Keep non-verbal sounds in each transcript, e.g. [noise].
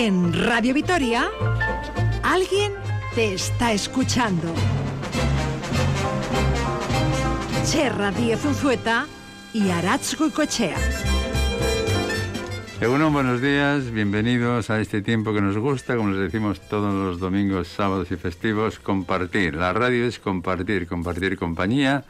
En Radio Vitoria, alguien te está escuchando. Cherra Díez Unzueta y Aratzgo Cochea. Egunon, buenos días, bienvenidos a este tiempo que nos gusta, como les decimos todos los domingos, sábados y festivos, compartir. La radio es compartir, compartir compañía,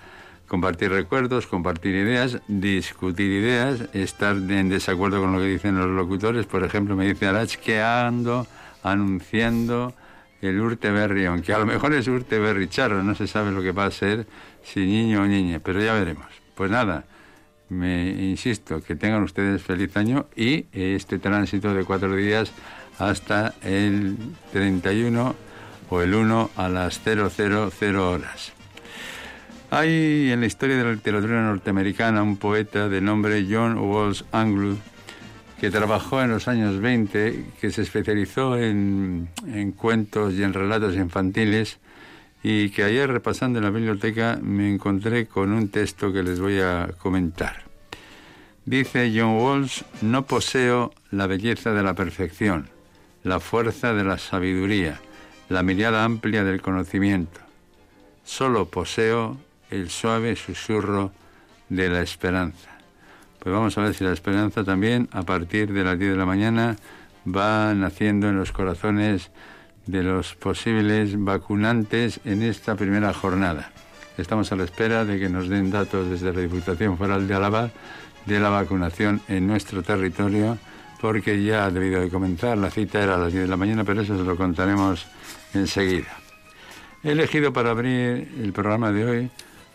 compartir recuerdos, compartir ideas, discutir ideas, estar en desacuerdo con lo que dicen los locutores. Por ejemplo, me dice Arach que ando anunciando el Urteberry, aunque a lo mejor es Urteberry charro, no se sabe lo que va a ser si niño o niña, pero ya veremos. Pues nada, me insisto, que tengan ustedes feliz año y este tránsito de cuatro días hasta el 31 o el 1 a las 000 horas. Hay en la historia de la literatura norteamericana un poeta de nombre John Walsh Anglo que trabajó en los años 20, que se especializó en, en cuentos y en relatos infantiles y que ayer repasando en la biblioteca me encontré con un texto que les voy a comentar. Dice John Walsh, no poseo la belleza de la perfección, la fuerza de la sabiduría, la mirada amplia del conocimiento. Solo poseo el suave susurro de la esperanza. Pues vamos a ver si la esperanza también a partir de las 10 de la mañana va naciendo en los corazones de los posibles vacunantes en esta primera jornada. Estamos a la espera de que nos den datos desde la Diputación Foral de Álava de la vacunación en nuestro territorio, porque ya ha debido de comenzar, la cita era a las 10 de la mañana, pero eso se lo contaremos enseguida. He elegido para abrir el programa de hoy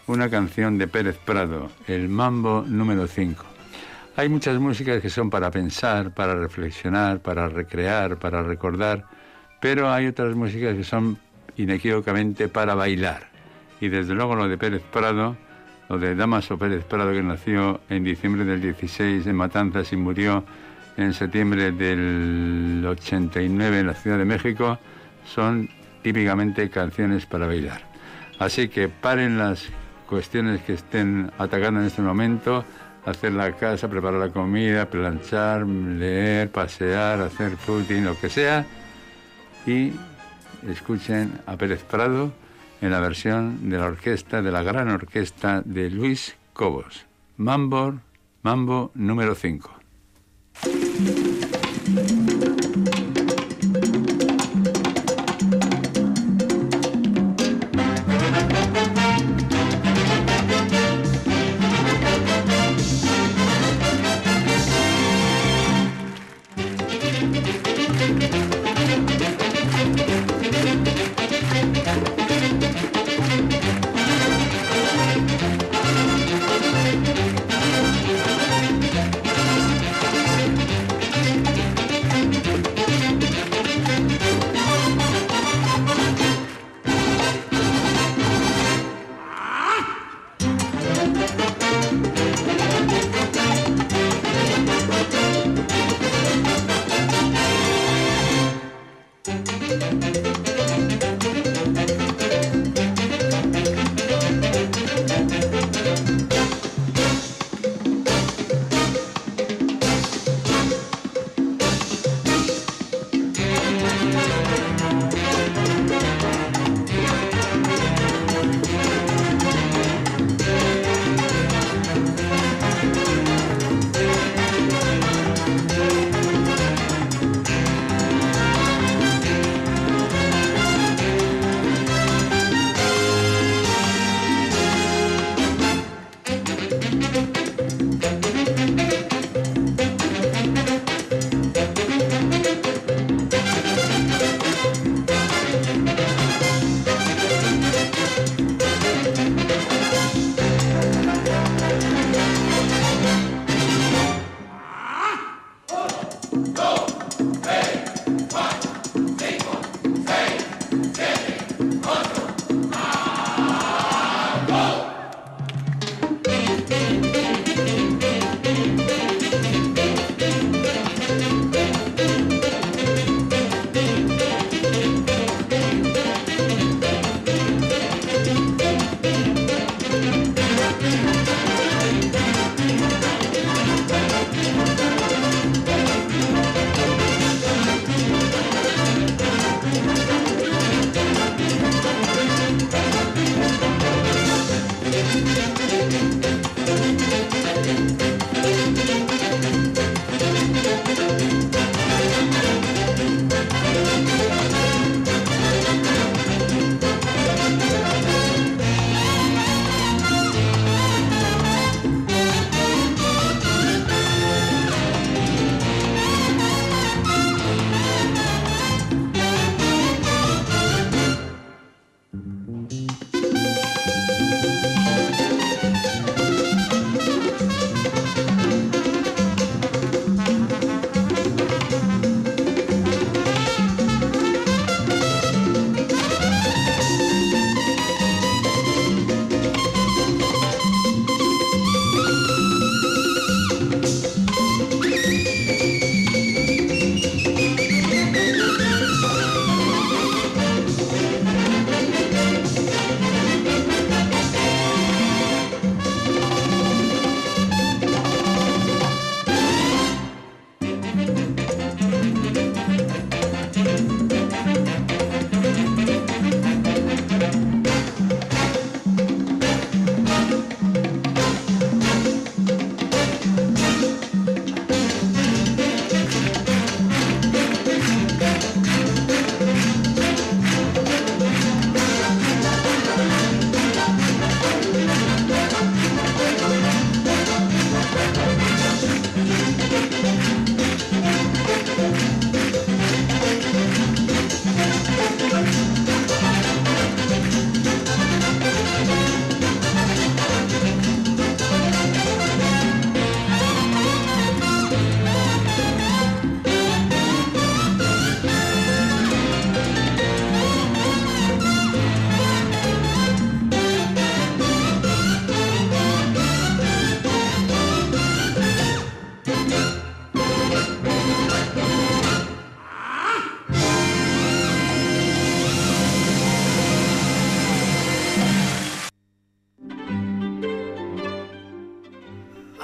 una canción de Pérez Prado, el Mambo número 5. Hay muchas músicas que son para pensar, para reflexionar, para recrear, para recordar, pero hay otras músicas que son inequívocamente para bailar. Y desde luego lo de Pérez Prado, lo de Damaso Pérez Prado, que nació en diciembre del 16 en Matanzas y murió en septiembre del 89 en la Ciudad de México, son típicamente canciones para bailar. Así que paren las cuestiones que estén atacando en este momento, hacer la casa, preparar la comida, planchar, leer, pasear, hacer footing, lo que sea, y escuchen a Pérez Prado en la versión de la orquesta, de la gran orquesta de Luis Cobos. Mambo, Mambo número 5.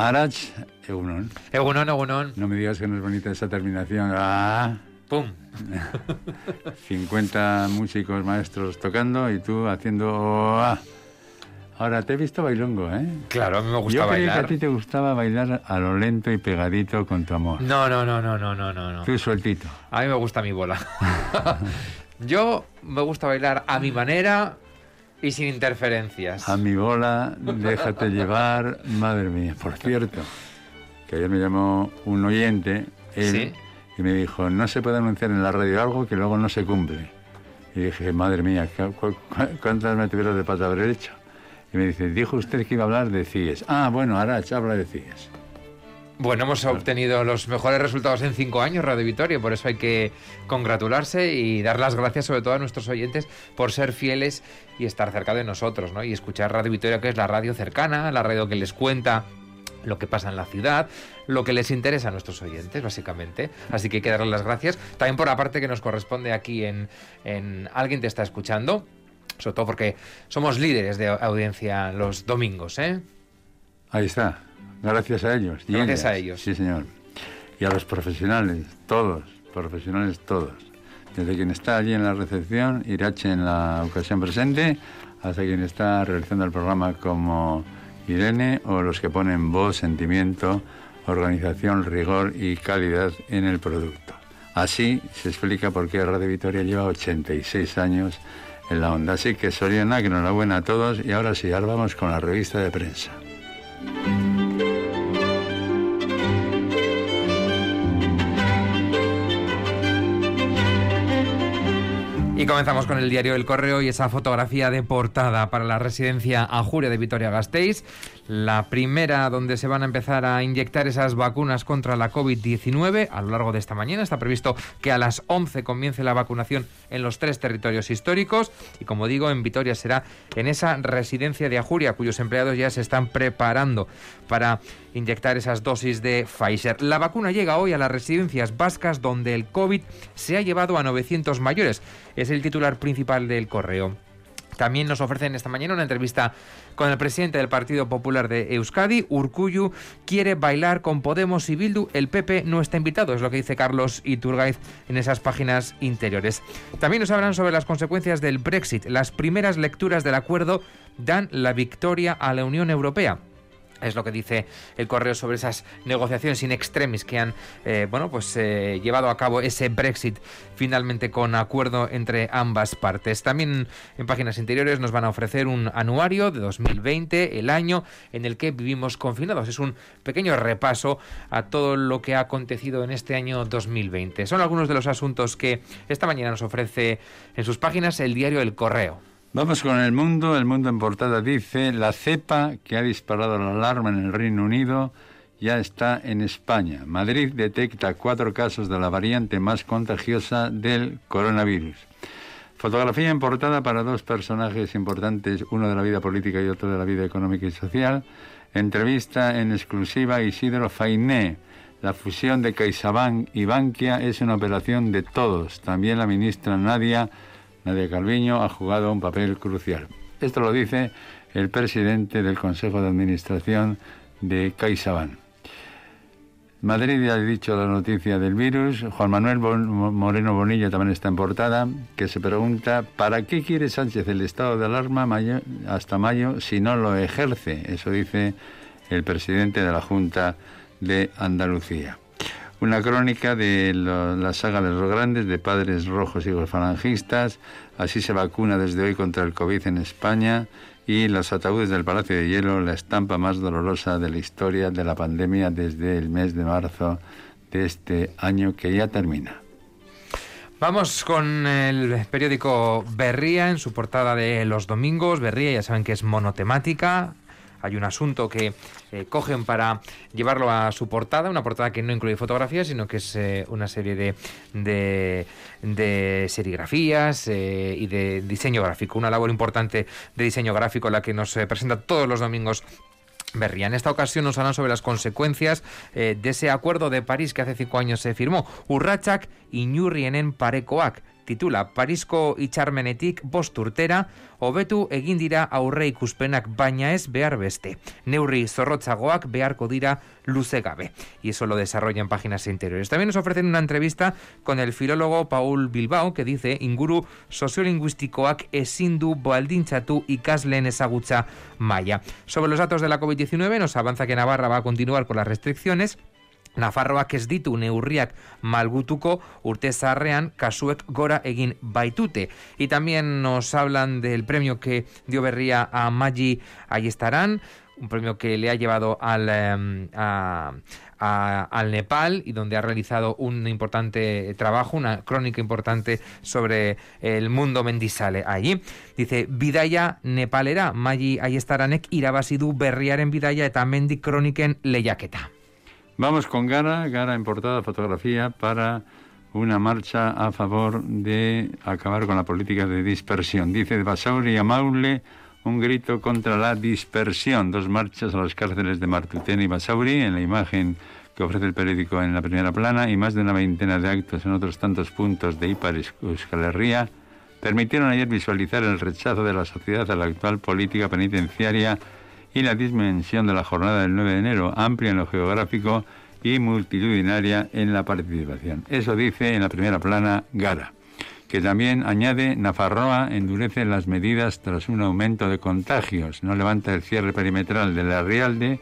Arach, Egunon. Egunon, Egunon. No me digas que no es bonita esa terminación. ¡Ah! ¡Pum! [laughs] 50 músicos maestros tocando y tú haciendo... ¡Ah! Ahora, te he visto bailongo, ¿eh? Claro, a mí me gusta Yo creí bailar. que a ti te gustaba bailar a lo lento y pegadito con tu amor. No, no, no, no, no, no, no. no. Tú sueltito. A mí me gusta mi bola. [laughs] Yo me gusta bailar a mi manera y sin interferencias. A mi bola, déjate [laughs] llevar, madre mía. Por cierto, que ayer me llamó un oyente, él, Sí. y me dijo, no se puede anunciar en la radio algo que luego no se cumple. Y dije, madre mía, ¿cu- cu- cu- ¿cuántas me tuvieron de pata haber hecho? Y me dice, dijo usted que iba a hablar de CIES. Ah, bueno, Arach habla de CIES. Bueno, hemos obtenido los mejores resultados en cinco años, Radio Vitoria, por eso hay que congratularse y dar las gracias sobre todo a nuestros oyentes por ser fieles y estar cerca de nosotros, ¿no? Y escuchar Radio Vitoria, que es la radio cercana, la radio que les cuenta lo que pasa en la ciudad, lo que les interesa a nuestros oyentes, básicamente. Así que hay que darles las gracias. También por la parte que nos corresponde aquí en, en Alguien te está escuchando, sobre todo porque somos líderes de audiencia los domingos, ¿eh? Ahí está. Gracias a ellos. y Gracias ellas. a ellos. Sí, señor. Y a los profesionales, todos, profesionales todos. Desde quien está allí en la recepción, Irache en la ocasión presente, hasta quien está realizando el programa como Irene, o los que ponen voz, sentimiento, organización, rigor y calidad en el producto. Así se explica por qué Radio Vitoria lleva 86 años en la onda. Así que Soriana, que enhorabuena a todos. Y ahora sí, ahora vamos con la revista de prensa. Y comenzamos con el diario El Correo y esa fotografía de portada para la residencia Ajuria de Vitoria-Gasteiz, la primera donde se van a empezar a inyectar esas vacunas contra la COVID-19 a lo largo de esta mañana. Está previsto que a las 11 comience la vacunación en los tres territorios históricos y como digo, en Vitoria será en esa residencia de Ajuria cuyos empleados ya se están preparando para inyectar esas dosis de Pfizer. La vacuna llega hoy a las residencias vascas donde el COVID se ha llevado a 900 mayores. Es el titular principal del correo. También nos ofrecen esta mañana una entrevista con el presidente del Partido Popular de Euskadi, Urcuyu, quiere bailar con Podemos y Bildu, el PP no está invitado, es lo que dice Carlos Iturgaiz en esas páginas interiores. También nos hablan sobre las consecuencias del Brexit. Las primeras lecturas del acuerdo dan la victoria a la Unión Europea. Es lo que dice el correo sobre esas negociaciones in extremis que han eh, bueno, pues, eh, llevado a cabo ese Brexit finalmente con acuerdo entre ambas partes. También en páginas interiores nos van a ofrecer un anuario de 2020, el año en el que vivimos confinados. Es un pequeño repaso a todo lo que ha acontecido en este año 2020. Son algunos de los asuntos que esta mañana nos ofrece en sus páginas el diario El Correo. Vamos con el mundo. El mundo en portada dice, la cepa que ha disparado la alarma en el Reino Unido ya está en España. Madrid detecta cuatro casos de la variante más contagiosa del coronavirus. Fotografía en portada para dos personajes importantes, uno de la vida política y otro de la vida económica y social. Entrevista en exclusiva Isidro Fainé. La fusión de CaixaBank y Bankia es una operación de todos. También la ministra Nadia Nadia Calviño ha jugado un papel crucial. Esto lo dice el presidente del Consejo de Administración de CaixaBank. Madrid ya ha dicho la noticia del virus. Juan Manuel Moreno Bonilla también está en portada, que se pregunta ¿para qué quiere Sánchez el estado de alarma hasta mayo si no lo ejerce? Eso dice el presidente de la Junta de Andalucía. Una crónica de la saga de los grandes, de padres rojos y falangistas. Así se vacuna desde hoy contra el COVID en España. Y los ataúdes del Palacio de Hielo, la estampa más dolorosa de la historia de la pandemia desde el mes de marzo de este año que ya termina. Vamos con el periódico Berría en su portada de los domingos. Berría ya saben que es monotemática. Hay un asunto que eh, cogen para llevarlo a su portada, una portada que no incluye fotografías, sino que es eh, una serie de, serigrafías eh, y de diseño gráfico. Una labor importante de diseño gráfico la que nos presenta todos los domingos Berría. En esta ocasión nos hablan sobre las consecuencias de ese acuerdo de París que hace cinco años se firmó. Urrachak y Ñurrienen Parekoak. Titula Parisko itxarmenetik bost urtera, hobetu egin dira aurre ikuspenak baina ez behar beste. Neurri zorrotzagoak beharko dira. Y eso lo desarrolla en páginas interiores. También nos ofrecen una entrevista con el filólogo Paul Bilbao que dice inguru soziolinguistikoak ezin du baldintzatu ikasleen ezagutza maia. Sobre los datos de la COVID-19 nos avanza que Navarra va a continuar con las restricciones Nafarroak ez ditu neurriak malgutuko urte zarrean kasuek gora egin baitute. Y también nos hablan del premio que dio berria a Maggi Ayestarán, un premio que le ha llevado al, a, al Nepal y donde ha realizado un importante trabajo, una crónica importante sobre el mundo mendizale allí. Dice, bidaya nepalera, Maggi Ayestaranek irabazi du berriaren bidaya eta mendi kroniken lehiaketa. Vamos con Gara, Gara en portada fotografía para una marcha a favor de acabar con la política de dispersión. Dice Basauri a Maule un grito contra la dispersión. Dos marchas a las cárceles de Martutén y Basauri en la imagen que ofrece el periódico en la primera plana y más de una veintena de actos en otros tantos puntos de Ipar Euskal permitieron ayer visualizar el rechazo de la sociedad a la actual política penitenciaria y la dimensión de la jornada del 9 de enero, amplia en lo geográfico y multitudinaria en la participación. Eso dice en la primera plana Gara, que también añade Nafarroa endurece las medidas tras un aumento de contagios, no levanta el cierre perimetral de la Rialde,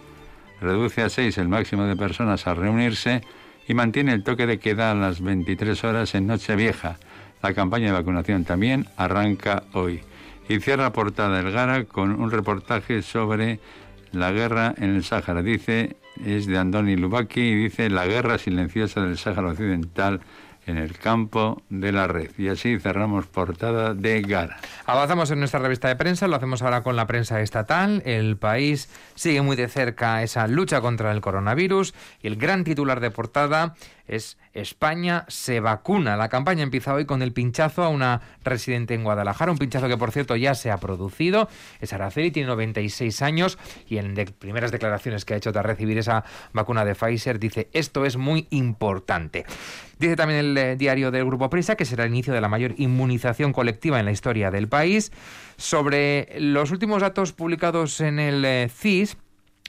reduce a seis el máximo de personas a reunirse y mantiene el toque de queda a las 23 horas en Nochevieja. La campaña de vacunación también arranca hoy. Y cierra portada el Gara con un reportaje sobre la guerra en el Sáhara. Dice, es de Andoni Lubaki y dice la guerra silenciosa del Sáhara Occidental en el campo de la red. Y así cerramos portada de Gara. Avanzamos en nuestra revista de prensa, lo hacemos ahora con la prensa estatal. El país sigue muy de cerca esa lucha contra el coronavirus y el gran titular de portada es España se vacuna. La campaña empieza hoy con el pinchazo a una residente en Guadalajara, un pinchazo que por cierto ya se ha producido. Es Araceli, tiene 96 años y en de primeras declaraciones que ha hecho tras recibir esa vacuna de Pfizer dice esto es muy importante. Dice también el eh, diario del Grupo Prisa que será el inicio de la mayor inmunización colectiva en la historia del país. Sobre los últimos datos publicados en el eh, CIS,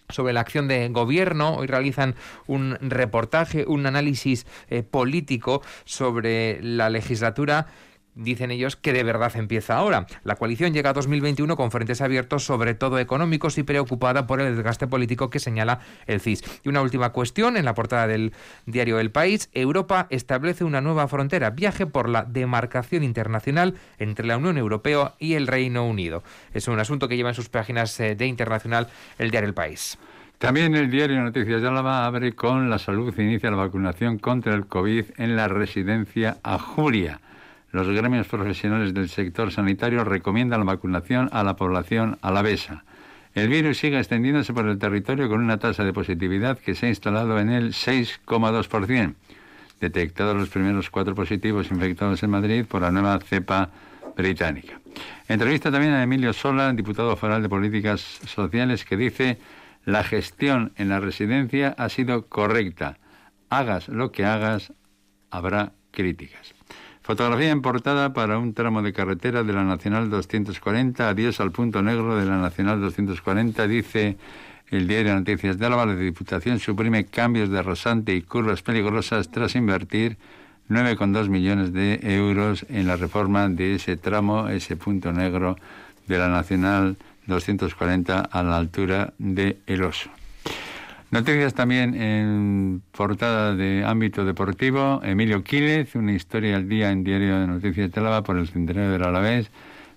sobre la acción de gobierno. Hoy realizan un reportaje, un análisis eh, político sobre la legislatura dicen ellos que de verdad empieza ahora. La coalición llega a 2021 con frentes abiertos, sobre todo económicos, y preocupada por el desgaste político que señala el CIS. Y una última cuestión, en la portada del diario El País, Europa establece una nueva frontera, viaje por la demarcación internacional entre la Unión Europea y el Reino Unido. Es un asunto que lleva en sus páginas eh, de internacional el diario El País. También el diario Noticias de Álava abre con la salud inicia la vacunación contra el COVID en la residencia Ajuria los gremios profesionales del sector sanitario recomiendan la vacunación a la población alavesa. El virus sigue extendiéndose por el territorio con una tasa de positividad que se ha instalado en el 6,2%. Detectados los primeros cuatro positivos infectados en Madrid por la nueva cepa británica. Entrevista también a Emilio Sola, diputado federal de Políticas Sociales, que dice la gestión en la residencia ha sido correcta. Hagas lo que hagas, habrá críticas. Fotografía en portada para un tramo de carretera de la Nacional 240. Adiós al punto negro de la Nacional 240. Dice el diario Noticias de Álava, la Diputación suprime cambios de rasante y curvas peligrosas tras invertir 9,2 millones de euros en la reforma de ese tramo, ese punto negro de la Nacional 240 a la altura de El Oso. Noticias también en portada de ámbito deportivo. Emilio Quílez, una historia al día en Diario de Noticias de Álava por el centenario del Alavés.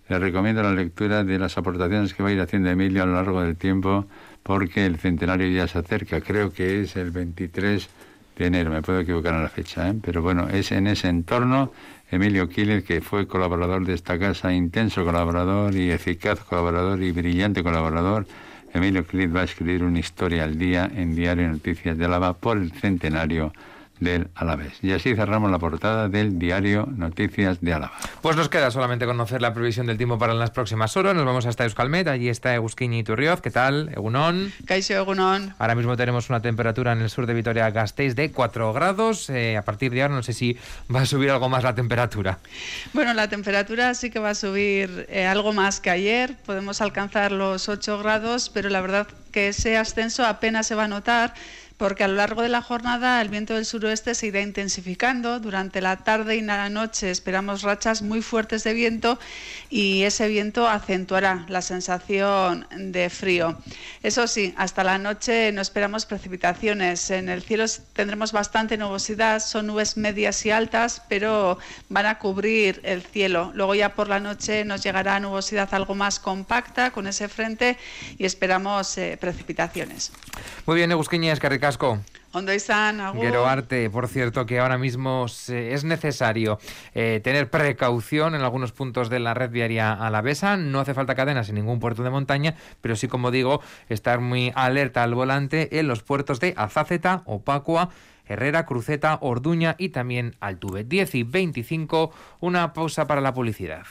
Le recomiendo la lectura de las aportaciones que va a ir haciendo Emilio a lo largo del tiempo porque el centenario ya se acerca. Creo que es el 23 de enero, me puedo equivocar en la fecha, ¿eh? pero bueno, es en ese entorno Emilio Quílez, que fue colaborador de esta casa, intenso colaborador y eficaz colaborador y brillante colaborador Emilio Clit va a escribir una historia al día en Diario Noticias de Álava por el centenario del Alavés. Y así cerramos la portada del diario Noticias de Álava. Pues nos queda solamente conocer la previsión del tiempo para las próximas horas. Nos vamos hasta Euskalmet, allí está Euskiñi Iturrioz. ¿Qué tal, Egunon? Caixo Egunon. Ahora mismo tenemos una temperatura en el sur de Vitoria-Gasteiz de 4 grados. Eh, a partir de ahora no sé si va a subir algo más la temperatura. Bueno, la temperatura sí que va a subir eh, algo más que ayer. Podemos alcanzar los 8 grados, pero la verdad que ese ascenso apenas se va a notar porque a lo largo de la jornada el viento del suroeste se irá intensificando. Durante la tarde y la noche esperamos rachas muy fuertes de viento y ese viento acentuará la sensación de frío. Eso sí, hasta la noche no esperamos precipitaciones. En el cielo tendremos bastante nubosidad, son nubes medias y altas, pero van a cubrir el cielo. Luego ya por la noche nos llegará nubosidad algo más compacta con ese frente y esperamos eh, precipitaciones. Muy bien, Egusquiña, es Casco. Ondo izan, Arte, por cierto, que ahora mismo es necesario eh, tener precaución en algunos puntos de la red viaria alavesa. No hace falta cadenas en ningún puerto de montaña, pero sí, como digo, estar muy alerta al volante en los puertos de Azaceta, Opacua, Herrera, Cruceta, Orduña y también Altuve. 10 y 25, una pausa para la publicidad.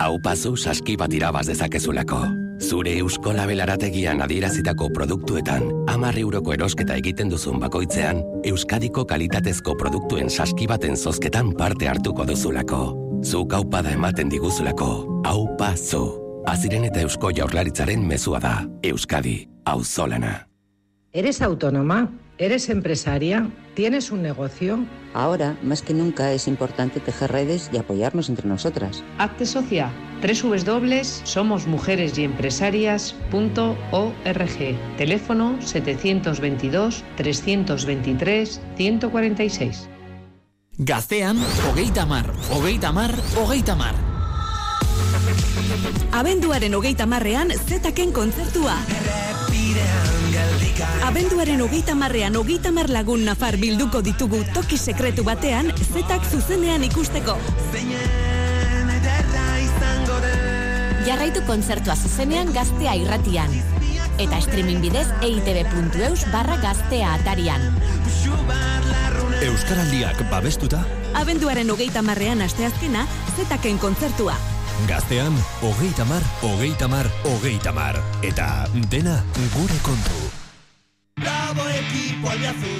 Hau pazu saski bat irabaz dezakezulako. Zure eusko labelarategian adierazitako produktuetan, amar euroko erosketa egiten duzun bakoitzean, euskadiko kalitatezko produktuen saski baten zozketan parte hartuko duzulako. Zuk aupada ematen diguzulako, hau pazu. Aziren eta eusko jaurlaritzaren mezua da, Euskadi, auzolana. ¿Eres autónoma? ¿Eres empresaria? ¿Tienes un negocio? Ahora, más que nunca, es importante tejer redes y apoyarnos entre nosotras. Hazte socia. www.somosmujeresyempresarias.org. Teléfono 722-323-146. Gaztean, hogeita mar, hogeita mar, hogeita mar. Abenduaren hogeita marrean, zetaken kontzertua. Abenduaren hogeita marrean hogeita mar lagun nafar bilduko ditugu toki sekretu batean zetak zuzenean ikusteko. Jarraitu kontzertua zuzenean gaztea irratian. Eta streaming bidez eitb.eus barra gaztea atarian. Euskaraldiak babestuta? Abenduaren hogeita marrean asteazkena, zetaken kontzertua. Gaztean, hogeita mar, hogeita mar, hogeita mar. Eta dena gure kontu. die.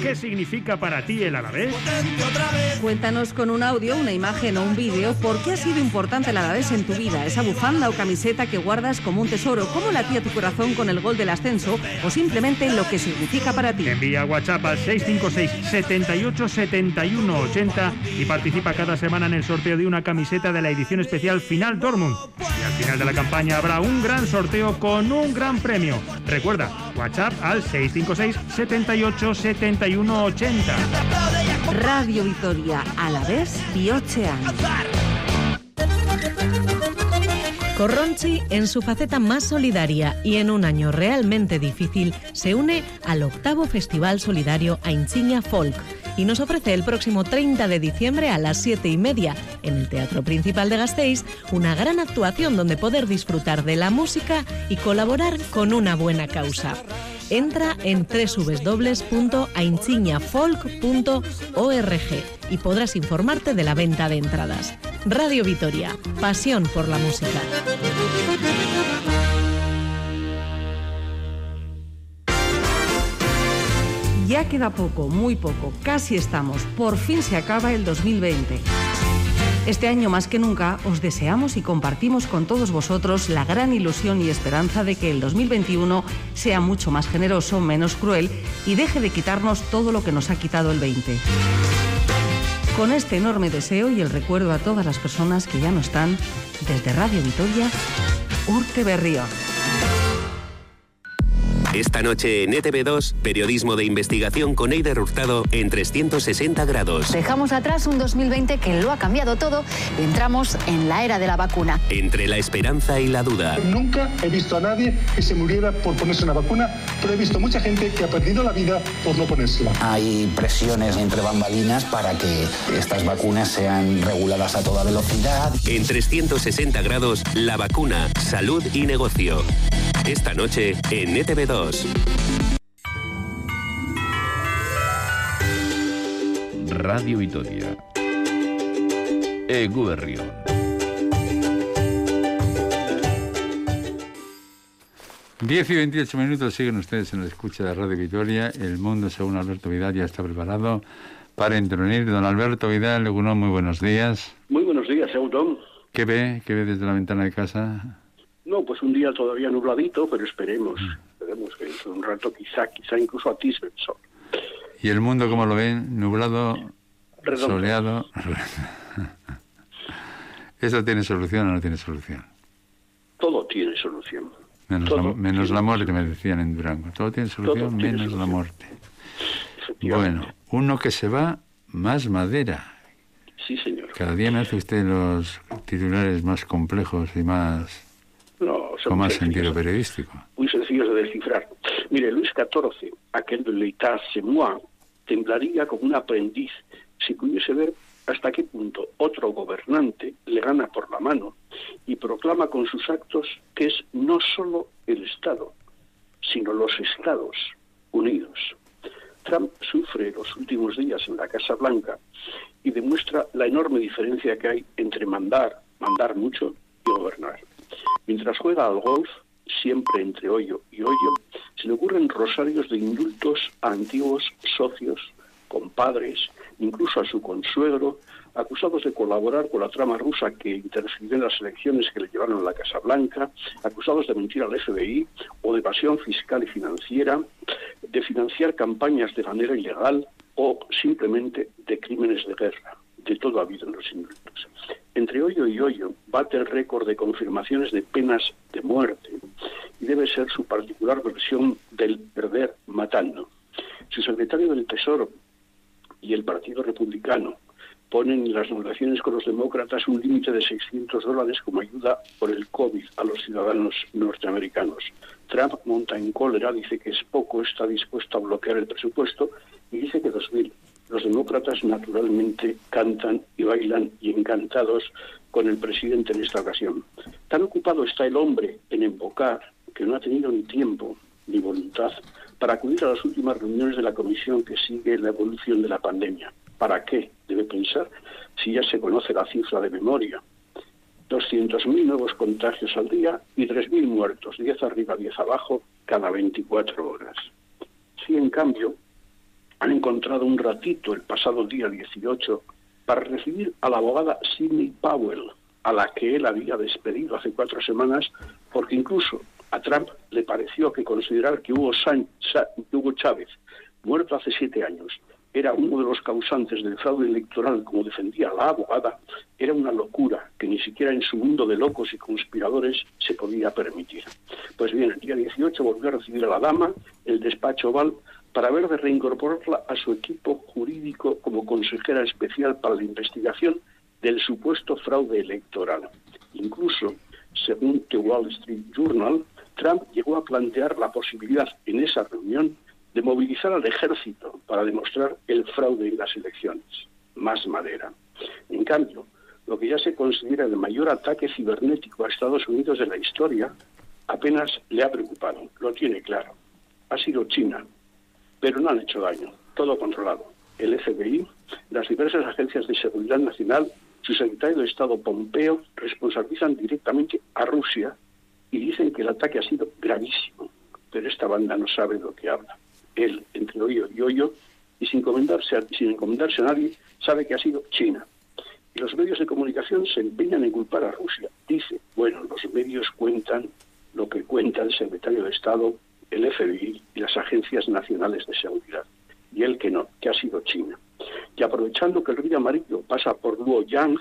¿Qué significa para ti el Alavés? Cuéntanos con un audio, una imagen o un vídeo por qué ha sido importante el Alavés en tu vida. Esa bufanda o camiseta que guardas como un tesoro. ¿Cómo latía tu corazón con el gol del ascenso? O simplemente lo que significa para ti. Envía WhatsApp al 656 78 71 80 y participa cada semana en el sorteo de una camiseta de la edición especial Final Dortmund. Y al final de la campaña habrá un gran sorteo con un gran premio. Recuerda, WhatsApp al 656 78 71 80. Radio Vitoria, a la vez Biochean. Corronchi, en su faceta más solidaria y en un año realmente difícil, se une al octavo Festival Solidario Ainchiña Folk y nos ofrece el próximo 30 de diciembre a las 7 y media en el Teatro Principal de Gasteiz una gran actuación donde poder disfrutar de la música y colaborar con una buena causa. Entra en www.ainchiñafolk.org y podrás informarte de la venta de entradas. Radio Vitoria, pasión por la música. Ya queda poco, muy poco, casi estamos. Por fin se acaba el 2020. Este año más que nunca os deseamos y compartimos con todos vosotros la gran ilusión y esperanza de que el 2021 sea mucho más generoso, menos cruel y deje de quitarnos todo lo que nos ha quitado el 20. Con este enorme deseo y el recuerdo a todas las personas que ya no están, desde Radio Vitoria, Urte Berrío. Esta noche en ETV2, periodismo de investigación con Eider Hurtado en 360 grados. Dejamos atrás un 2020 que lo ha cambiado todo y entramos en la era de la vacuna. Entre la esperanza y la duda. Nunca he visto a nadie que se muriera por ponerse una vacuna, pero he visto mucha gente que ha perdido la vida por no ponérsela. Hay presiones entre bambalinas para que estas vacunas sean reguladas a toda velocidad. En 360 grados, la vacuna, salud y negocio. Esta noche en ETV2. Radio Vitoria. Eh, Egu Berrión. 10 y 28 minutos siguen ustedes en la escucha de Radio Victoria. El mundo, según Alberto Vidal, ya está preparado para intervenir. Don Alberto Vidal, Legunón, muy buenos días. Muy buenos días, Eudón. ¿Qué ve? ¿Qué ve desde la ventana de casa? No, pues un día todavía nubladito, pero esperemos. Mm esperemos que dentro de un rato quizá, quizá incluso atisbe el sol. ¿Y el mundo cómo lo ven? ¿Nublado? Redondo. ¿Soleado? [laughs] ¿Eso tiene solución o no tiene solución? Todo tiene solución. Menos, Todo la, menos la muerte, me decían en Durango. Todo tiene solución, Todo tiene menos la solución. muerte. Efectivamente. Bueno, uno que se va, más madera. Sí, señor. Cada día me hace usted los titulares más complejos y más No, son con más sentido periodístico. muy sencillos de descifrar. Mire, Luis XIV, aquel de l'État c'est moi, temblaría como un aprendiz si pudiese ver hasta qué punto otro gobernante le gana por la mano y proclama con sus actos que es no solo el Estado, sino los Estados Unidos. Trump sufre los últimos días en la Casa Blanca y demuestra la enorme diferencia que hay entre mandar, mandar mucho y gobernar. Mientras juega al golf, siempre entre hoyo y hoyo, se le ocurren rosarios de indultos a antiguos socios, compadres, incluso a su consuegro, acusados de colaborar con la trama rusa que interfirió en las elecciones que le llevaron a la Casa Blanca, acusados de mentir al FBI o de evasión fiscal y financiera, de financiar campañas de manera ilegal o simplemente de crímenes de guerra. De todo ha habido en los indultos. Entre hoyo y hoyo bate el récord de confirmaciones de penas de muerte y debe ser su particular versión del perder matando. Su secretario del Tesoro y el Partido Republicano ponen en las negociaciones con los demócratas un límite de 600 dólares como ayuda por el COVID a los ciudadanos norteamericanos. Trump monta en cólera, dice que es poco, está dispuesto a bloquear el presupuesto y dice que 2.000. Los demócratas naturalmente cantan y bailan y encantados con el presidente en esta ocasión. Tan ocupado está el hombre en embocar que no ha tenido ni tiempo ni voluntad para acudir a las últimas reuniones de la comisión que sigue la evolución de la pandemia. ¿Para qué? Debe pensar si ya se conoce la cifra de memoria. 200.000 nuevos contagios al día y 3.000 muertos, 10 arriba, 10 abajo, cada 24 horas. Si en cambio han encontrado un ratito el pasado día 18 para recibir a la abogada Sidney Powell, a la que él había despedido hace cuatro semanas, porque incluso a Trump le pareció que considerar que Hugo, Hugo Chávez, muerto hace siete años, era uno de los causantes del fraude electoral, como defendía la abogada, era una locura que ni siquiera en su mundo de locos y conspiradores se podía permitir. Pues bien, el día 18 volvió a recibir a la dama, el despacho Oval, para ver de reincorporarla a su equipo jurídico como consejera especial para la investigación del supuesto fraude electoral. Incluso, según The Wall Street Journal, Trump llegó a plantear la posibilidad en esa reunión de movilizar al ejército para demostrar el fraude en las elecciones. Más madera. En cambio, lo que ya se considera el mayor ataque cibernético a Estados Unidos de la historia apenas le ha preocupado. Lo tiene claro. Ha sido China, pero no han hecho daño. Todo controlado. El FBI, las diversas agencias de seguridad nacional, su secretario de Estado Pompeo responsabilizan directamente a Rusia y dicen que el ataque ha sido gravísimo. Pero esta banda no sabe lo que habla. Él, entre hoyo y hoyo, y sin encomendarse, a, sin encomendarse a nadie, sabe que ha sido China. Y los medios de comunicación se empeñan en culpar a Rusia. Dice, bueno, los medios cuentan lo que cuenta el secretario de Estado, el FBI y las agencias nacionales de seguridad. Y él que no, que ha sido China. Y aprovechando que el río amarillo pasa por Luoyang,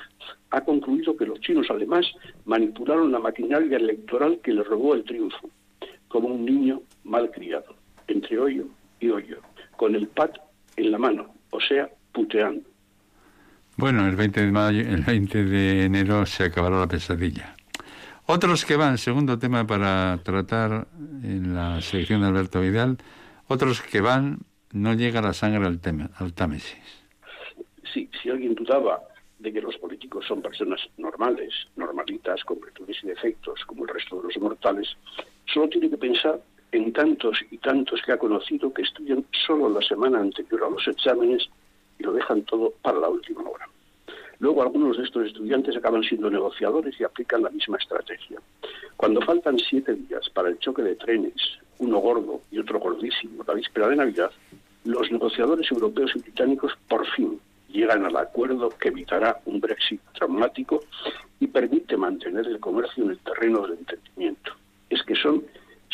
ha concluido que los chinos además manipularon la maquinaria electoral que le robó el triunfo, como un niño mal criado, entre hoyo y hoyo, con el pat en la mano, o sea, puteando. Bueno, el 20 de mayo, el 20 de enero se acabará la pesadilla. Otros que van, segundo tema para tratar en la sección de Alberto Vidal, otros que van, no llega la sangre al, tema, al Támesis. Sí, si alguien dudaba de que los políticos son personas normales, normalitas, con virtudes y defectos, como el resto de los mortales, solo tiene que pensar en tantos y tantos que ha conocido que estudian solo la semana anterior a los exámenes y lo dejan todo para la última hora. Luego algunos de estos estudiantes acaban siendo negociadores y aplican la misma estrategia. Cuando faltan siete días para el choque de trenes, uno gordo y otro gordísimo, la víspera de Navidad, los negociadores europeos y británicos por fin llegan al acuerdo que evitará un Brexit traumático y permite mantener el comercio en el terreno del entendimiento. Es que son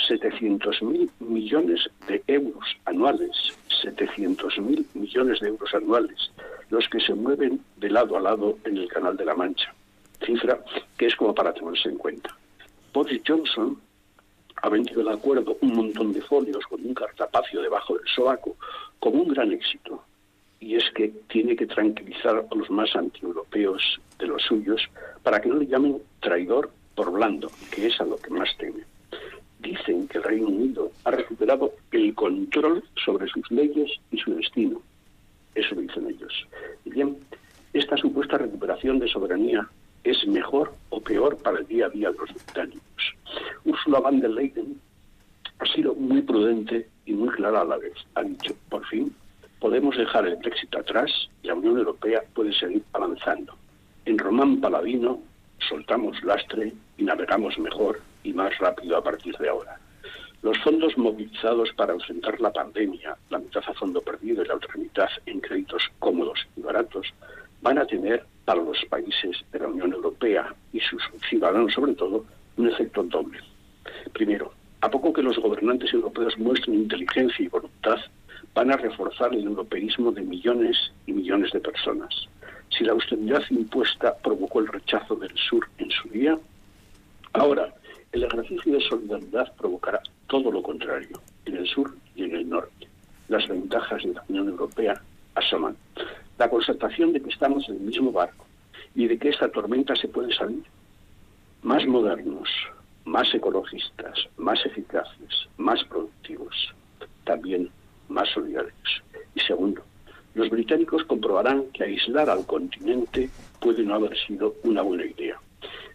700.000 millones de euros anuales, 700.000 millones de euros anuales, los que se mueven de lado a lado en el Canal de la Mancha, cifra que es como para tenerse en cuenta. Boris Johnson ha vendido el acuerdo un montón de folios con un cartapacio debajo del sobaco como un gran éxito. Y es que tiene que tranquilizar a los más antieuropeos de los suyos para que no le llamen traidor por blando, que es a lo que más teme dicen que el Reino Unido ha recuperado el control sobre sus leyes y su destino. Eso dicen ellos. Bien, esta supuesta recuperación de soberanía es mejor o peor para el día a día de los británicos. Ursula von der Leyen ha sido muy prudente y muy clara a la vez. Ha dicho, por fin, podemos dejar el Brexit atrás y la Unión Europea puede seguir avanzando. En Román Paladino soltamos lastre y navegamos mejor y más rápido a partir de ahora. Los fondos movilizados para enfrentar la pandemia, la mitad a fondo perdido y la otra mitad en créditos cómodos y baratos, van a tener para los países de la Unión Europea y sus ciudadanos sobre todo un efecto doble. Primero, a poco que los gobernantes europeos muestren inteligencia y voluntad, van a reforzar el europeísmo de millones y millones de personas. Si la austeridad impuesta provocó el rechazo del sur en su día, ahora el ejercicio de solidaridad provocará todo lo contrario, en el sur y en el norte. Las ventajas de la Unión Europea asoman. La constatación de que estamos en el mismo barco y de que esta tormenta se puede salir. Más modernos, más ecologistas, más eficaces, más productivos, también más solidarios. Y segundo, los británicos comprobarán que aislar al continente puede no haber sido una buena idea.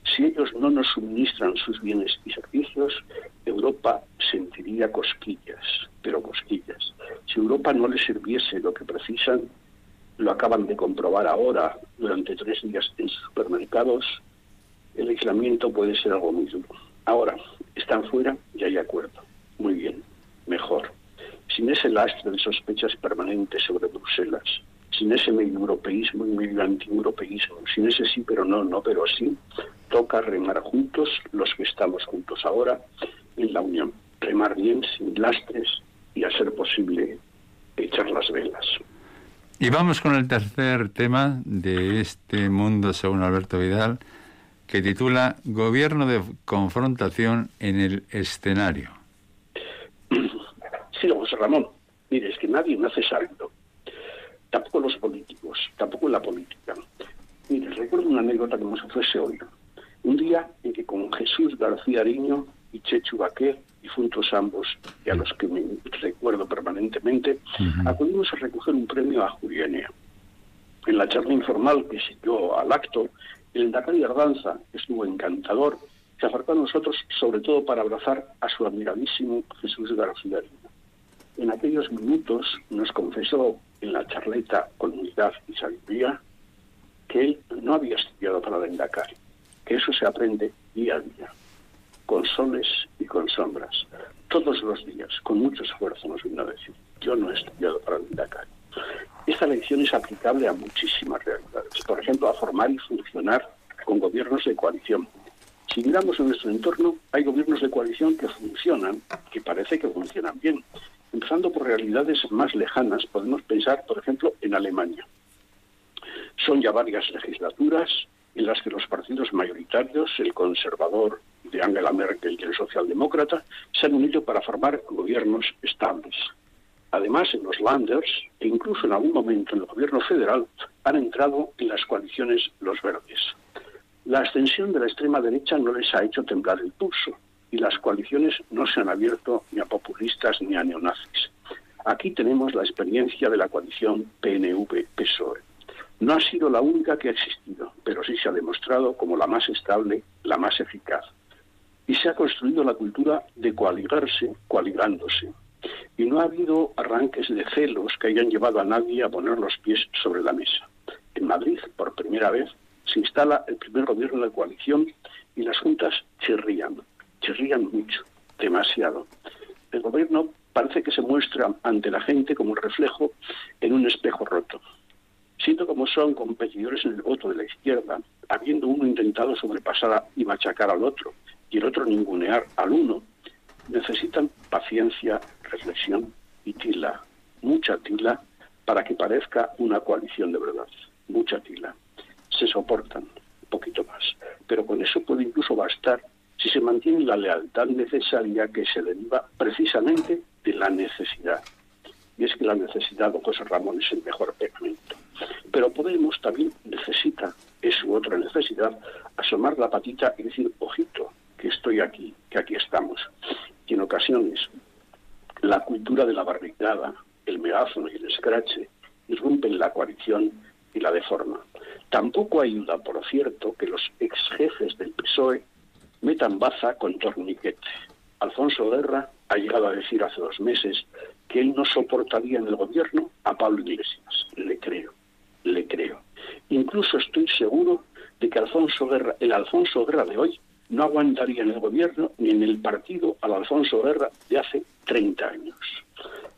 Si ellos no nos suministran sus bienes y servicios, Europa sentiría cosquillas, pero cosquillas. Si Europa no les sirviese lo que precisan, lo acaban de comprobar ahora durante tres días en supermercados, el aislamiento puede ser algo muy duro. Ahora, están fuera y hay acuerdo. Muy bien, mejor. Sin ese lastre de sospechas permanentes sobre Bruselas, sin ese medio europeísmo y medio anti-europeísmo, sin ese sí pero no, no pero sí, toca remar juntos los que estamos juntos ahora en la Unión. Remar bien, sin lastres y, a ser posible, echar las velas. Y vamos con el tercer tema de este mundo, según Alberto Vidal, que titula Gobierno de confrontación en el escenario. [clears throat] Sí, José Ramón. Mire, es que nadie nace sabiendo tampoco los políticos, tampoco la política. Mire, recuerdo una anécdota como si fuese hoy. Un día en que con Jesús García Ariño y Chechu Baquer, difuntos ambos, y a los que me recuerdo permanentemente, acudimos a recoger un premio a Juliania. En la charla informal que siguió al acto, el de Ardanza estuvo encantador, se acercó a nosotros sobre todo para abrazar a su admiradísimo Jesús García Ariño. En aquellos minutos nos confesó en la charleta con unidad y sabiduría que él no había estudiado para Dendacar, que eso se aprende día a día, con soles y con sombras, todos los días, con mucho esfuerzo, nos vino a decir. Yo no he estudiado para Dendacar. Esta lección es aplicable a muchísimas realidades, por ejemplo, a formar y funcionar con gobiernos de coalición. Si miramos en nuestro entorno, hay gobiernos de coalición que funcionan, que parece que funcionan bien, Empezando por realidades más lejanas, podemos pensar, por ejemplo, en Alemania. Son ya varias legislaturas en las que los partidos mayoritarios, el conservador de Angela Merkel y el socialdemócrata, se han unido para formar gobiernos estables. Además, en los Landers e incluso en algún momento en el gobierno federal han entrado en las coaliciones los verdes. La extensión de la extrema derecha no les ha hecho temblar el pulso y las coaliciones no se han abierto ni a populistas ni a neonazis. Aquí tenemos la experiencia de la coalición PNV-PSOE. No ha sido la única que ha existido, pero sí se ha demostrado como la más estable, la más eficaz. Y se ha construido la cultura de coaligarse, coaligándose. Y no ha habido arranques de celos que hayan llevado a nadie a poner los pies sobre la mesa. En Madrid, por primera vez, se instala el primer gobierno de coalición y las juntas chirrían, chirrían mucho, demasiado. El gobierno parece que se muestra ante la gente como un reflejo en un espejo roto. Siendo como son competidores en el voto de la izquierda, habiendo uno intentado sobrepasar y machacar al otro y el otro ningunear al uno, necesitan paciencia, reflexión y tila, mucha tila, para que parezca una coalición de verdad, mucha tila. Se soportan un poquito más, pero con eso puede incluso bastar si se mantiene la lealtad necesaria que se deriva precisamente de la necesidad. Y es que la necesidad, don José Ramón, es el mejor pegamento. Pero Podemos también necesita, es su otra necesidad, asomar la patita y decir, ojito, que estoy aquí, que aquí estamos. Y en ocasiones, la cultura de la barricada, el megáfono y el escrache irrumpen la coalición y la deforman. Tampoco ayuda, por cierto, que los ex jefes del PSOE metan baza con torniquete. Alfonso Guerra ha llegado a decir hace dos meses que él no soportaría en el gobierno a Pablo Iglesias. Le creo, le creo. Incluso estoy seguro de que Alfonso Guerra, el Alfonso Guerra de hoy no aguantaría en el gobierno ni en el partido al Alfonso Guerra de hace 30 años.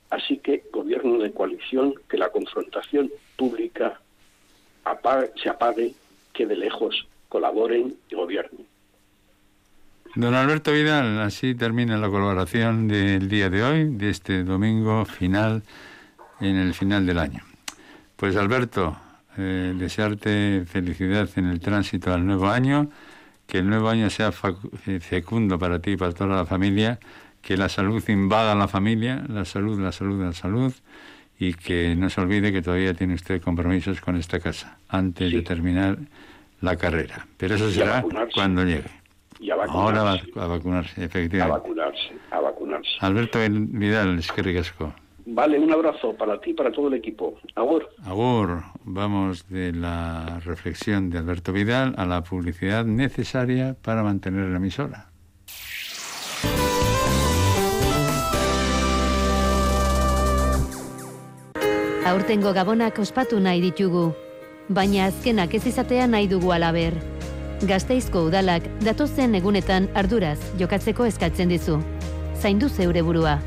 Así que gobierno de coalición, que la confrontación pública se apague, que de lejos colaboren y gobiernen. Don Alberto Vidal, así termina la colaboración del día de hoy, de este domingo final, en el final del año. Pues Alberto, eh, desearte felicidad en el tránsito al nuevo año, que el nuevo año sea eh, fecundo para ti y para toda la familia, que la salud invada a la familia, la salud, la salud, la salud, y que no se olvide que todavía tiene usted compromisos con esta casa antes de terminar la carrera. Pero eso será cuando llegue. Y a vacunarse. Ahora va a vacunarse, efectivamente. A vacunarse, a vacunarse. Alberto Vidal, es que ricasco. Vale, un abrazo para ti y para todo el equipo. Agur. Agur. Vamos de la reflexión de Alberto Vidal a la publicidad necesaria para mantener la emisora. Aurtengo gabonak ospatu nahi ditugu, baina azkenak ez izatea nahi dugu alaber. Gazteizko udalak datozen egunetan arduraz jokatzeko eskatzen dizu. Zaindu zeure burua.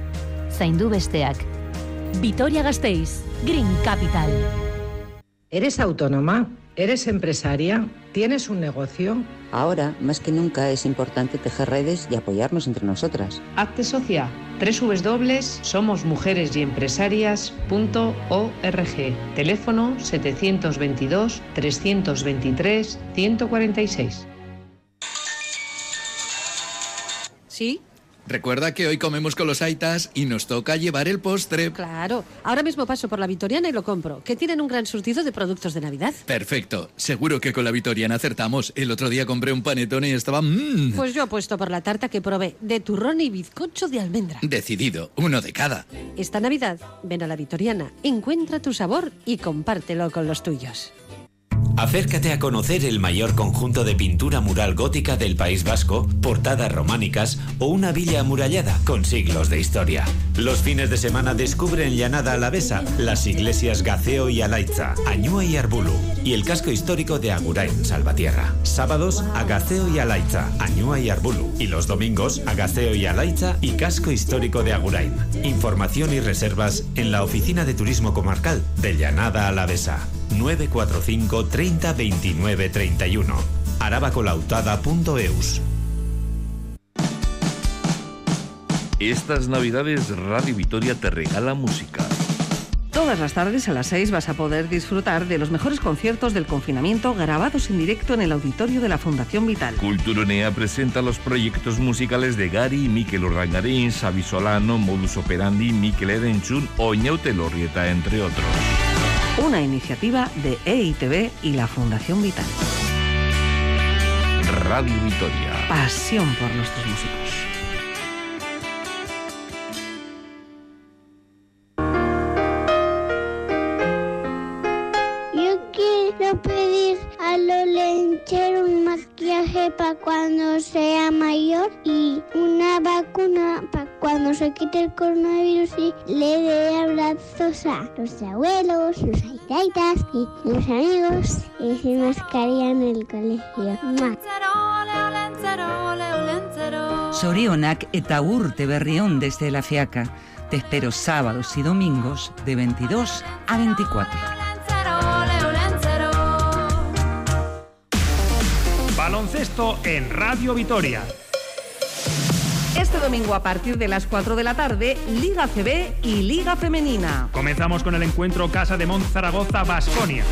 Zaindu besteak. Vitoria Gasteiz, Green Capital. ¿Eres autónoma? ¿Eres empresaria? ¿Tienes un negocio? Ahora, más que nunca, es importante tejer redes y apoyarnos entre nosotras. Hazte socia. www.somosmujeresyempresarias.org. Teléfono 722 323 146. ¿Sí? Recuerda que hoy comemos con los Aitas y nos toca llevar el postre. Claro. Ahora mismo paso por la Vitoriana y lo compro, que tienen un gran surtido de productos de Navidad. Perfecto. Seguro que con la Vitoriana acertamos. El otro día compré un panetone y estaba... Mmm. Pues yo apuesto por la tarta que probé, de turrón y bizcocho de almendra. Decidido, uno de cada. Esta Navidad, ven a la Vitoriana, encuentra tu sabor y compártelo con los tuyos. Acércate a conocer el mayor conjunto de pintura mural gótica del País Vasco, portadas románicas o una villa amurallada con siglos de historia. Los fines de semana descubre en Llanada Alavesa las iglesias Gaceo y Alaitza, Añúa y Arbulu y el casco histórico de Agurain, Salvatierra. Sábados a Gaceo y Alaitza, Añúa y Arbulu y los domingos a Gaceo y Alaitza y casco histórico de Agurain. Información y reservas en la Oficina de Turismo Comarcal de Llanada Alavesa. 945 30 29 31 arabacolautada.eus Estas navidades Radio Vitoria te regala música. Todas las tardes a las 6 vas a poder disfrutar de los mejores conciertos del confinamiento grabados en directo en el auditorio de la Fundación Vital. Culturonea presenta los proyectos musicales de Gary, Miquel Urdangarín, Xavi Solano, Modus Operandi, Miquel Edenchun o Ñaute Lorrieta, entre otros. Una iniciativa de EITV y la Fundación Vital. Radio Vitoria. Pasión por nuestros músicos. Pedir a lo lenchero un maquillaje para cuando sea mayor y una vacuna para cuando se quite el coronavirus y le dé abrazos a los abuelos, los aitaitas y los amigos y sin mascarilla en el colegio. Sorionak eta urte berri on desde la fiaca. Te espero sábados y domingos de 22 a 24. Baloncesto en Radio Vitoria. Este domingo a partir de las 4 de la tarde, Liga CB y Liga Femenina. Comenzamos con el encuentro Casa de Mont Zaragoza Basconia.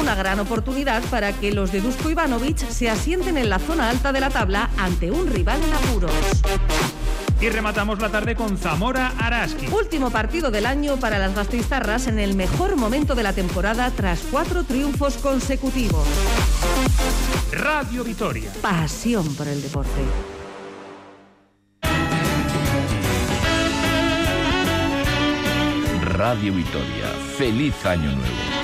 Una gran oportunidad para que los de Dusko Ivanovic se asienten en la zona alta de la tabla ante un rival en apuros. Y rematamos la tarde con Zamora Araski. Último partido del año para las gasteiztarras en el mejor momento de la temporada tras cuatro triunfos consecutivos. Radio Vitoria. Pasión por el deporte. Radio Vitoria. Feliz Año Nuevo.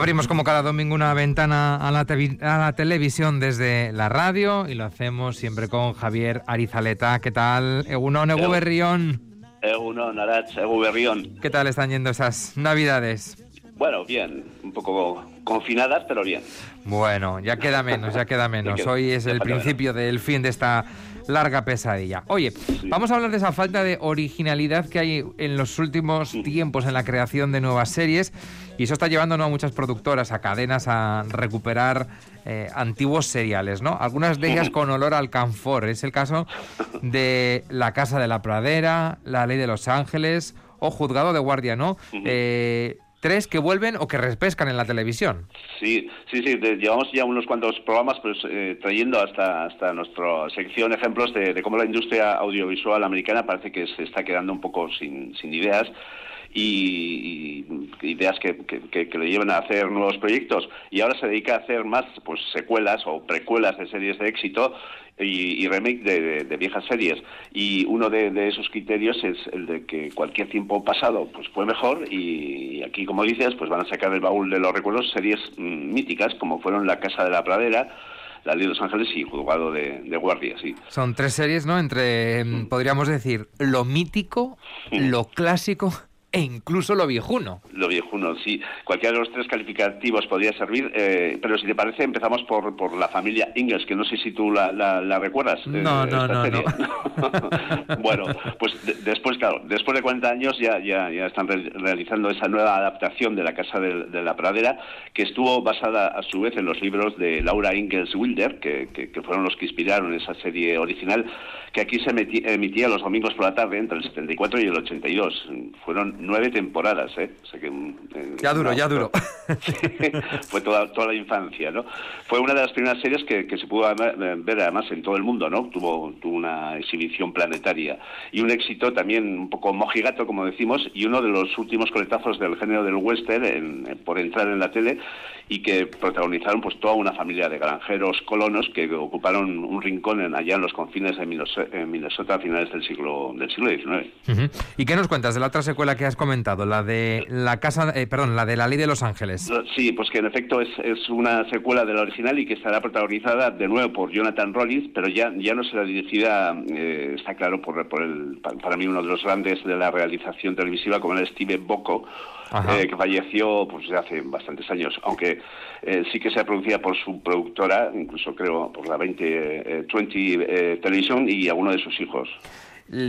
Abrimos como cada domingo una ventana a la, tevi- a la televisión desde la radio y lo hacemos siempre con Javier Arizaleta. ¿Qué tal? Egunon, Egu Berrión. Egunon, Arach, Egu Berrión. ¿Qué tal están yendo esas navidades? Bueno, bien, un poco confinadas, pero bien. Bueno, ya queda menos, ya queda [laughs] menos. Hoy es el principio del fin de esta larga pesadilla. Oye, vamos a hablar de esa falta de originalidad que hay en los últimos tiempos en la creación de nuevas series y eso está llevando ¿no? a muchas productoras, a cadenas a recuperar eh, antiguos seriales, ¿no? Algunas de ellas con olor al canfor. Es el caso de La Casa de la Pradera, La Ley de los Ángeles o Juzgado de Guardia, ¿no? Eh, tres que vuelven o que repescan en la televisión. Sí, sí, sí, llevamos ya unos cuantos programas pues, eh, trayendo hasta, hasta nuestra sección ejemplos de, cómo la industria audiovisual americana parece que se está quedando un poco sin ideas y, y ideas que, que, que- que le lleven a hacer nuevos proyectos. Y ahora se dedica a hacer más pues secuelas o precuelas de series de éxito y, y remake de, de- de viejas series. Y uno de, de esos criterios es el de que cualquier tiempo pasado pues fue mejor y aquí como dices pues van a sacar del baúl de los recuerdos series mm, míticas como fueron La Casa de la Pradera La Ley de los Ángeles y Juzgado de, de Guardia sí. Son tres series, ¿no? Entre, mm, podríamos decir, lo mítico, lo clásico e incluso lo viejuno. Lo viejuno, sí. Cualquiera de los tres calificativos podría servir, eh, pero si te parece, empezamos por, por la familia Ingalls, que no sé si tú la, la- la recuerdas. eh, No, no, no, serie. [laughs] bueno, pues de- después, claro, después de 40 años ya, ya, ya están re- realizando esa nueva adaptación de La Casa de, de la Pradera, que estuvo basada a su vez en los libros de Laura Ingalls Wilder, que, que- que fueron los que inspiraron esa serie original, que aquí se emitía los domingos por la tarde entre el 74 y el 82. Fueron nueve temporadas, ¿eh? O sea que, mm, eh, Ya duro, no, ya duro. [laughs] fue toda, toda la infancia, ¿no? Fue una de las primeras series que, que se pudo eh, ver además en todo el mundo, ¿no? Tuvo, tuvo una exhibición planetaria y un éxito también un poco mojigato, como decimos, y uno de los últimos coletazos del género del western en- en- por entrar en la tele y que protagonizaron pues toda una familia de granjeros colonos que ocuparon un rincón en, allá en los confines de Minnesota, a finales del siglo del siglo XIX. ¿Y qué nos cuentas de la otra secuela que has comentado? La de la casa, eh, perdón, la de la ley de los ángeles. Sí, pues que en efecto es, es una secuela de la original y que estará protagonizada de nuevo por Jonathan Rollins, pero ya, ya no será dirigida, eh, está claro, por, por el, pa- para mí uno de los grandes de la realización televisiva, como era Steve Bocco. Eh, que falleció pues hace bastantes años, aunque eh, sí que sea producida por su productora, incluso creo por la 20, eh, 20 eh, Television y alguno de sus hijos.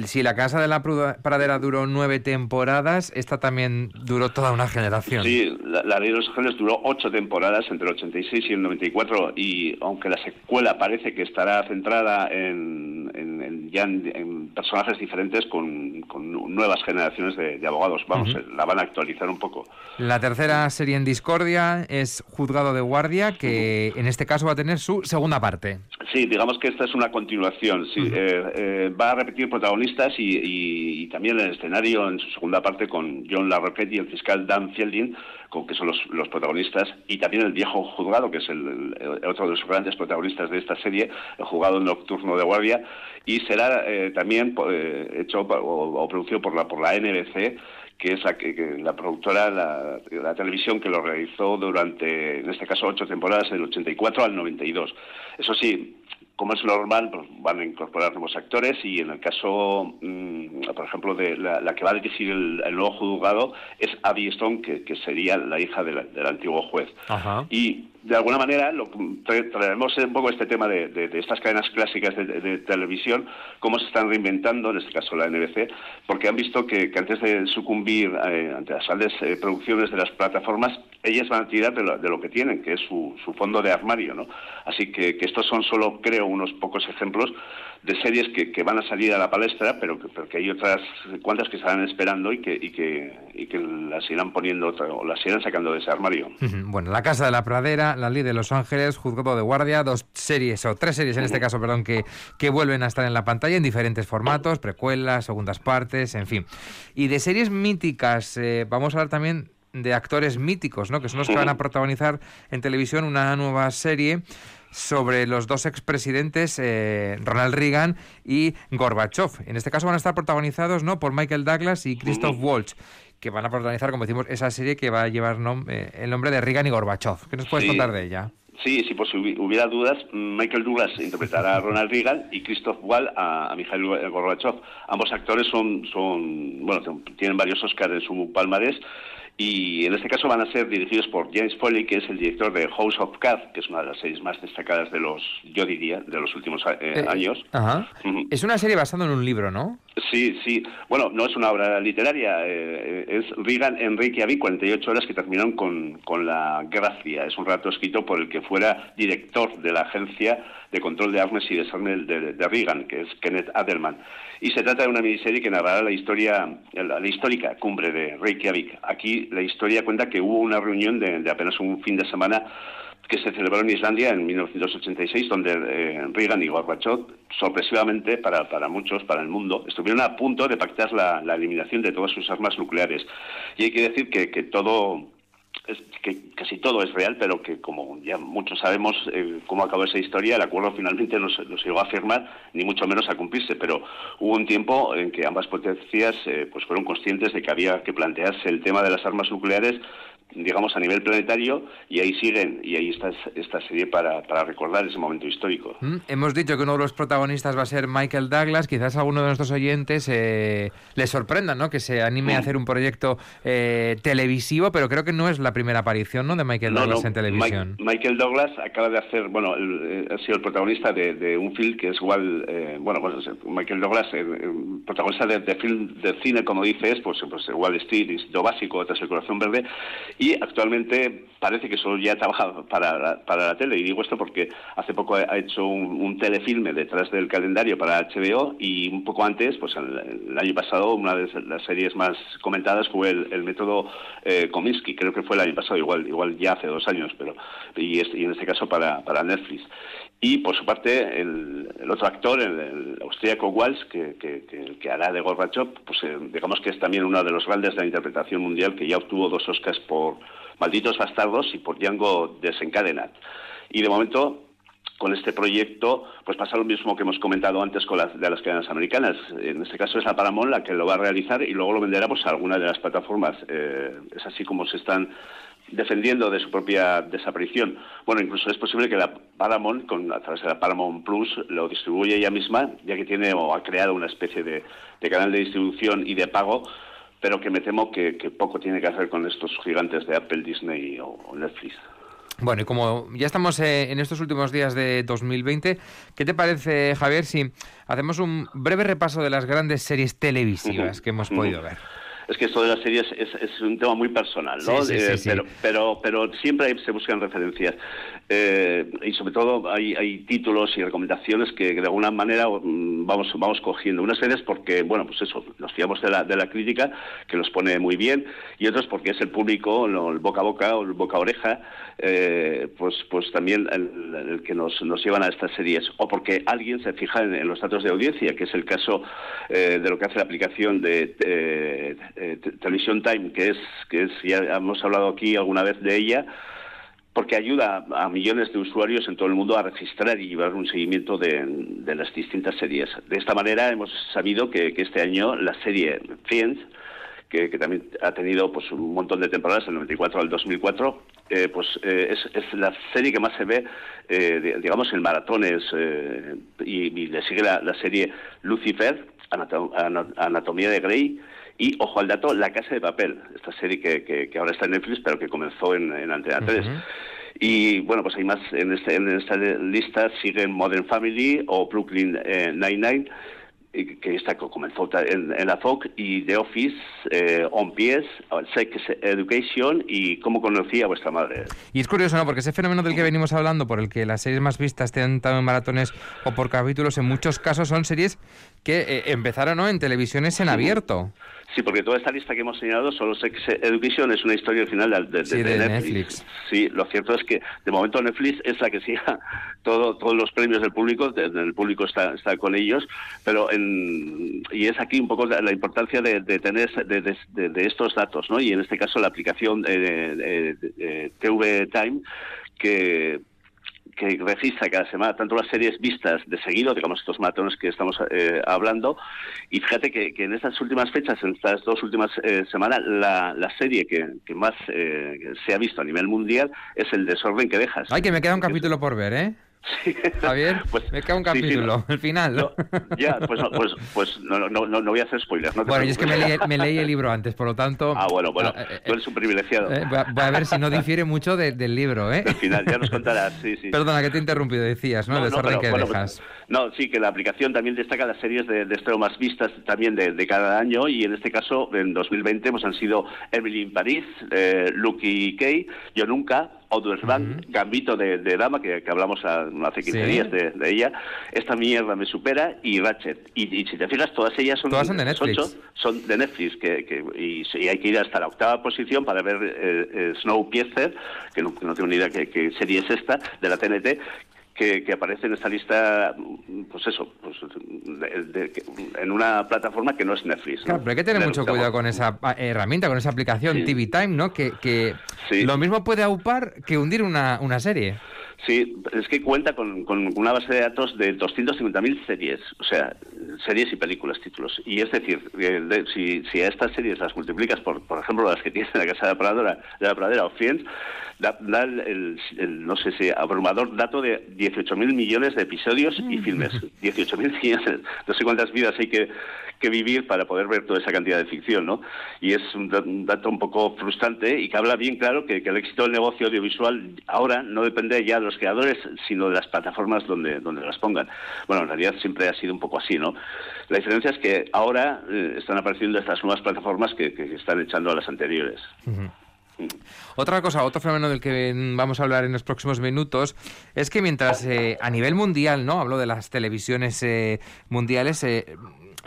Si la casa de la pradera duró nueve temporadas, esta también duró toda una generación. Sí, la, la de los Ángeles duró ocho temporadas entre el 86 y el 94 y aunque la secuela parece que estará centrada en, en- en- ya en, en personajes diferentes con, con nuevas generaciones de, de abogados, vamos, Ujú. eh, la van a actualizar un poco. La tercera serie en discordia es Juzgado de Guardia, que en este caso va a tener su segunda parte. Sí, digamos que esta es una continuación. Sí, eh, eh, va a repetir protagonistas y, y- y también el escenario en su segunda parte con John LaRoquette y el fiscal Dan Fielding con, que son los, los, protagonistas, y también el viejo juzgado, que es el, otro de los grandes protagonistas de esta serie, el juzgado nocturno de guardia, y será eh, también eh, hecho o, producido por la, por la NBC, que es la, que, la productora, la, la, televisión que lo realizó durante, en este caso, ocho temporadas, del 84 al 92. Eso sí, como es normal, pues van a incorporar nuevos actores y en el caso, mm, por ejemplo, de la, que va a dirigir el, nuevo juzgado es Abby Stone, que, sería la hija del antiguo juez. Y de alguna manera lo, traemos un poco este tema de, estas cadenas clásicas de, televisión, cómo se están reinventando, en este caso la NBC, porque han visto que, antes de sucumbir eh, ante las grandes eh, producciones de las plataformas, ellas van a tirar de lo, que tienen, que es su, fondo de armario. ¿no? Así que, que estos son solo, creo, unos pocos ejemplos de series que, que, van a salir a la palestra, pero que, hay otras cuantas que estarán esperando y que, y que, y que las irán poniendo o las irán sacando de ese armario. Bueno, La Casa de la Pradera, La Ley de Los Ángeles, Juzgado de Guardia, dos series, o tres series en este caso, perdón, que, que vuelven a estar en la pantalla en diferentes formatos, precuelas, segundas partes, en fin. Y de series míticas, eh, vamos a hablar también de actores míticos, ¿no? Que son los que van a protagonizar en televisión una nueva serie sobre los dos expresidentes, eh, Ronald Reagan y Gorbachev. En este caso van a estar protagonizados ¿no? por Michael Douglas y Christoph Waltz que van a protagonizar, como decimos, esa serie que va a llevar eh, el nombre de Reagan y Gorbachev. ¿Qué nos puedes contar de ella? Sí, sí, por si hubiera dudas, Michael Douglas interpretará a Ronald Reagan y Christoph Waltz a, a Mikhail Gorbachev. Ambos actores son, son, bueno, tienen varios Oscars en su palmarés y en este caso van a ser dirigidos por James Foley, que es el director de House of Cards, que es una de las series más destacadas de los, yo diría, de los últimos eh, eh, años. Ajá. Es una serie basada en un libro, ¿no? Sí, sí. Bueno, no es una obra literaria, eh, es Reagan en Reykjavik, 48 horas que terminaron con, con la gracia. Es un rato escrito por el que fuera director de la agencia de control de armas y desarme de, de Reagan, que es Kenneth Adelman. Y se trata de una miniserie que narrará la historia, la, histórica cumbre de Reykjavik. Aquí la historia cuenta que hubo una reunión de, apenas un fin de semana que se celebró en Islandia en 1986, donde eh, Reagan y Gorbachev, sorpresivamente para, para, muchos, para el mundo, estuvieron a punto de pactar la, la, eliminación de todas sus armas nucleares. Y hay que decir que, que todo es que casi todo es real, pero que como ya muchos sabemos eh, cómo acabó esa historia, el acuerdo finalmente no se, llegó a firmar, ni mucho menos a cumplirse, pero hubo un tiempo en que ambas potencias eh, pues fueron conscientes de que había que plantearse el tema de las armas nucleares digamos, a nivel planetario y ahí siguen, y ahí está esta serie para, para recordar ese momento histórico. Mm, hemos dicho que uno de los protagonistas va a ser Michael Douglas, quizás alguno de nuestros oyentes eh, le sorprenda, ¿no? Que se anime a mm. hacer un proyecto eh, televisivo, pero creo que no es la primera aparición, ¿no? De Michael Douglas en televisión. Michael Douglas acaba de hacer, bueno, eh, ha sido el protagonista de, un film que es igual, bueno, bueno, Michael Douglas, protagonista de, film de cine, como dices, pues, pues Wall Street, Instinto Básico, Tras el Corazón Verde, y actualmente parece que solo ya trabaja para, para la tele. Y digo esto porque hace poco ha hecho un, telefilme detrás del calendario para HBO y un poco antes, pues el, año pasado, una de las series más comentadas fue el, método eh, Kominsky. Creo que fue el año pasado, igual igual ya hace dos años, pero y, en este caso para, para Netflix. Y por su parte, el, otro actor, el, austríaco Walsh, que, que, hará de Gorbachev, pues eh, digamos que es también uno de los grandes de la interpretación mundial, que ya obtuvo dos Oscars por Malditos Bastardos y por Django Desencadenat. Y de momento, con este proyecto, pues pasa lo mismo que hemos comentado antes con las de las cadenas americanas. En este caso es la Paramount la que lo va a realizar y luego lo venderá pues, a alguna de las plataformas. Eh, es así como se están defendiendo de su propia desaparición. Bueno, incluso es posible que la Paramount, con, a través de la Paramount Plus, lo distribuya ella misma, ya que tiene o ha creado una especie de, canal de distribución y de pago, pero que me temo que, poco tiene que hacer con estos gigantes de Apple, Disney o, Netflix. Bueno, y como ya estamos eh, en estos últimos días de 2020, ¿qué te parece, Javier, si hacemos un breve repaso de las grandes series televisivas que hemos podido ver? Es que esto de las series es, un tema muy personal, ¿no? Eh, pero, pero, pero siempre se buscan referencias. Eh, y sobre todo hay, hay títulos y recomendaciones que, de alguna manera mm, vamos vamos cogiendo. Unas veces porque, bueno, pues eso, nos fiamos de la, de la crítica, que los pone muy bien, y otros porque es el público, el boca a boca o el boca a oreja, eh, pues, pues también el, que nos, nos llevan a estas series, o porque alguien se fija en, en los datos de audiencia, que es el caso eh, de lo que hace la aplicación de eh, eh, Television Time, que es, que es, ya hemos hablado aquí alguna vez de ella, porque ayuda a millones de usuarios en todo el mundo a registrar y llevar un seguimiento de, de las distintas series. De esta manera hemos sabido que, este año la serie Friends, que, también ha tenido pues un montón de temporadas, del 94 al 2004, eh, pues eh, es, es, la serie que más se ve, eh, digamos, en maratones, eh, y, y, le sigue la, serie Lucifer, Anatom Anatomía de Grey, y, ojo al dato, La Casa de Papel, esta serie que, que, que ahora está en Netflix, pero que comenzó en, en Antena 3. Uh -huh. Y bueno, pues hay más en, este, en esta lista siguen Modern Family o Brooklyn eh, Nine-Nine, que esta comenzó en, en, la FOC, y The Office, eh, On Pies, Sex Education y Cómo conocí a vuestra madre. Y es curioso, ¿no? Porque ese fenómeno del que venimos hablando, por el que las series más vistas te han en maratones o por capítulos, en muchos casos son series que eh, empezaron ¿no? en televisiones en abierto. Sí, porque toda esta lista que hemos señalado, solo Sex Education, es una historia original de, de, sí, de, de Netflix. Netflix. Sí, lo cierto es que de momento Netflix es la que siga [laughs] todo, todos los premios del público, el público está, está con ellos, pero en, y es aquí un poco la, la importancia de, tener de, estos datos, ¿no? Y en este caso la aplicación de, TV Time que que registra cada semana tanto las series vistas de seguido, digamos estos maratones que estamos eh, hablando, y fíjate que, que, en estas últimas fechas, en estas dos últimas eh, semanas, la, la, serie que, que más eh, se ha visto a nivel mundial es El desorden que dejas. Ay, que me queda un capítulo por ver, ¿eh? [laughs] Sí. Javier, pues, me queda un capítulo, sí, sí, no. el final. No, ya, pues, pues, pues no, no, no, no, voy a hacer spoilers. No bueno, yo es que me leí, me leí, el libro antes, por lo tanto... Ah, bueno, bueno, eh, tú eres un privilegiado. Eh, voy, a, ver si no [laughs] difiere mucho de, del libro, ¿eh? El final, ya nos contarás, sí, sí. Perdona, que te he interrumpido, decías, ¿no? el desorden pero, que bueno, dejas. Pues, no, sí, que la aplicación también destaca las series de, de estreno más vistas también de, de, cada año y en este caso, en 2020, pues han sido Emily in París, eh, Lucky Kay, Yo Nunca, Outdoors Bank, uh -huh. Gambito de, de, Dama, que, que hablamos a, hace 15 sí. días de, de, ella, Esta mierda me supera y Ratchet. Y, y si te fijas, todas ellas son, todas son de Netflix. Son, son de Netflix, que, que y, y, hay que ir hasta la octava posición para ver eh, eh, Snowpiercer, que no, que no tengo ni idea qué serie es esta, de la TNT, que, que, aparece en esta lista, pues eso, pues de, de, en una plataforma que no es Netflix. ¿no? Claro, pero hay que tener mucho cuidado con esa herramienta, con esa aplicación sí. TV Time, ¿no? Que, que sí. lo mismo puede aupar que hundir una, una serie. Sí, es que cuenta con, con una base de datos de 250.000 series, o sea, series y películas, títulos. Y es decir, de, si, si, a estas series las multiplicas por, por ejemplo, las que tiene la Casa de la Pradera, de la Pradera o Friends, da, da el, el, el, no sé si, abrumador dato de 18.000 millones de episodios y filmes. [laughs] 18.000 millones, no sé cuántas vidas hay que, que vivir para poder ver toda esa cantidad de ficción, ¿no? Y es un, dato un poco frustrante y que habla bien claro que, que, el éxito del negocio audiovisual ahora no depende ya de los creadores, sino de las plataformas donde, donde las pongan. Bueno, en realidad siempre ha sido un poco así, ¿no? La diferencia es que ahora eh, están apareciendo estas nuevas plataformas que, que, están echando a las anteriores. Uh -huh. Otra cosa, otro fenómeno del que vamos a hablar en los próximos minutos es que mientras eh, a nivel mundial, ¿no? Hablo de las televisiones eh, mundiales, eh,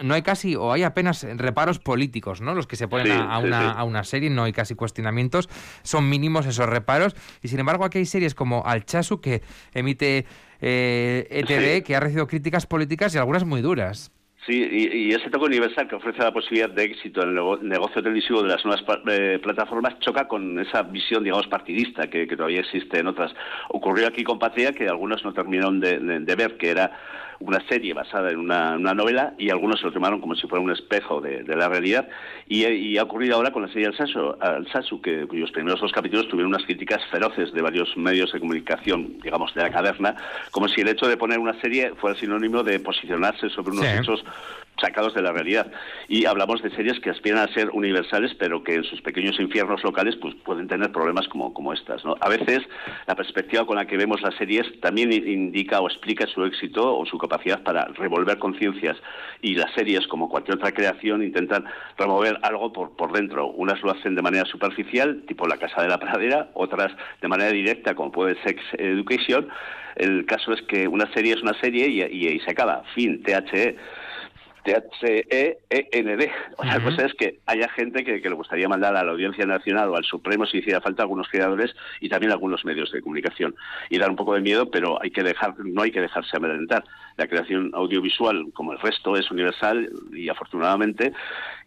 no hay casi o hay apenas reparos políticos, ¿no? Los que se ponen sí, a, a, una, sí. a, una, serie, no hay casi cuestionamientos, son mínimos esos reparos. Y sin embargo, aquí hay series como Alchazu que emite eh, ETV, que ha recibido críticas políticas y algunas muy duras. Sí, y, y, ese toque universal que ofrece la posibilidad de éxito en el negocio televisivo de las nuevas eh, plataformas choca con esa visión, digamos, partidista que, que, todavía existe en otras. Ocurrió aquí con Patria que algunos no terminaron de, de, de ver que era una serie basada en una, una, novela y algunos se lo tomaron como si fuera un espejo de, de la realidad y, y, ha ocurrido ahora con la serie Alsasu, Alsasu que, cuyos primeros dos capítulos tuvieron unas críticas feroces de varios medios de comunicación, digamos, de la caverna, como si el hecho de poner una serie fuera sinónimo de posicionarse sobre unos sí. hechos sacados de la realidad. Y hablamos de series que aspiran a ser universales, pero que en sus pequeños infiernos locales pues pueden tener problemas como, como estas. ¿no? A veces la perspectiva con la que vemos las series también indica o explica su éxito o su capacidad para revolver conciencias. Y las series, como cualquier otra creación, intentan remover algo por, por dentro. Unas lo hacen de manera superficial, tipo La Casa de la Pradera, otras de manera directa, como puede Sex Education. El caso es que una serie es una serie y, y se acaba. Fin, THE. T-H-E-E-N-D. Otra cosa es que haya gente que, le gustaría mandar a la Audiencia Nacional o al Supremo si hiciera falta algunos creadores y también algunos medios de comunicación. Y dar un poco de miedo, pero hay que dejar, no hay que dejarse amedrentar. La creación audiovisual, como el resto, es universal y afortunadamente,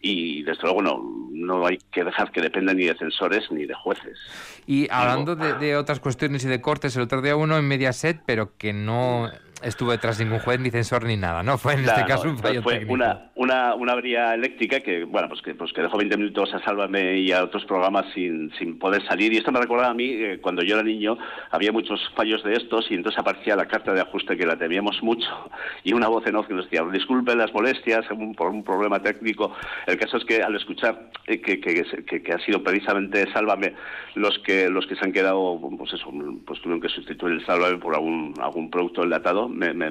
y desde luego no, no hay que dejar que dependa ni de censores ni de jueces. Y hablando de, de otras cuestiones y de cortes, el otro día uno en Mediaset, pero que no estuvo detrás de ningún juez, ni censor, ni nada, ¿no? Fue en este caso un fallo fue Una, una, una avería eléctrica que, bueno, pues que, pues que dejó 20 minutos a Sálvame y a otros programas sin, sin poder salir. Y esto me recordaba a mí, eh, cuando yo era niño, había muchos fallos de estos y entonces aparecía la carta de ajuste que la temíamos mucho [laughs] y una voz en off que nos decía, disculpen las molestias por un problema técnico. El caso es que al escuchar eh, que, que, que, ha sido precisamente Sálvame los que los que se han quedado, pues eso, pues tuvieron que sustituir el Sálvame por algún, algún producto enlatado, me,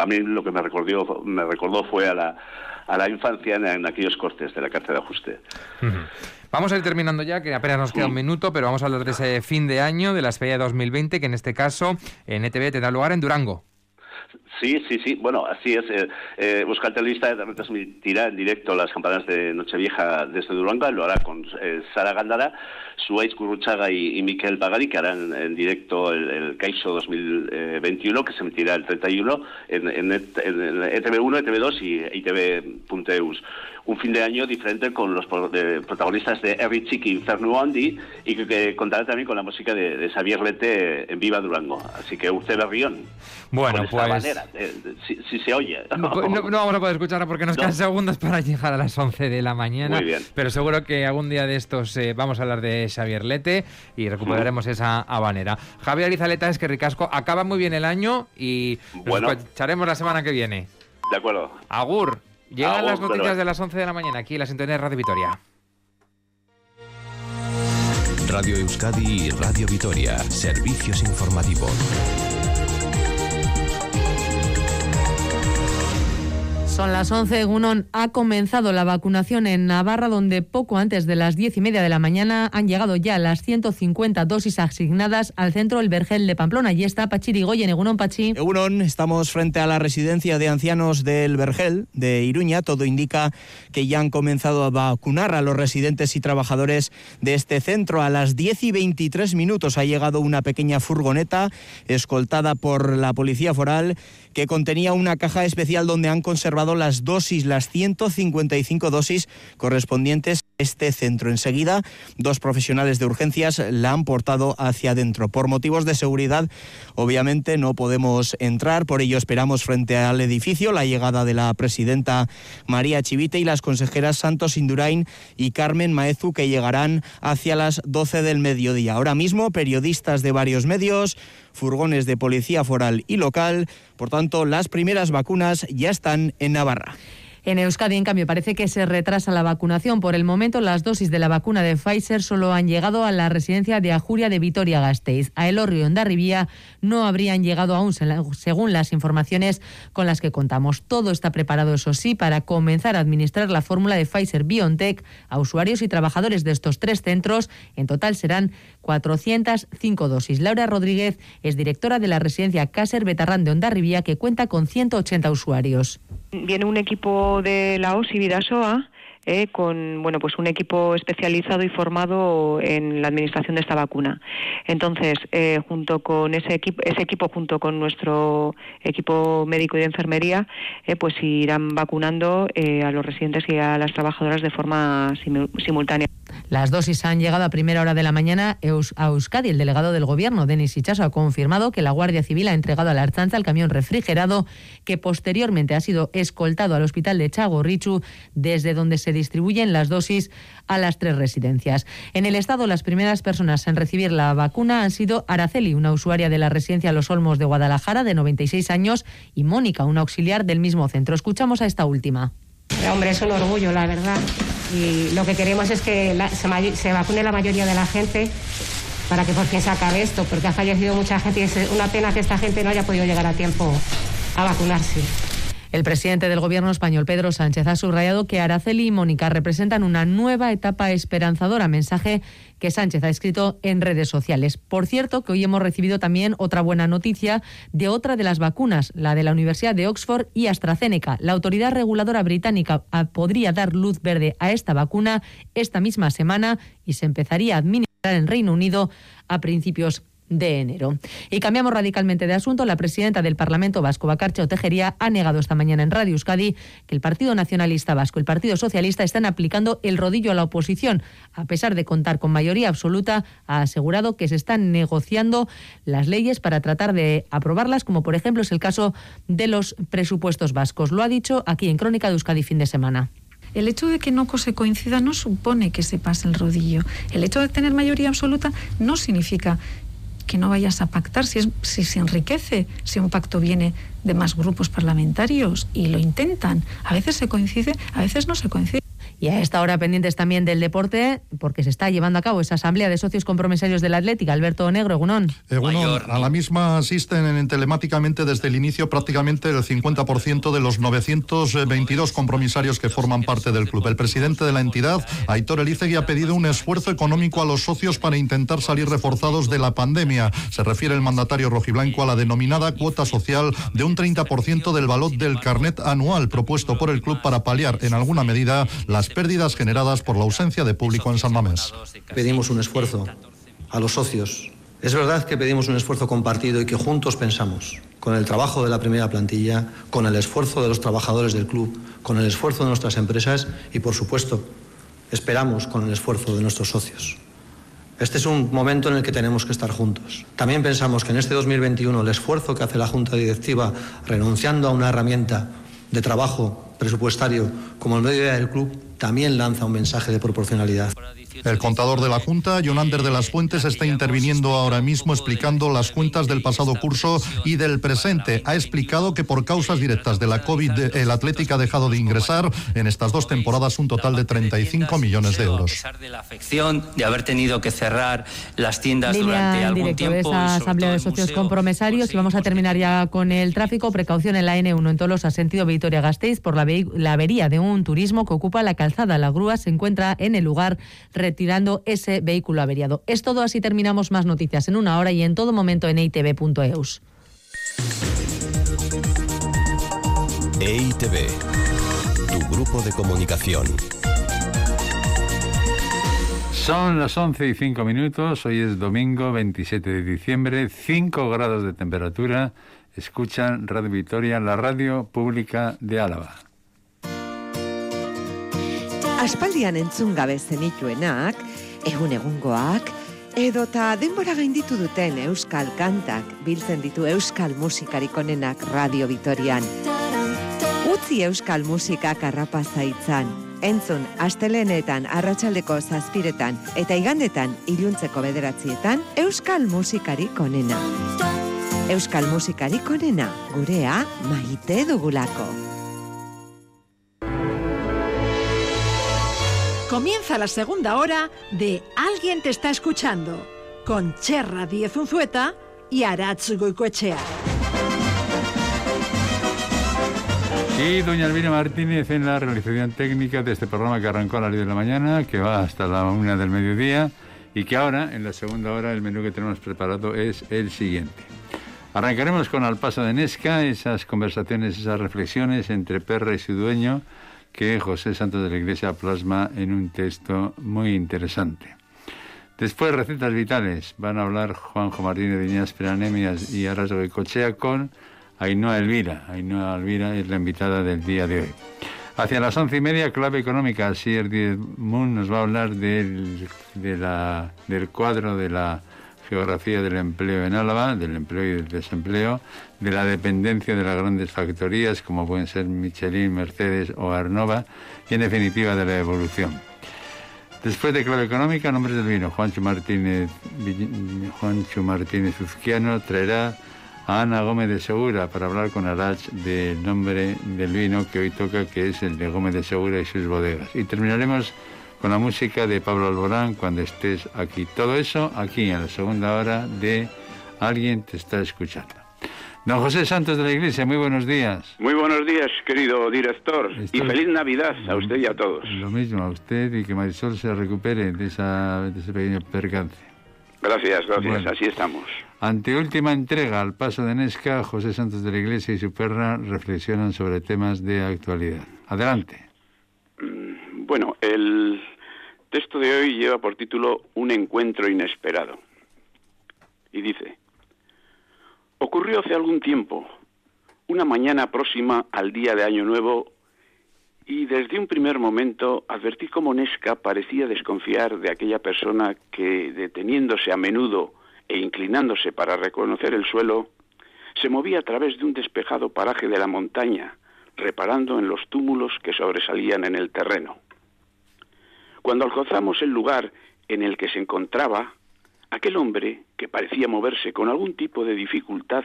a mí lo que me recordó, me recordó fue a la, a la infancia en, aquellos cortes de la cárcel de ajuste. Vamos a ir terminando ya, que apenas nos queda un minuto, pero vamos a hablar de ese fin de año de la Feria 2020, que en este caso en ETV tendrá lugar en Durango. Sí, sí, sí. Bueno, así es. Eh, eh, Euskal Televista retransmitirá en directo las campanas de Nochevieja desde Durango. Lo hará con eh, Sara Gándara, Suárez Curruchaga y, Miquel Pagari, que harán en directo el, el Caixo 2021, que se emitirá el 31 en, en, en ETV1, ETV2 y ITV.eus un fin de año diferente con los protagonistas de Every Chicky Inferno Andy y que, contará también con la música de, Xavier Lete en Viva Durango. Así que usted Berrión. Bueno, pues. Manera, si, se oye. No, vamos a poder escucharla porque nos quedan segundos para llegar a las 11 de la mañana. Muy bien. Pero seguro que algún día de estos eh, vamos a hablar de Xavier Lete y recuperaremos esa habanera. Javier Izaleta es que Ricasco acaba muy bien el año y nos escucharemos la semana que viene. De acuerdo. Agur. Llegan las noticias de las 11 de la mañana aquí en la sintonía de Radio Vitoria. Radio Euskadi y Radio Vitoria, servicios informativos. Son las 11. Gunón ha comenzado la vacunación en Navarra, donde poco antes de las 10 y media de la mañana han llegado ya las 150 dosis asignadas al centro El Vergel de Pamplona. Y está Pachiri Goyen, Egunon Pachi. Egunon, estamos frente a la residencia de ancianos del Vergel de Iruña. Todo indica que ya han comenzado a vacunar a los residentes y trabajadores de este centro. A las 10 y 23 minutos ha llegado una pequeña furgoneta escoltada por la Policía Foral que contenía una caja especial donde han conservado las dosis, las 155 dosis correspondientes este centro. Enseguida, dos profesionales de urgencias la han portado hacia adentro. Por motivos de seguridad, obviamente no podemos entrar, por ello esperamos frente al edificio la llegada de la presidenta María Chivite y las consejeras Santos Indurain y Carmen Maezu que llegarán hacia las 12 del mediodía. Ahora mismo, periodistas de varios medios, furgones de policía foral y local. Por tanto, las primeras vacunas ya están en Navarra. En Euskadi, en cambio, parece que se retrasa la vacunación. Por el momento, las dosis de la vacuna de Pfizer solo han llegado a la residencia de Ajuria de Vitoria-Gasteiz. A Elorrio, en Darribía, no habrían llegado aún, según las informaciones con las que contamos. Todo está preparado, eso sí, para comenzar a administrar la fórmula de Pfizer-BioNTech a usuarios y trabajadores de estos tres centros. En total serán 405 dosis. Laura Rodríguez es directora de la residencia Cáser Betarrán de Ondarribía, que cuenta con 180 usuarios. Viene un equipo de la OSI Vidasoa eh, con bueno pues un equipo especializado y formado en la administración de esta vacuna. Entonces, eh, junto con ese equipo, ese equipo junto con nuestro equipo médico y de enfermería, eh, pues irán vacunando a los residentes y a las trabajadoras de forma simultánea. Las dosis han llegado a primera hora de la mañana a Euskadi. El delegado del gobierno, Denis Ichaso, ha confirmado que la Guardia Civil ha entregado a la Archanza el camión refrigerado que posteriormente ha sido escoltado al hospital de Chagorrichu, desde donde se distribuyen las dosis a las tres residencias. En el estado, las primeras personas en recibir la vacuna han sido Araceli, una usuaria de la residencia Los Olmos de Guadalajara de 96 años, y Mónica, una auxiliar del mismo centro. Escuchamos a esta última. Hombre, es un orgullo, la verdad. Y lo que queremos es que se, se vacune la mayoría de la gente para que por fin se acabe esto, porque ha fallecido mucha gente y es una pena que esta gente no haya podido llegar a tiempo a vacunarse. El presidente del gobierno español, Pedro Sánchez, ha subrayado que Araceli y Mónica representan una nueva etapa esperanzadora, mensaje que Sánchez ha escrito en redes sociales. Por cierto, que hoy hemos recibido también otra buena noticia de otra de las vacunas, la de la Universidad de Oxford y AstraZeneca. La autoridad reguladora británica ah, podría dar luz verde a esta vacuna esta misma semana y se empezaría a administrar en Reino Unido a principios de enero. Y cambiamos radicalmente de asunto. La presidenta del Parlamento Vasco, Bacarcha Tejería, ha negado esta mañana en Radio Euskadi que el Partido Nacionalista Vasco y el Partido Socialista están aplicando el rodillo a la oposición. A pesar de contar con mayoría absoluta, ha asegurado que se están negociando las leyes para tratar de aprobarlas, como por ejemplo es el caso de los presupuestos vascos. Lo ha dicho aquí en Crónica de Euskadi fin de semana. El hecho de que no se coincida no supone que se pase el rodillo. El hecho de tener mayoría absoluta no significa que no vayas a pactar si, si se enriquece, si un pacto viene de más grupos parlamentarios y lo intentan. A veces se coincide, a veces no se coincide. Y a esta hora pendientes también del deporte, porque se está llevando a cabo esa asamblea de socios compromisarios de la Atlética. Alberto Negro, Egunón. Egunón, a la misma asisten telemáticamente desde el inicio prácticamente el 50% de los 922 compromisarios que forman parte del club. El presidente de la entidad, Aitor Elizegui, ha pedido un esfuerzo económico a los socios para intentar salir reforzados de la pandemia. Se refiere el mandatario rojiblanco a la denominada cuota social de un 30% del valor del carnet anual propuesto por el club para paliar en alguna medida las pérdidas generadas por la ausencia de público en San Mamés. Pedimos un esfuerzo a los socios. Es verdad que pedimos un esfuerzo compartido y que juntos pensamos, con el trabajo de la primera plantilla, con el esfuerzo de los trabajadores del club, con el esfuerzo de nuestras empresas y, por supuesto, esperamos con el esfuerzo de nuestros socios. Este es un momento en el que tenemos que estar juntos. También pensamos que en este 2021 el esfuerzo que hace la Junta Directiva renunciando a una herramienta de trabajo presupuestario como el medio del club también lanza un mensaje de proporcionalidad. El contador de la Junta, Jonander de las Fuentes, está interviniendo ahora mismo explicando las cuentas del pasado curso y del presente. Ha explicado que por causas directas de la COVID el Atlético ha dejado de ingresar en estas dos temporadas un total de 35 millones de euros. A pesar de la afección de haber tenido que cerrar las tiendas Línea durante algún directo tiempo. esa asamblea de socios compromisarios y vamos a terminar ya con el tráfico. Precaución en la N1 en Tolosa, sentido Vitoria-Gasteiz, por la, la avería de un turismo que ocupa la calzada. La grúa se encuentra en el lugar retirando ese vehículo averiado. Es todo, así terminamos más noticias en una hora y en todo momento en itv.eus. EITV, tu grupo de comunicación. Son las 11 y 5 minutos, hoy es domingo 27 de diciembre, 5 grados de temperatura. Escuchan Radio Vitoria, la radio pública de Álava. Aspaldian entzun gabe zenituenak, egun egungoak, edota denbora gainditu duten euskal kantak biltzen ditu euskal musikarik onenak Radio Vitorian. Utzi euskal musikak arrapaza itzan. Entzun, astelenetan arratsaldeko zazpiretan eta igandetan iluntzeko bederatzietan euskal musikarik onena. Euskal musikarik onena, gurea maite dugulako. Comienza la segunda hora de Alguien te está escuchando con Cherra Díez Unzueta y Aratz Goicoechea. Y doña Elvira Martínez en la realización técnica de este programa que arrancó a las 10 de la mañana, que va hasta la una del mediodía y que ahora, en la segunda hora, el menú que tenemos preparado es el siguiente. Arrancaremos con Al paso de Nesca, esas conversaciones, esas reflexiones entre perra y su dueño que José Santos de la Iglesia plasma en un texto muy interesante. Después, recetas vitales. Van a hablar Juanjo Martínez de Iñas Peranemias y Arras Cochea con Ainhoa Elvira. Ainhoa Elvira es la invitada del día de hoy. Hacia las once y media, clave económica. Sier Moon nos va a hablar del, de del cuadro de la geografía del empleo en Álava, del empleo y del desempleo, de la dependencia de las grandes factorías como pueden ser Michelin, Mercedes o Arnova y en definitiva de la evolución. Después de clave económica, nombres del vino. Juancho Martínez, Juancho Martínez Uzquiano traerá a Ana Gómez de Segura para hablar con Arach del nombre del vino que hoy toca, que es el de Gómez de Segura y sus bodegas. Y terminaremos con la música de Pablo Alborán cuando estés aquí. Todo eso aquí en la segunda hora de Alguien te está escuchando. Don José Santos de la Iglesia, muy buenos días. Muy buenos días, querido director, y feliz Navidad a usted y a todos. Lo mismo a usted y que Marisol se recupere de, esa, de ese pequeño percance. Gracias, gracias, así estamos. Ante última entrega al paso de Nesca, José Santos de la Iglesia y su perra reflexionan sobre temas de actualidad. Adelante. Mm, bueno, el texto de hoy lleva por título Un encuentro inesperado. Y dice, ocurrió hace algún tiempo, una mañana próxima al día de Año Nuevo, y desde un primer momento advertí cómo Nesca parecía desconfiar de aquella persona que, deteniéndose a menudo e inclinándose para reconocer el suelo, se movía a través de un despejado paraje de la montaña, reparando en los túmulos que sobresalían en el terreno. Cuando alcanzamos el lugar en el que se encontraba, aquel hombre, que parecía moverse con algún tipo de dificultad,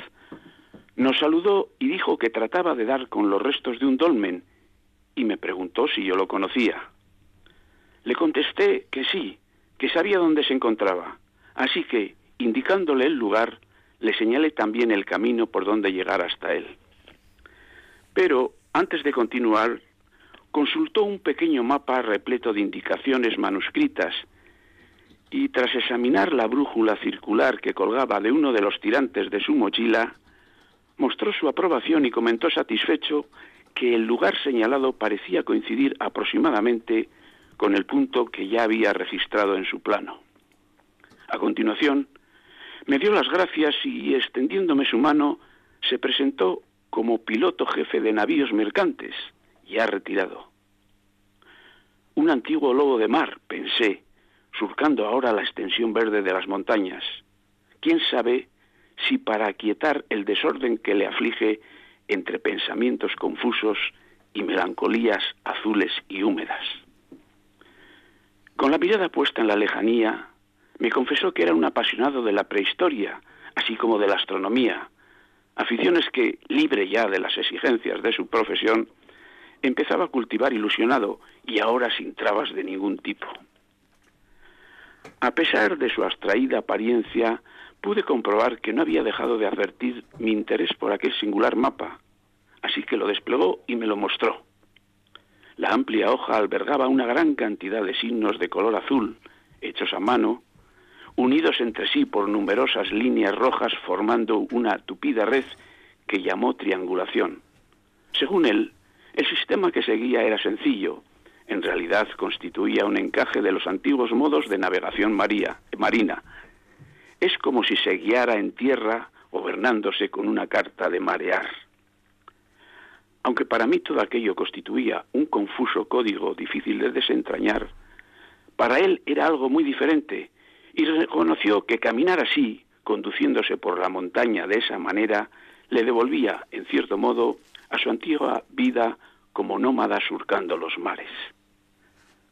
nos saludó y dijo que trataba de dar con los restos de un dolmen y me preguntó si yo lo conocía. Le contesté que sí, que sabía dónde se encontraba, así que, indicándole el lugar, le señalé también el camino por donde llegar hasta él. Pero, antes de continuar, consultó un pequeño mapa repleto de indicaciones manuscritas y tras examinar la brújula circular que colgaba de uno de los tirantes de su mochila, mostró su aprobación y comentó satisfecho que el lugar señalado parecía coincidir aproximadamente con el punto que ya había registrado en su plano. A continuación, me dio las gracias y, extendiéndome su mano, se presentó como piloto jefe de navíos mercantes, ha retirado. Un antiguo lobo de mar, pensé, surcando ahora la extensión verde de las montañas. ¿Quién sabe si para aquietar el desorden que le aflige entre pensamientos confusos y melancolías azules y húmedas? Con la mirada puesta en la lejanía, me confesó que era un apasionado de la prehistoria, así como de la astronomía, aficiones que, libre ya de las exigencias de su profesión, empezaba a cultivar ilusionado y ahora sin trabas de ningún tipo. A pesar de su abstraída apariencia, pude comprobar que no había dejado de advertir mi interés por aquel singular mapa, así que lo desplegó y me lo mostró. La amplia hoja albergaba una gran cantidad de signos de color azul, hechos a mano, unidos entre sí por numerosas líneas rojas formando una tupida red que llamó triangulación. Según él, el sistema que seguía era sencillo. En realidad constituía un encaje de los antiguos modos de navegación marina. Es como si se guiara en tierra gobernándose con una carta de marear. Aunque para mí todo aquello constituía un confuso código difícil de desentrañar, para él era algo muy diferente y reconoció que caminar así, conduciéndose por la montaña de esa manera, le devolvía, en cierto modo, a su antigua vida como nómada surcando los mares.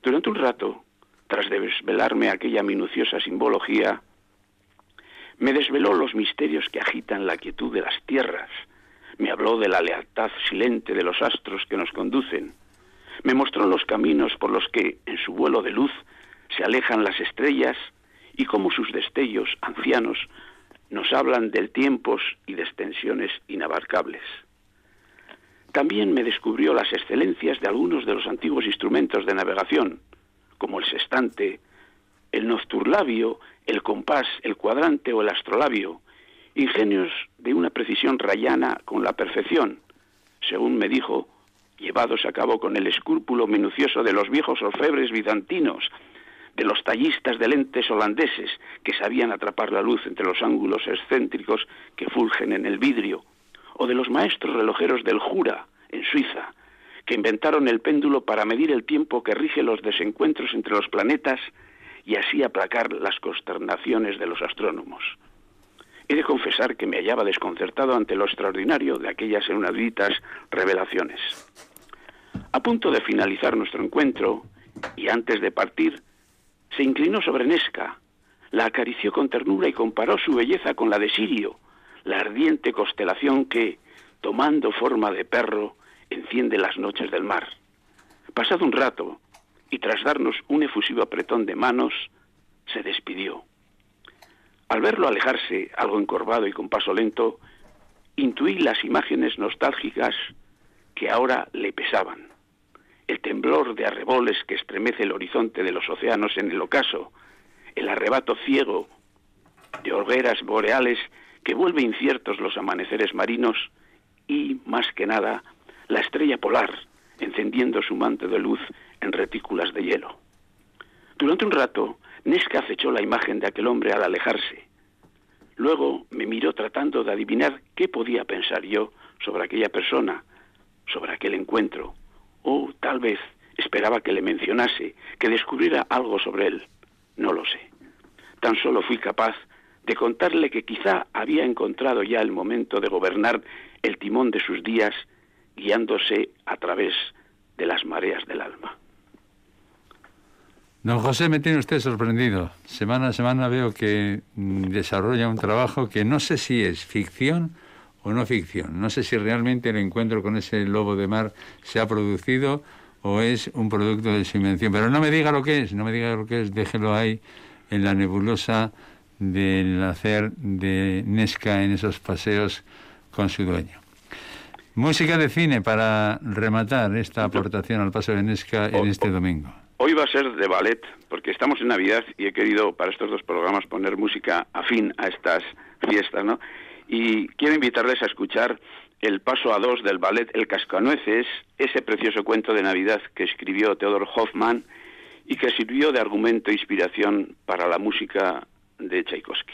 Durante un rato, tras desvelarme aquella minuciosa simbología, me desveló los misterios que agitan la quietud de las tierras, me habló de la lealtad silente de los astros que nos conducen, me mostró los caminos por los que, en su vuelo de luz, se alejan las estrellas y cómo sus destellos ancianos nos hablan de tiempos y de extensiones inabarcables. También me descubrió las excelencias de algunos de los antiguos instrumentos de navegación, como el sextante, el nocturlabio, el compás, el cuadrante o el astrolabio, ingenios de una precisión rayana con la perfección, según me dijo, llevados a cabo con el escrúpulo minucioso de los viejos orfebres bizantinos, de los tallistas de lentes holandeses que sabían atrapar la luz entre los ángulos excéntricos que fulgen en el vidrio, o de los maestros relojeros del Jura, en Suiza, que inventaron el péndulo para medir el tiempo que rige los desencuentros entre los planetas y así aplacar las consternaciones de los astrónomos. He de confesar que me hallaba desconcertado ante lo extraordinario de aquellas inauditas revelaciones. A punto de finalizar nuestro encuentro, y antes de partir, se inclinó sobre Nesca, la acarició con ternura y comparó su belleza con la de Sirio, la ardiente constelación que, tomando forma de perro, enciende las noches del mar. Pasado un rato, y tras darnos un efusivo apretón de manos, se despidió. Al verlo alejarse, algo encorvado y con paso lento, intuí las imágenes nostálgicas que ahora le pesaban. El temblor de arreboles que estremece el horizonte de los océanos en el ocaso, el arrebato ciego de hogueras boreales que vuelve inciertos los amaneceres marinos y, más que nada, la estrella polar encendiendo su manto de luz en retículas de hielo. Durante un rato, Nesca acechó la imagen de aquel hombre al alejarse. Luego me miró tratando de adivinar qué podía pensar yo sobre aquella persona, sobre aquel encuentro, o tal vez esperaba que le mencionase, que descubriera algo sobre él. No lo sé. Tan solo fui capaz de contarle que quizá había encontrado ya el momento de gobernar el timón de sus días guiándose a través de las mareas del alma. Don José, me tiene usted sorprendido. Semana a semana veo que mm, desarrolla un trabajo que no sé si es ficción o no ficción. No sé si realmente el encuentro con ese lobo de mar se ha producido o es un producto de su invención. Pero no me diga lo que es, no me diga lo que es, déjelo ahí en la nebulosa del hacer de Nesca en esos paseos con su dueño. Música de cine para rematar esta aportación al paso de Nesca en este domingo. Hoy va a ser de ballet, porque estamos en Navidad y he querido para estos dos programas poner música afín a estas fiestas, ¿no? Y quiero invitarles a escuchar el paso a dos del ballet El Cascanueces, ese precioso cuento de Navidad que escribió Theodor Hoffman y que sirvió de argumento e inspiración para la música de Tchaikovsky.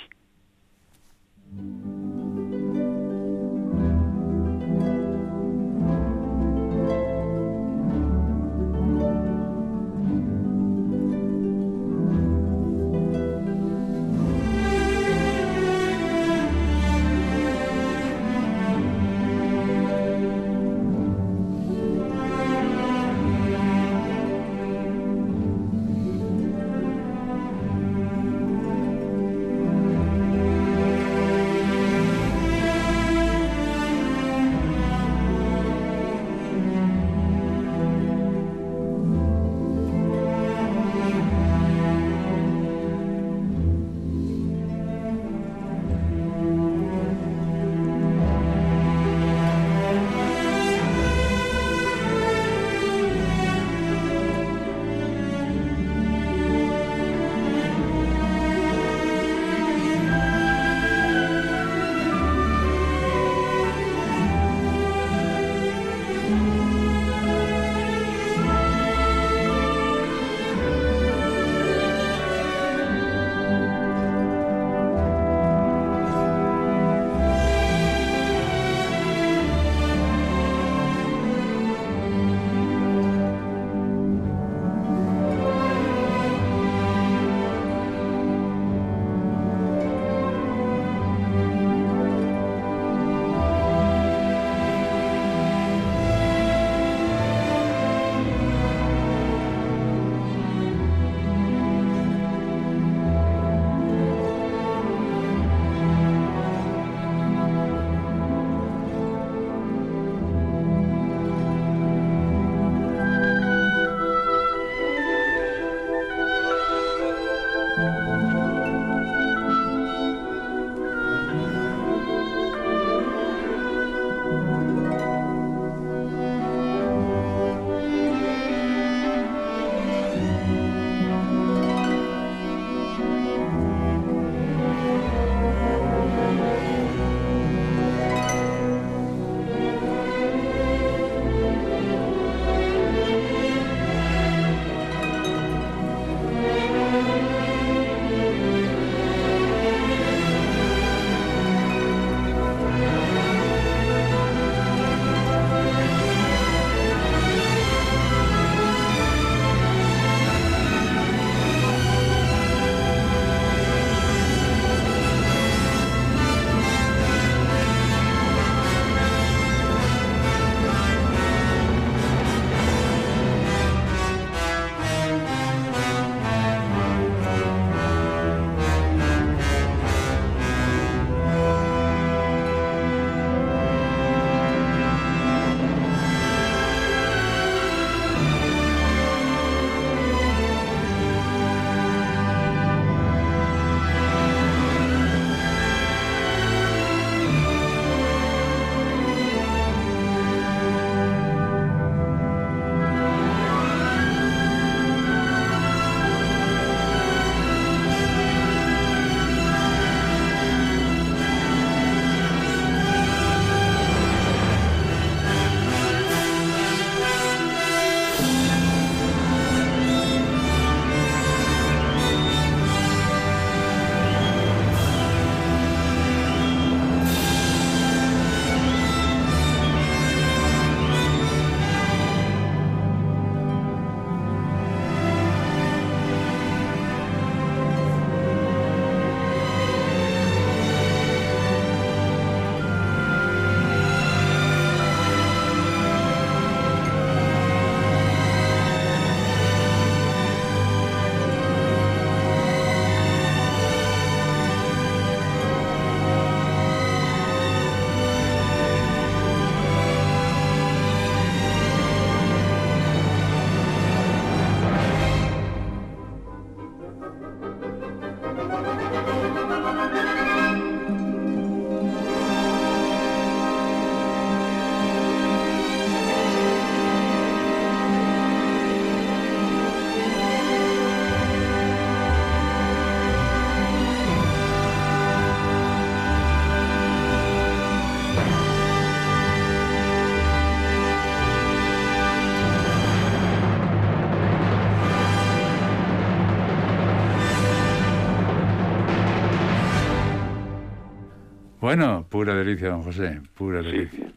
Pura delicia, don José, pura delicia.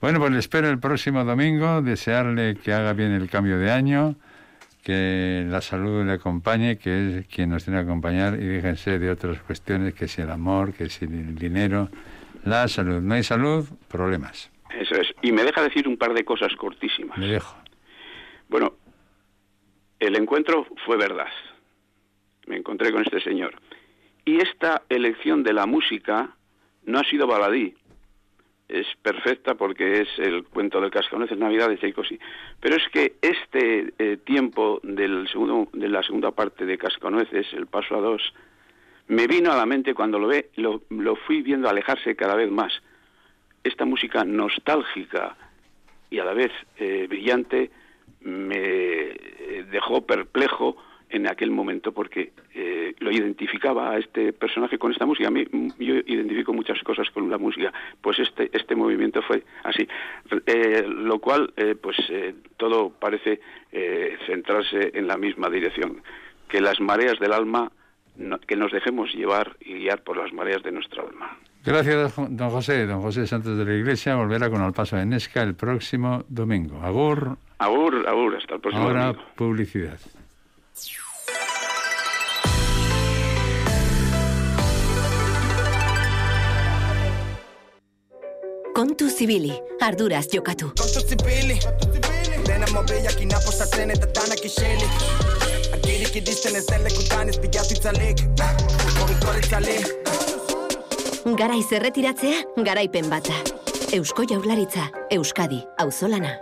Bueno, pues le espero el próximo domingo, desearle que haga bien el cambio de año, que la salud le acompañe, que es quien nos tiene que acompañar, y déjense de otras cuestiones, que si el amor, que si el dinero, la salud. No hay salud, problemas. Eso es. Y me deja decir un par de cosas cortísimas. Me dejo. Bueno, el encuentro fue verdad. Me encontré con este señor. Y esta elección de la música no ha sido baladí. Es perfecta porque es el cuento del cascanueces Navidad de Tchaikovsky. Pero es que este eh, tiempo del segundo, de la segunda parte de Cascanueces, el paso a dos, me vino a la mente cuando lo, ve, lo, lo fui viendo alejarse cada vez más. Esta música nostálgica y a la vez eh, brillante me eh, dejó perplejo en aquel momento porque eh, lo identificaba a este personaje con esta música. A mí yo identifico muchas cosas con la música, pues este este movimiento fue así, Eh, lo cual eh, pues eh, todo parece eh, centrarse en la misma dirección, que las mareas del alma no- que nos dejemos llevar y guiar por las mareas de nuestra alma. Gracias, don José. Don José Santos de la Iglesia volverá con el paso de Nesca el próximo domingo. Agur, Agur, agur, hasta el próximo ahora domingo. publicidad. Kontu zibili, arduraz jokatu. Zibili Dena mobilak inaposatzen eta danak iseli Argirik iristen ez den lekutan ez bilatu itzalik Mugikor itzalik Garaiz erretiratzea, garaipen bata. Eusko Jaurlaritza, Euskadi, auzolana.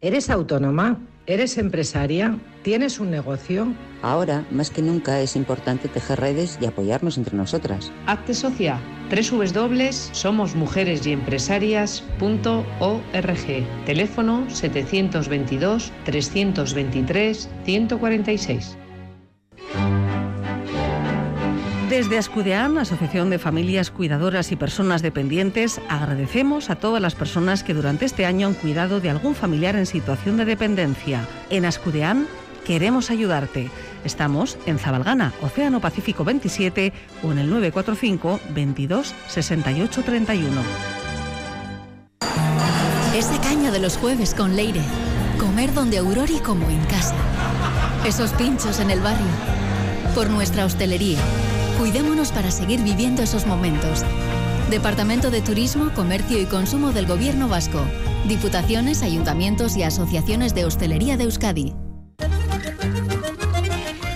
¿Eres autónoma? ¿Eres empresaria? ¿Tienes un negocio? Ahora, más que nunca, es importante tejer redes y apoyarnos entre nosotras. Hazte socia. www.somosmujeresyempresarias.org. Teléfono 722-323-146. Desde Ascudean, Asociación de Familias Cuidadoras y Personas Dependientes, agradecemos a todas las personas que durante este año han cuidado de algún familiar en situación de dependencia. En Ascudean queremos ayudarte. Estamos en Zabalgana, Océano Pacífico 27 o en el 945 22 68 31. Ese caño de los jueves con Leire. Comer donde Aurori como en casa. Esos pinchos en el barrio. Por nuestra hostelería. Cuidémonos para seguir viviendo esos momentos. Departamento de Turismo, Comercio y Consumo del Gobierno Vasco. Diputaciones, ayuntamientos y asociaciones de hostelería de Euskadi.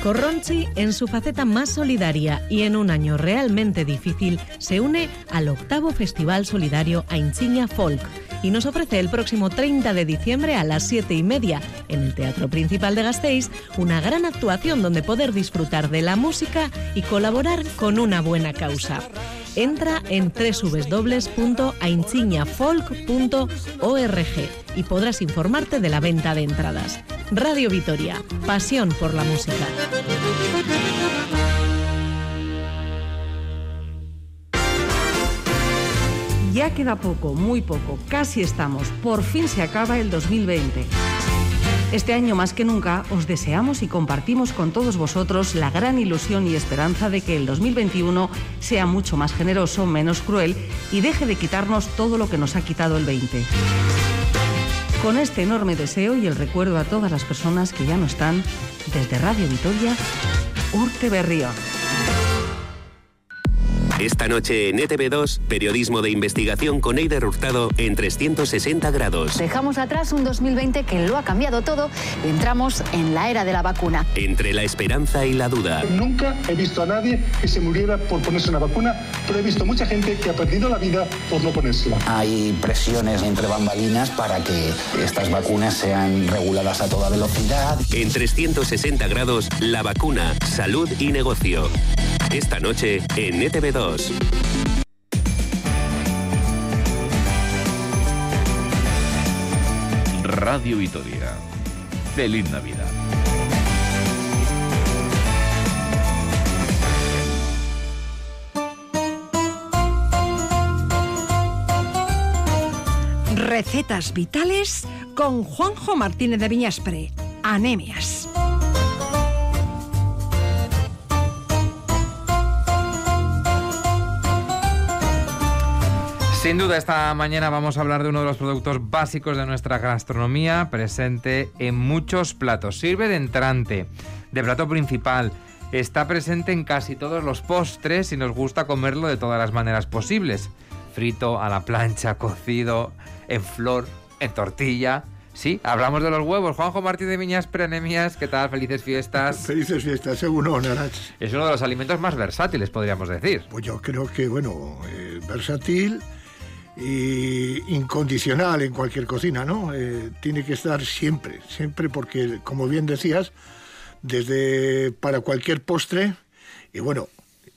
Corronchi, en su faceta más solidaria y en un año realmente difícil, se une al octavo Festival Solidario Ainchiña Folk y nos ofrece el próximo 30 de diciembre a las 7 y media en el Teatro Principal de Gasteiz una gran actuación donde poder disfrutar de la música y colaborar con una buena causa. Entra en www.ainchiñafolk.org y podrás informarte de la venta de entradas. Radio Vitoria, pasión por la música. Ya queda poco, muy poco, casi estamos. Por fin se acaba el 2020. Este año más que nunca os deseamos y compartimos con todos vosotros la gran ilusión y esperanza de que el 2021 sea mucho más generoso, menos cruel y deje de quitarnos todo lo que nos ha quitado el 20. Con este enorme deseo y el recuerdo a todas las personas que ya no están, desde Radio Vitoria, Urte Berrío. Esta noche en ETV2, periodismo de investigación con Eider Hurtado en 360 grados. Dejamos atrás un 2020 que lo ha cambiado todo y entramos en la era de la vacuna. Entre la esperanza y la duda. Nunca he visto a nadie que se muriera por ponerse una vacuna, pero he visto mucha gente que ha perdido la vida por no ponérsela. Hay presiones entre bambalinas para que estas vacunas sean reguladas a toda velocidad. En 360 grados, la vacuna, salud y negocio. Esta noche en ETV2. Radio Vitoria. Feliz Navidad. Recetas vitales con Juanjo Martínez de Viñaspre. Anemias. Sin duda, esta mañana vamos a hablar de uno de los productos básicos de nuestra gastronomía, presente en muchos platos. Sirve de entrante, de plato principal. Está presente en casi todos los postres y nos gusta comerlo de todas las maneras posibles. Frito, a la plancha, cocido, en flor, en tortilla. Sí, hablamos de los huevos. Juanjo Martín de Miñas Preanemias, ¿qué tal? Felices fiestas. [laughs] Felices fiestas, según Narach. Es uno de los alimentos más versátiles, podríamos decir. Pues yo creo que, bueno, eh, versátil y incondicional en cualquier cocina, ¿no? Eh, tiene que estar siempre, siempre porque, como bien decías, desde para cualquier postre, y bueno,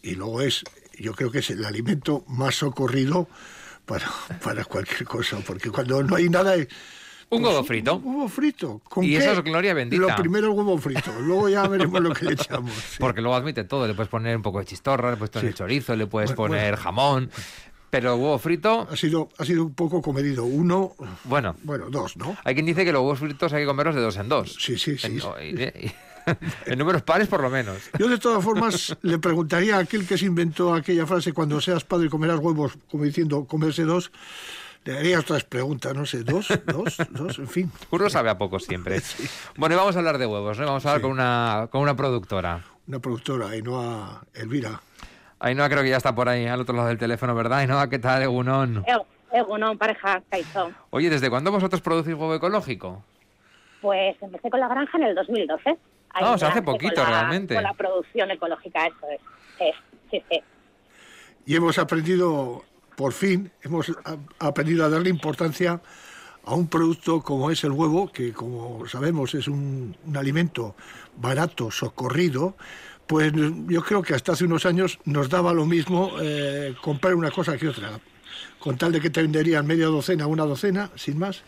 y luego es, yo creo que es el alimento más socorrido para, [laughs] para cualquier cosa, porque cuando no hay nada... Un huevo frito. Un huevo frito. ¿Con y qué? eso es gloria bendita. Lo primero el huevo frito, luego ya veremos lo que le echamos. [laughs] sí. Porque luego admite todo. Le puedes poner un poco de chistorra, le puedes poner Sí. chorizo, le puedes Bueno, poner jamón. Pero huevo frito, Ha sido, ha sido un poco comedido. Uno, bueno, bueno, dos, ¿no? hay quien dice que los huevos fritos hay que comerlos de dos en dos. Sí, sí, sí. En, y- y- [laughs] en números pares por lo menos. Yo de todas formas [laughs] le preguntaría a aquel que se inventó aquella frase cuando seas padre comerás huevos, como diciendo comerse dos, le haría otras preguntas, no sé, dos, dos, dos, en fin. [laughs] Uno sabe a poco siempre. Bueno, y vamos a hablar de huevos, ¿no? Vamos a hablar con, una, con una productora. Una productora, Ainhoa Elvira. Ainhoa creo que ya está por ahí, al otro lado del teléfono, ¿verdad? Ainhoa, ¿qué tal, Egunon? Egunon, pareja, Kaizón. Oye, ¿desde cuándo vosotros producís huevo ecológico? Pues empecé con la granja en el 2012. Ahí Ah, o sea, hace empecé con poquito, la- realmente. Con la producción ecológica, eso es. Sí, sí, sí. Y hemos aprendido, por fin, hemos a- aprendido a darle importancia a un producto como es el huevo, que como sabemos es un, un alimento barato, socorrido, pues yo creo que hasta hace unos años nos daba lo mismo eh, comprar una cosa que otra, con tal de que te venderían media docena, una docena, sin más.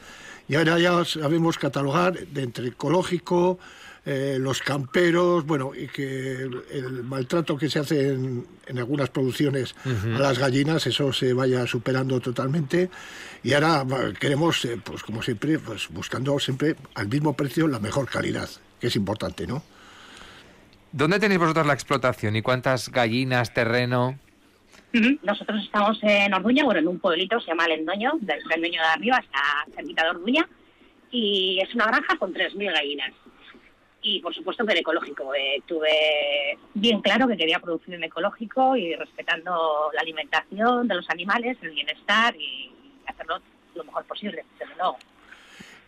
Y ahora ya sabemos catalogar de entre ecológico, eh, los camperos, bueno, y que el, el maltrato que se hace en, en algunas producciones a las gallinas, eso se vaya superando totalmente. Y ahora queremos, eh, pues como siempre, pues buscando siempre al mismo precio la mejor calidad, que es importante, ¿no? ¿Dónde tenéis vosotros la explotación y cuántas gallinas, terreno? Nosotros estamos en Orduña, bueno, en un pueblito, se llama Lendoño, del Lendoño de arriba, está cerquita de Orduña, y es una granja con 3.000 gallinas. Y por supuesto que en ecológico. eh, tuve bien claro que quería producir en ecológico y respetando la alimentación de los animales, el bienestar y hacerlo lo mejor posible, desde luego.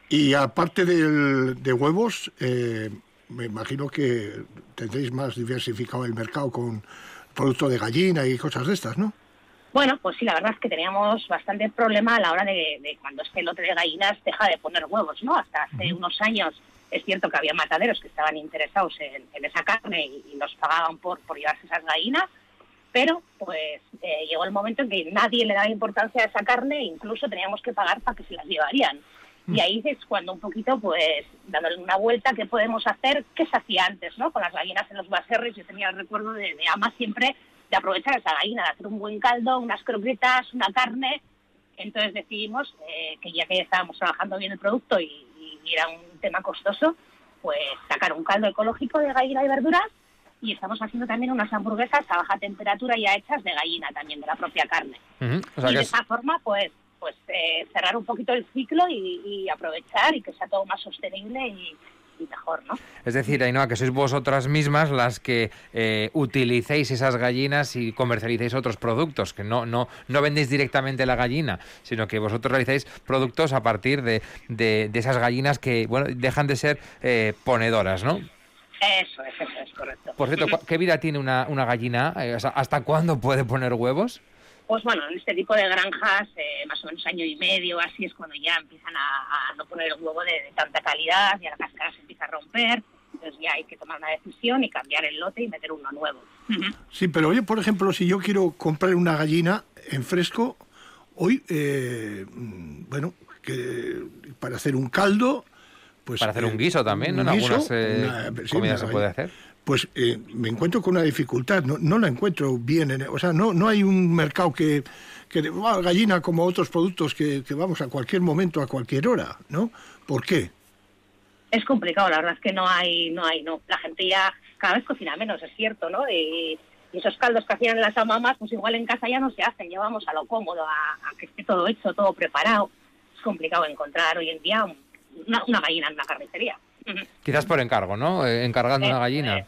Y aparte del- de huevos, eh, me imagino que tendréis más diversificado el mercado con producto de gallina y cosas de estas, ¿no? Bueno, pues sí, la verdad es que teníamos bastante problema a la hora de, de cuando este lote de gallinas deja de poner huevos, ¿no? Hasta hace unos años es cierto que había mataderos que estaban interesados en, en esa carne y, y nos pagaban por, por llevarse esas gallinas, pero pues eh, llegó el momento en que nadie le daba importancia a esa carne e incluso teníamos que pagar para que se las llevarían. Y ahí es cuando un poquito, pues, dándole una vuelta, ¿qué podemos hacer? ¿Qué se hacía antes, no? Con las gallinas en los baserris, yo tenía el recuerdo de, de ama siempre de aprovechar esa gallina, de hacer un buen caldo, unas croquetas, una carne. Entonces decidimos eh, que ya que estábamos trabajando bien el producto y, y era un tema costoso, pues sacar un caldo ecológico de gallina y verduras y estamos haciendo también unas hamburguesas a baja temperatura ya hechas de gallina también, de la propia carne. Ujú, O sea y de es- esa forma, pues, pues eh, cerrar un poquito el ciclo y, y aprovechar y que sea todo más sostenible y, y mejor, ¿no? Es decir, Ainhoa, que sois vosotras mismas las que eh, utilicéis esas gallinas y comercialicéis otros productos, que no, no, no vendéis directamente la gallina, sino que vosotros realizáis productos a partir de, de- de esas gallinas que bueno, dejan de ser eh, ponedoras, ¿no? Eso es, eso es correcto. Por cierto, ¿cu- ¿qué vida tiene una, una gallina? Eh, ¿Hasta cuándo puede poner huevos? Pues bueno, en este tipo de granjas, eh, más o menos año y medio, así es cuando ya empiezan a, a no poner el huevo de, de tanta calidad, ya la cáscara se empieza a romper, entonces ya hay que tomar una decisión y cambiar el lote y meter uno nuevo. Sí, pero oye, por ejemplo, si yo quiero comprar una gallina en fresco, hoy, eh, bueno, que para hacer un caldo, pues... Para hacer un eh, guiso también, ¿no? En guiso, algunas eh, una- sí, comidas se puede hacer. Pues eh, me encuentro con una dificultad, no, no la encuentro bien, en- o sea, no, no hay un mercado que, que gallina como otros productos que, que vamos a cualquier momento, a cualquier hora, ¿no? ¿Por qué? Es complicado, la verdad es que no hay, no hay, no. La gente ya cada vez cocina menos, es cierto, ¿no? Y, Y esos caldos que hacían las mamás, pues igual en casa ya no se hacen, llevamos a lo cómodo, a, a que esté todo hecho, todo preparado. Es complicado encontrar hoy en día una, una gallina en una carnicería. Quizás por encargo, ¿no? Eh, encargando Eh, una gallina.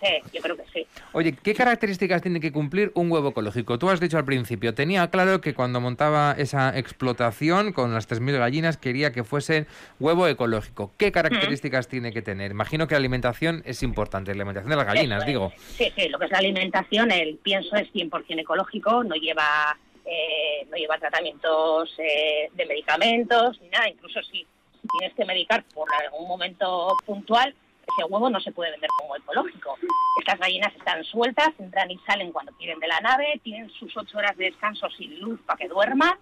Sí, yo creo que sí. Oye, ¿qué características tiene que cumplir un huevo ecológico? Tú has dicho al principio, tenía claro que cuando montaba esa explotación con las 3.000 gallinas quería que fuese huevo ecológico. ¿Qué características tiene que tener? Imagino que la alimentación es importante, la alimentación de las gallinas, digo. Sí, sí, lo que es la alimentación, el pienso es 100% ecológico, no lleva eh, no lleva tratamientos eh, de medicamentos ni nada, incluso si tienes que medicar por algún momento puntual, ese huevo no se puede vender como ecológico. Estas gallinas están sueltas, entran y salen cuando quieren de la nave, tienen sus ocho horas de descanso sin luz para que duerman.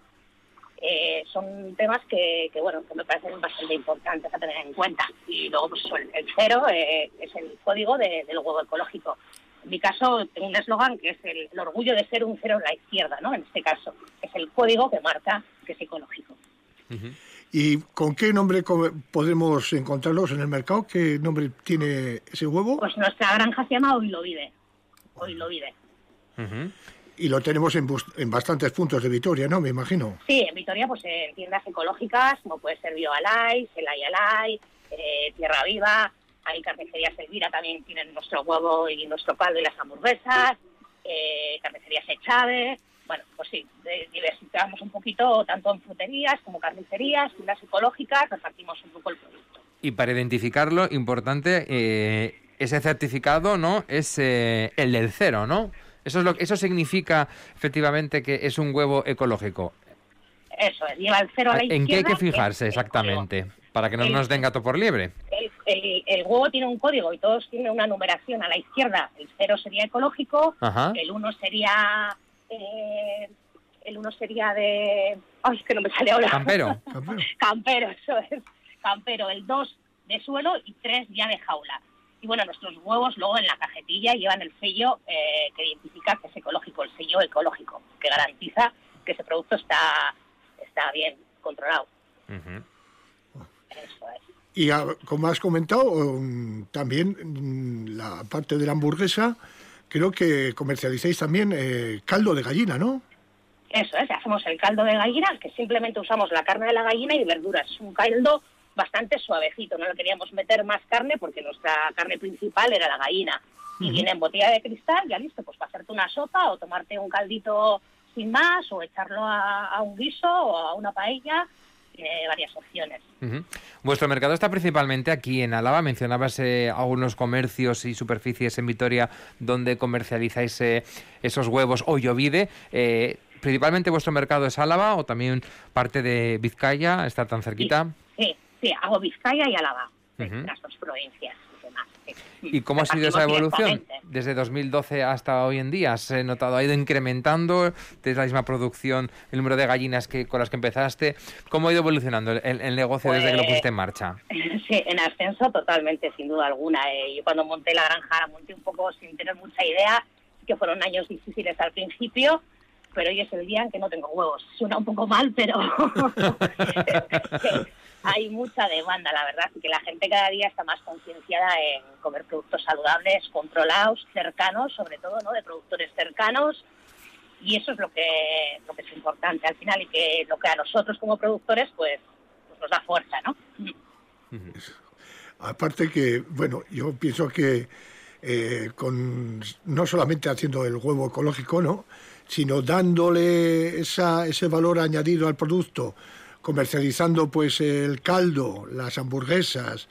Eh, son temas que, bueno que me parecen bastante importantes a tener en cuenta. Y luego pues el, cero eh, es el código de- del huevo ecológico. En mi caso tengo un eslogan que es el, el orgullo de ser un cero en la izquierda no en este caso es el código que marca que es ecológico ¿Y con qué nombre podemos encontrarlos en el mercado? ¿Qué nombre tiene ese huevo? pues nuestra granja se llama Hoy lo vive Hoy lo vive Y lo tenemos en, en bastantes puntos de Vitoria, ¿no? Me imagino. Sí, en Vitoria, pues en tiendas ecológicas, como puede ser BioAlay, Celay Alay, eh, Tierra Viva, hay carnicerías Elvira, también tienen nuestro huevo y nuestro caldo y las hamburguesas, eh, carnicerías Echave, bueno, pues sí, diversificamos un poquito tanto en fruterías como carnicerías, tiendas ecológicas, repartimos un poco el producto. Y para identificarlo, importante, eh, ese certificado, ¿no? Es eh, el del cero, ¿no? Eso, es lo, eso significa efectivamente que es un huevo ecológico. Eso es, lleva el cero a la ¿En qué hay izquierda, que fijarse el exactamente? Para que no El- nos den gato por liebre. el huevo tiene un código y todos tienen una numeración a la izquierda. El cero sería ecológico, Ajá. el uno sería eh, el uno sería de ay es que no me sale ahora. [laughs] Campero. campero. Eso es. Campero el dos de suelo y tres ya de jaula. Y bueno nuestros huevos luego en la cajetilla llevan el sello eh, que identifica que es ecológico el sello ecológico que garantiza que ese producto está está bien controlado. Eso es. Y como has comentado, um, también mm, la parte de la hamburguesa, creo que comercializáis también eh, caldo de gallina, ¿no? Eso es, hacemos el caldo de gallina, que simplemente usamos la carne de la gallina y verduras. Es un caldo bastante suavecito, no le queríamos meter más carne porque nuestra carne principal era la gallina. Y viene en botella de cristal, ya listo, pues para hacerte una sopa o tomarte un caldito sin más o echarlo a, a un guiso o a una paella. Tiene varias opciones. Vuestro mercado está principalmente aquí en Álava. Mencionabas eh, algunos comercios y superficies en Vitoria donde comercializáis eh, esos huevos o llovide. Eh, ¿Principalmente vuestro mercado es Álava o también parte de Vizcaya? ¿Está tan cerquita? Sí, sí, hago Vizcaya y Álava, las dos provincias y demás. sí. ¿Y cómo ha sido esa evolución? Desde 2012 hasta hoy en día, ¿has eh, notado? ¿Ha ido incrementando? ¿Tienes la misma producción, el número de gallinas que con las que empezaste? ¿Cómo ha ido evolucionando el, el negocio desde que lo Pues- pusiste en marcha? [laughs] Sí, en ascenso totalmente, sin duda alguna. Eh, yo cuando monté la granja la monté un poco sin tener mucha idea, que fueron años difíciles al principio, pero hoy es el día en que no tengo huevos. Suena un poco mal, pero [laughs] [laughs] hay mucha demanda, la verdad, que la gente cada día está más concienciada en comer productos saludables, controlados, cercanos, sobre todo, ¿no? De productores cercanos. Y eso es lo que, lo que es importante al final y que lo que a nosotros como productores pues, pues nos da fuerza, ¿no? Aparte que, bueno, yo pienso que eh, con no solamente haciendo el huevo ecológico, ¿no? sino dándole esa, ese valor añadido al producto, comercializando pues el caldo, las hamburguesas,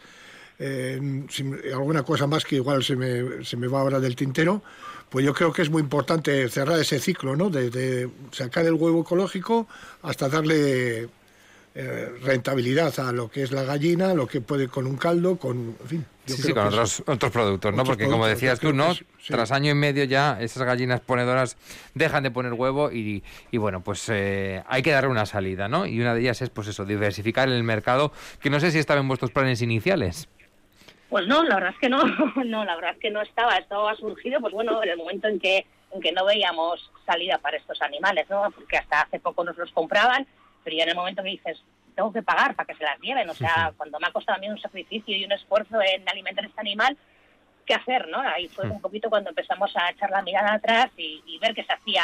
eh, alguna cosa más que igual se me, se me va ahora del tintero, pues yo creo que es muy importante cerrar ese ciclo, ¿no? Desde sacar el huevo ecológico hasta darle eh, rentabilidad a lo que es la gallina, lo que puede con un caldo, con, en fin. Yo Sí, creo sí, con que otros, otros productos, ¿no? otros Porque como decías tú, ¿no? sí. Tras año y medio ya esas gallinas ponedoras dejan de poner huevo y, y bueno, pues eh, hay que darle una salida, ¿no? Y una de ellas es, pues eso, diversificar el mercado, que no sé si estaba en vuestros planes iniciales. Pues no, la verdad es que no, [laughs] no, la verdad es que no estaba, esto ha surgido, pues bueno, en el momento en que, en que no veíamos salida para estos animales, ¿no? Porque hasta hace poco nos los compraban, pero ya en el momento que dices, tengo que pagar para que se las lleven, o sea, cuando me ha costado a mí un sacrificio y un esfuerzo en alimentar este animal, qué hacer, ¿no? Ahí fue Hmm. un poquito cuando empezamos a echar la mirada atrás y, y ver qué se hacía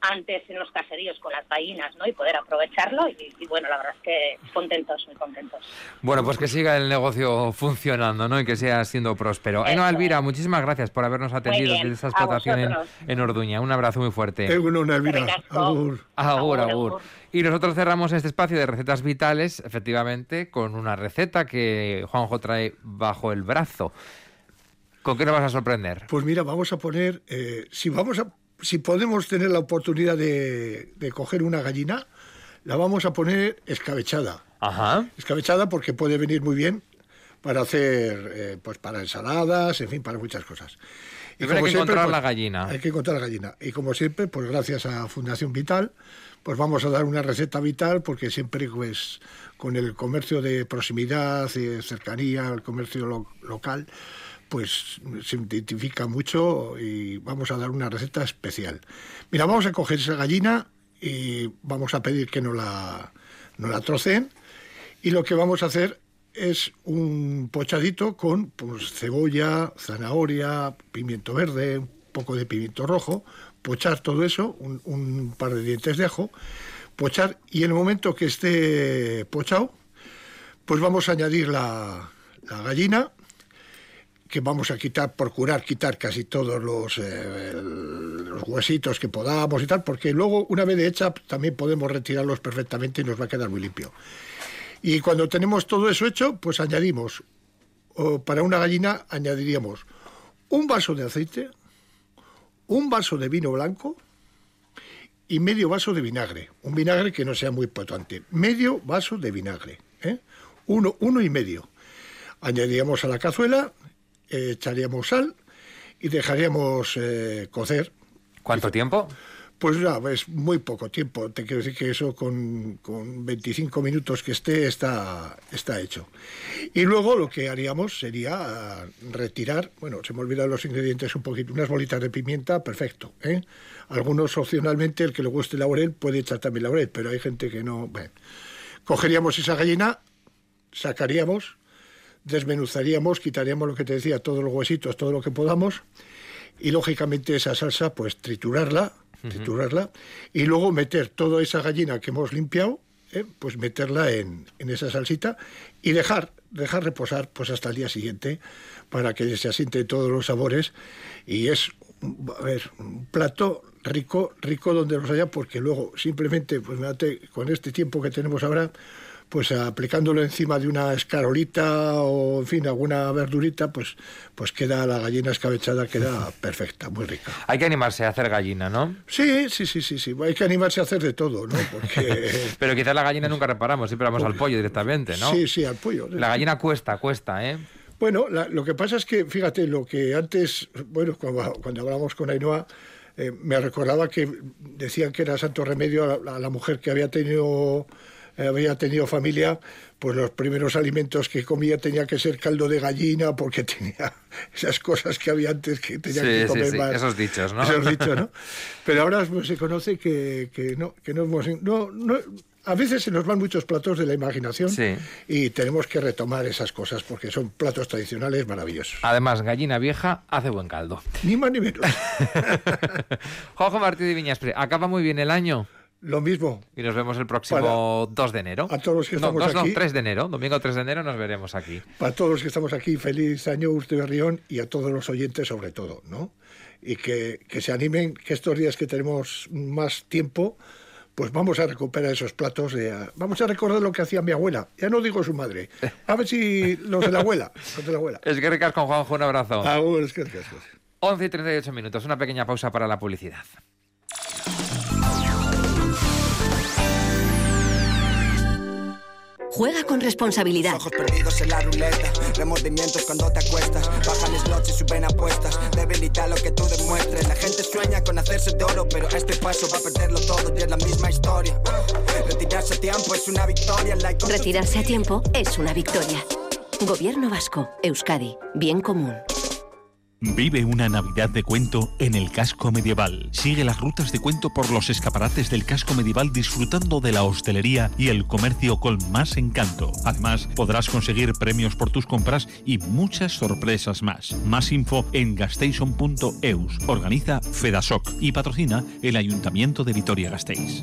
antes en los caseríos con las gallinas, ¿no? Y poder aprovecharlo y, y bueno, la verdad es que contentos, muy contentos. Bueno, pues que siga el negocio funcionando, ¿no? Y que siga siendo próspero. Ainhoa Elvira, muchísimas gracias por habernos atendido desde esa a explotación en, Orduña. Un abrazo muy fuerte. Egunon, Elvira. Agur. Agur, agur. Y nosotros cerramos este espacio de recetas vitales, efectivamente, con una receta que Juanjo trae bajo el brazo. ¿Con qué nos vas a sorprender? Pues mira, vamos a poner, eh, si vamos a, si podemos tener la oportunidad de, de coger una gallina, la vamos a poner escabechada. Ajá. Escabechada porque puede venir muy bien para hacer, eh, pues para ensaladas, en fin, para muchas cosas. Pero hay que siempre, encontrar pues, la gallina. Hay que encontrar la gallina. Y como siempre, pues gracias a Fundación Vital, pues vamos a dar una receta vital porque siempre pues con el comercio de proximidad, de cercanía, el comercio lo- local, pues se identifica mucho y vamos a dar una receta especial. Mira, vamos a coger esa gallina y vamos a pedir que no la, no la trocen y lo que vamos a hacer es un pochadito con pues, cebolla, zanahoria, pimiento verde, un poco de pimiento rojo, pochar todo eso, un, par de dientes de ajo, pochar y en el momento que esté pochado, pues vamos a añadir la gallina, que vamos a quitar, procurar quitar casi todos los, eh, los huesitos que podamos y tal, porque luego una vez hecha también podemos retirarlos perfectamente y nos va a quedar muy limpio. Y cuando tenemos todo eso hecho, pues añadimos, para una gallina añadiríamos un vaso de aceite, un vaso de vino blanco y medio vaso de vinagre. Un vinagre que no sea muy potente. Medio vaso de vinagre. ¿eh? Uno, uno y medio. Añadiríamos a la cazuela, echaríamos sal y dejaríamos eh, cocer. ¿Cuánto tiempo? Pues ya, es muy poco tiempo. Te quiero decir que eso con, con 25 minutos que esté está, está hecho. Y luego lo que haríamos sería ah, retirar, bueno, se me olvidan los ingredientes un poquito, unas bolitas de pimienta, perfecto. ¿eh? Algunos opcionalmente, el que le guste laurel puede echar también laurel, pero hay gente que no... Bueno. Cogeríamos esa gallina, sacaríamos, desmenuzaríamos, quitaríamos lo que te decía, todos los huesitos, todo lo que podamos, y lógicamente esa salsa, pues triturarla, triturarla, y luego meter toda esa gallina que hemos limpiado, ¿eh? pues meterla en, en esa salsita y dejar, dejar reposar pues hasta el día siguiente para que se asienten todos los sabores y es a ver, un plato rico, rico donde los haya, porque luego simplemente, pues fíjate, con este tiempo que tenemos ahora, pues aplicándolo encima de una escarolita o en fin alguna verdurita, pues pues queda la gallina escabechada, queda perfecta, muy rica. Hay que animarse a hacer gallina, ¿no? Sí, sí, sí, sí, sí. Hay que animarse a hacer de todo, ¿no? Porque [laughs] Pero quizás la gallina nunca reparamos, siempre vamos al pollo directamente, ¿no? sí, sí, al pollo. La gallina cuesta, cuesta, ¿eh? Bueno, la- lo que pasa es que, fíjate, lo que antes, bueno, cuando, cuando hablamos con Ainhoa, eh, me recordaba que decían que era santo remedio a la, a la mujer que había tenido había tenido familia, pues los primeros alimentos que comía tenía que ser caldo de gallina porque [laughs] tenía esas cosas que había antes que tenía Sí, que sí, comer sí, más. esos dichos, ¿no? Esos dichos, ¿no? [laughs] Pero ahora pues, se conoce que, que no, que no hemos... No, no, a veces se nos van muchos platos de la imaginación Sí. y tenemos que retomar esas cosas porque son platos tradicionales maravillosos. Además, gallina vieja hace buen caldo. Ni más ni menos. [laughs] Juanjo Martí de Viñaspre, acaba muy bien el año. Lo mismo. Y nos vemos el próximo 2 de enero. A todos los que no, estamos dos no, aquí. 3 de enero. Domingo 3 de enero nos veremos aquí. Para todos los que estamos aquí, feliz año Urte Berrión y a todos los oyentes sobre todo, ¿no? Y que, que se animen, que estos días que tenemos más tiempo, pues vamos a recuperar esos platos. De, vamos a recordar lo que hacía mi abuela. Ya no digo su madre. A ver si los de la abuela. Los de la abuela. Es que ricas con Juanjo, un abrazo. Agur, es que ricas. 11 y 38 minutos, una pequeña pausa para la publicidad. Juega con responsabilidad. Ojos perdidos en la ruleta, remordimientos cuando te acuestas, bajan slots y suben apuestas, debilita lo que tú demuestres. La gente sueña con hacerse de oro, pero este paso va a perderlo todo y es la misma historia. Retirarse a tiempo es una victoria. like- Retirarse a tiempo es una victoria. Gobierno vasco, Euskadi, bien común. Vive una Navidad de cuento en el casco medieval. Sigue las rutas de cuento por los escaparates del casco medieval disfrutando de la hostelería y el comercio con más encanto. Además, podrás conseguir premios por tus compras y muchas sorpresas más. Más info en gastation.eus. Organiza Fedasoc y patrocina el Ayuntamiento de Vitoria-Gasteiz.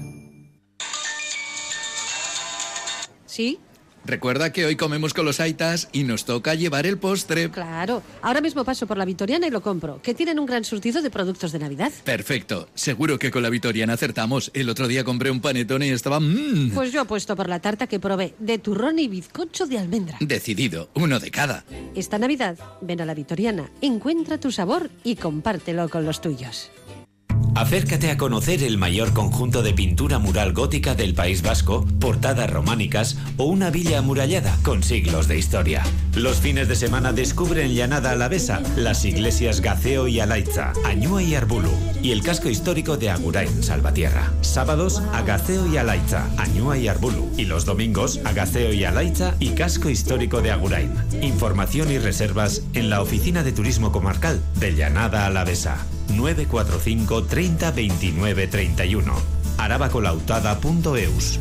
¿Sí? Recuerda que hoy comemos con los Aitas y nos toca llevar el postre. Claro. Ahora mismo paso por la Vitoriana y lo compro, que tienen un gran surtido de productos de Navidad. Perfecto. Seguro que con la Vitoriana acertamos. El otro día compré un panetone y estaba... mmm. Pues yo apuesto por la tarta que probé, de turrón y bizcocho de almendra. Decidido. Uno de cada. Esta Navidad, ven a la Vitoriana, encuentra tu sabor y compártelo con los tuyos. Acércate a conocer el mayor conjunto de pintura mural gótica del País Vasco, portadas románicas o una villa amurallada con siglos de historia. Los fines de semana descubre en Llanada Alavesa las iglesias Gaceo y Alaitza, Añúa y Arbulu y el casco histórico de Agurain, Salvatierra. Sábados, Agaceo y Alaitza, Añúa y Arbulu y los domingos, Agaceo y Alaitza y casco histórico de Agurain. Información y reservas en la Oficina de Turismo Comarcal de Llanada Alavesa. 945 30 29 31 arabacolautada.eus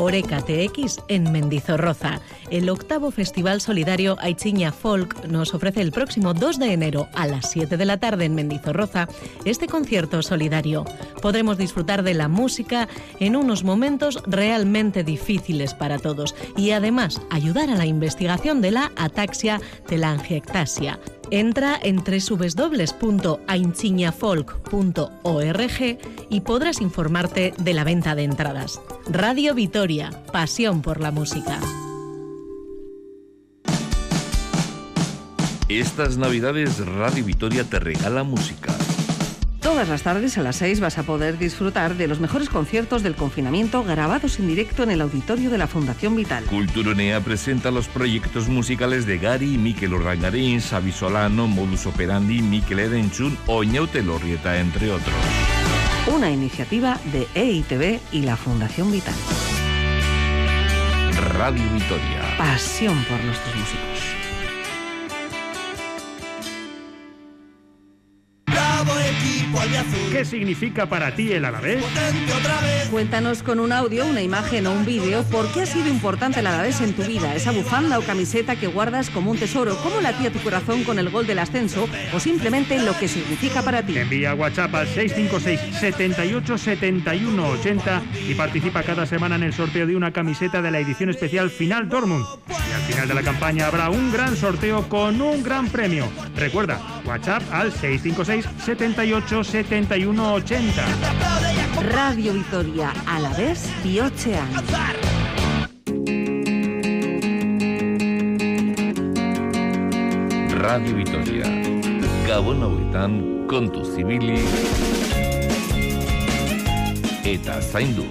Oreca TX en Mendizorroza. El octavo Festival Solidario Aichiña Folk nos ofrece el próximo 2 de enero a las 7 de la tarde en Mendizorroza este concierto solidario. Podremos disfrutar de la música en unos momentos realmente difíciles para todos y además ayudar a la investigación de la ataxia telangiectasia. Entra en www.ainchiñafolk.org y podrás informarte de la venta de entradas. Radio Vitoria, pasión por la música. Estas navidades Radio Vitoria te regala música. Todas las tardes a las 6 vas a poder disfrutar de los mejores conciertos del confinamiento grabados en directo en el auditorio de la Fundación Vital. Culturonea presenta los proyectos musicales de Gary, Miquel Urdangarín, Xavi Solano, Modus Operandi, Miquel Edenchun o Ñaute Lorrieta, entre otros. Una iniciativa de EITB y la Fundación Vital. Radio Vitoria. Pasión por nuestros músicos. ¿Qué significa para ti el Alavés? Cuéntanos con un audio, una imagen o un vídeo por qué ha sido importante el Alavés en tu vida, esa bufanda o camiseta que guardas como un tesoro, cómo latía tu corazón con el gol del ascenso o simplemente lo que significa para ti. Envía WhatsApp al 656 78 71 80 y participa cada semana en el sorteo de una camiseta de la edición especial Final Dortmund. Y al final de la campaña habrá un gran sorteo con un gran premio. Recuerda, WhatsApp al 656 78 71 80. Radio Vitoria, a la vez y Ocean. Radio Vitoria. Gabon hauetan kontu zibili eta zaindu.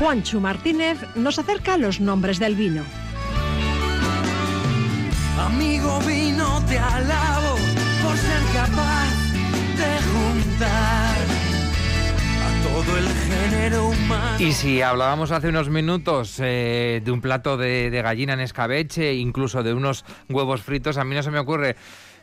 Juancho Martínez nos acerca los nombres del vino. Amigo vino, te alabo por ser capaz de juntar a todo el género humano. Y si hablábamos hace unos minutos eh, de un plato de, de gallina en escabeche, incluso de unos huevos fritos, a mí no se me ocurre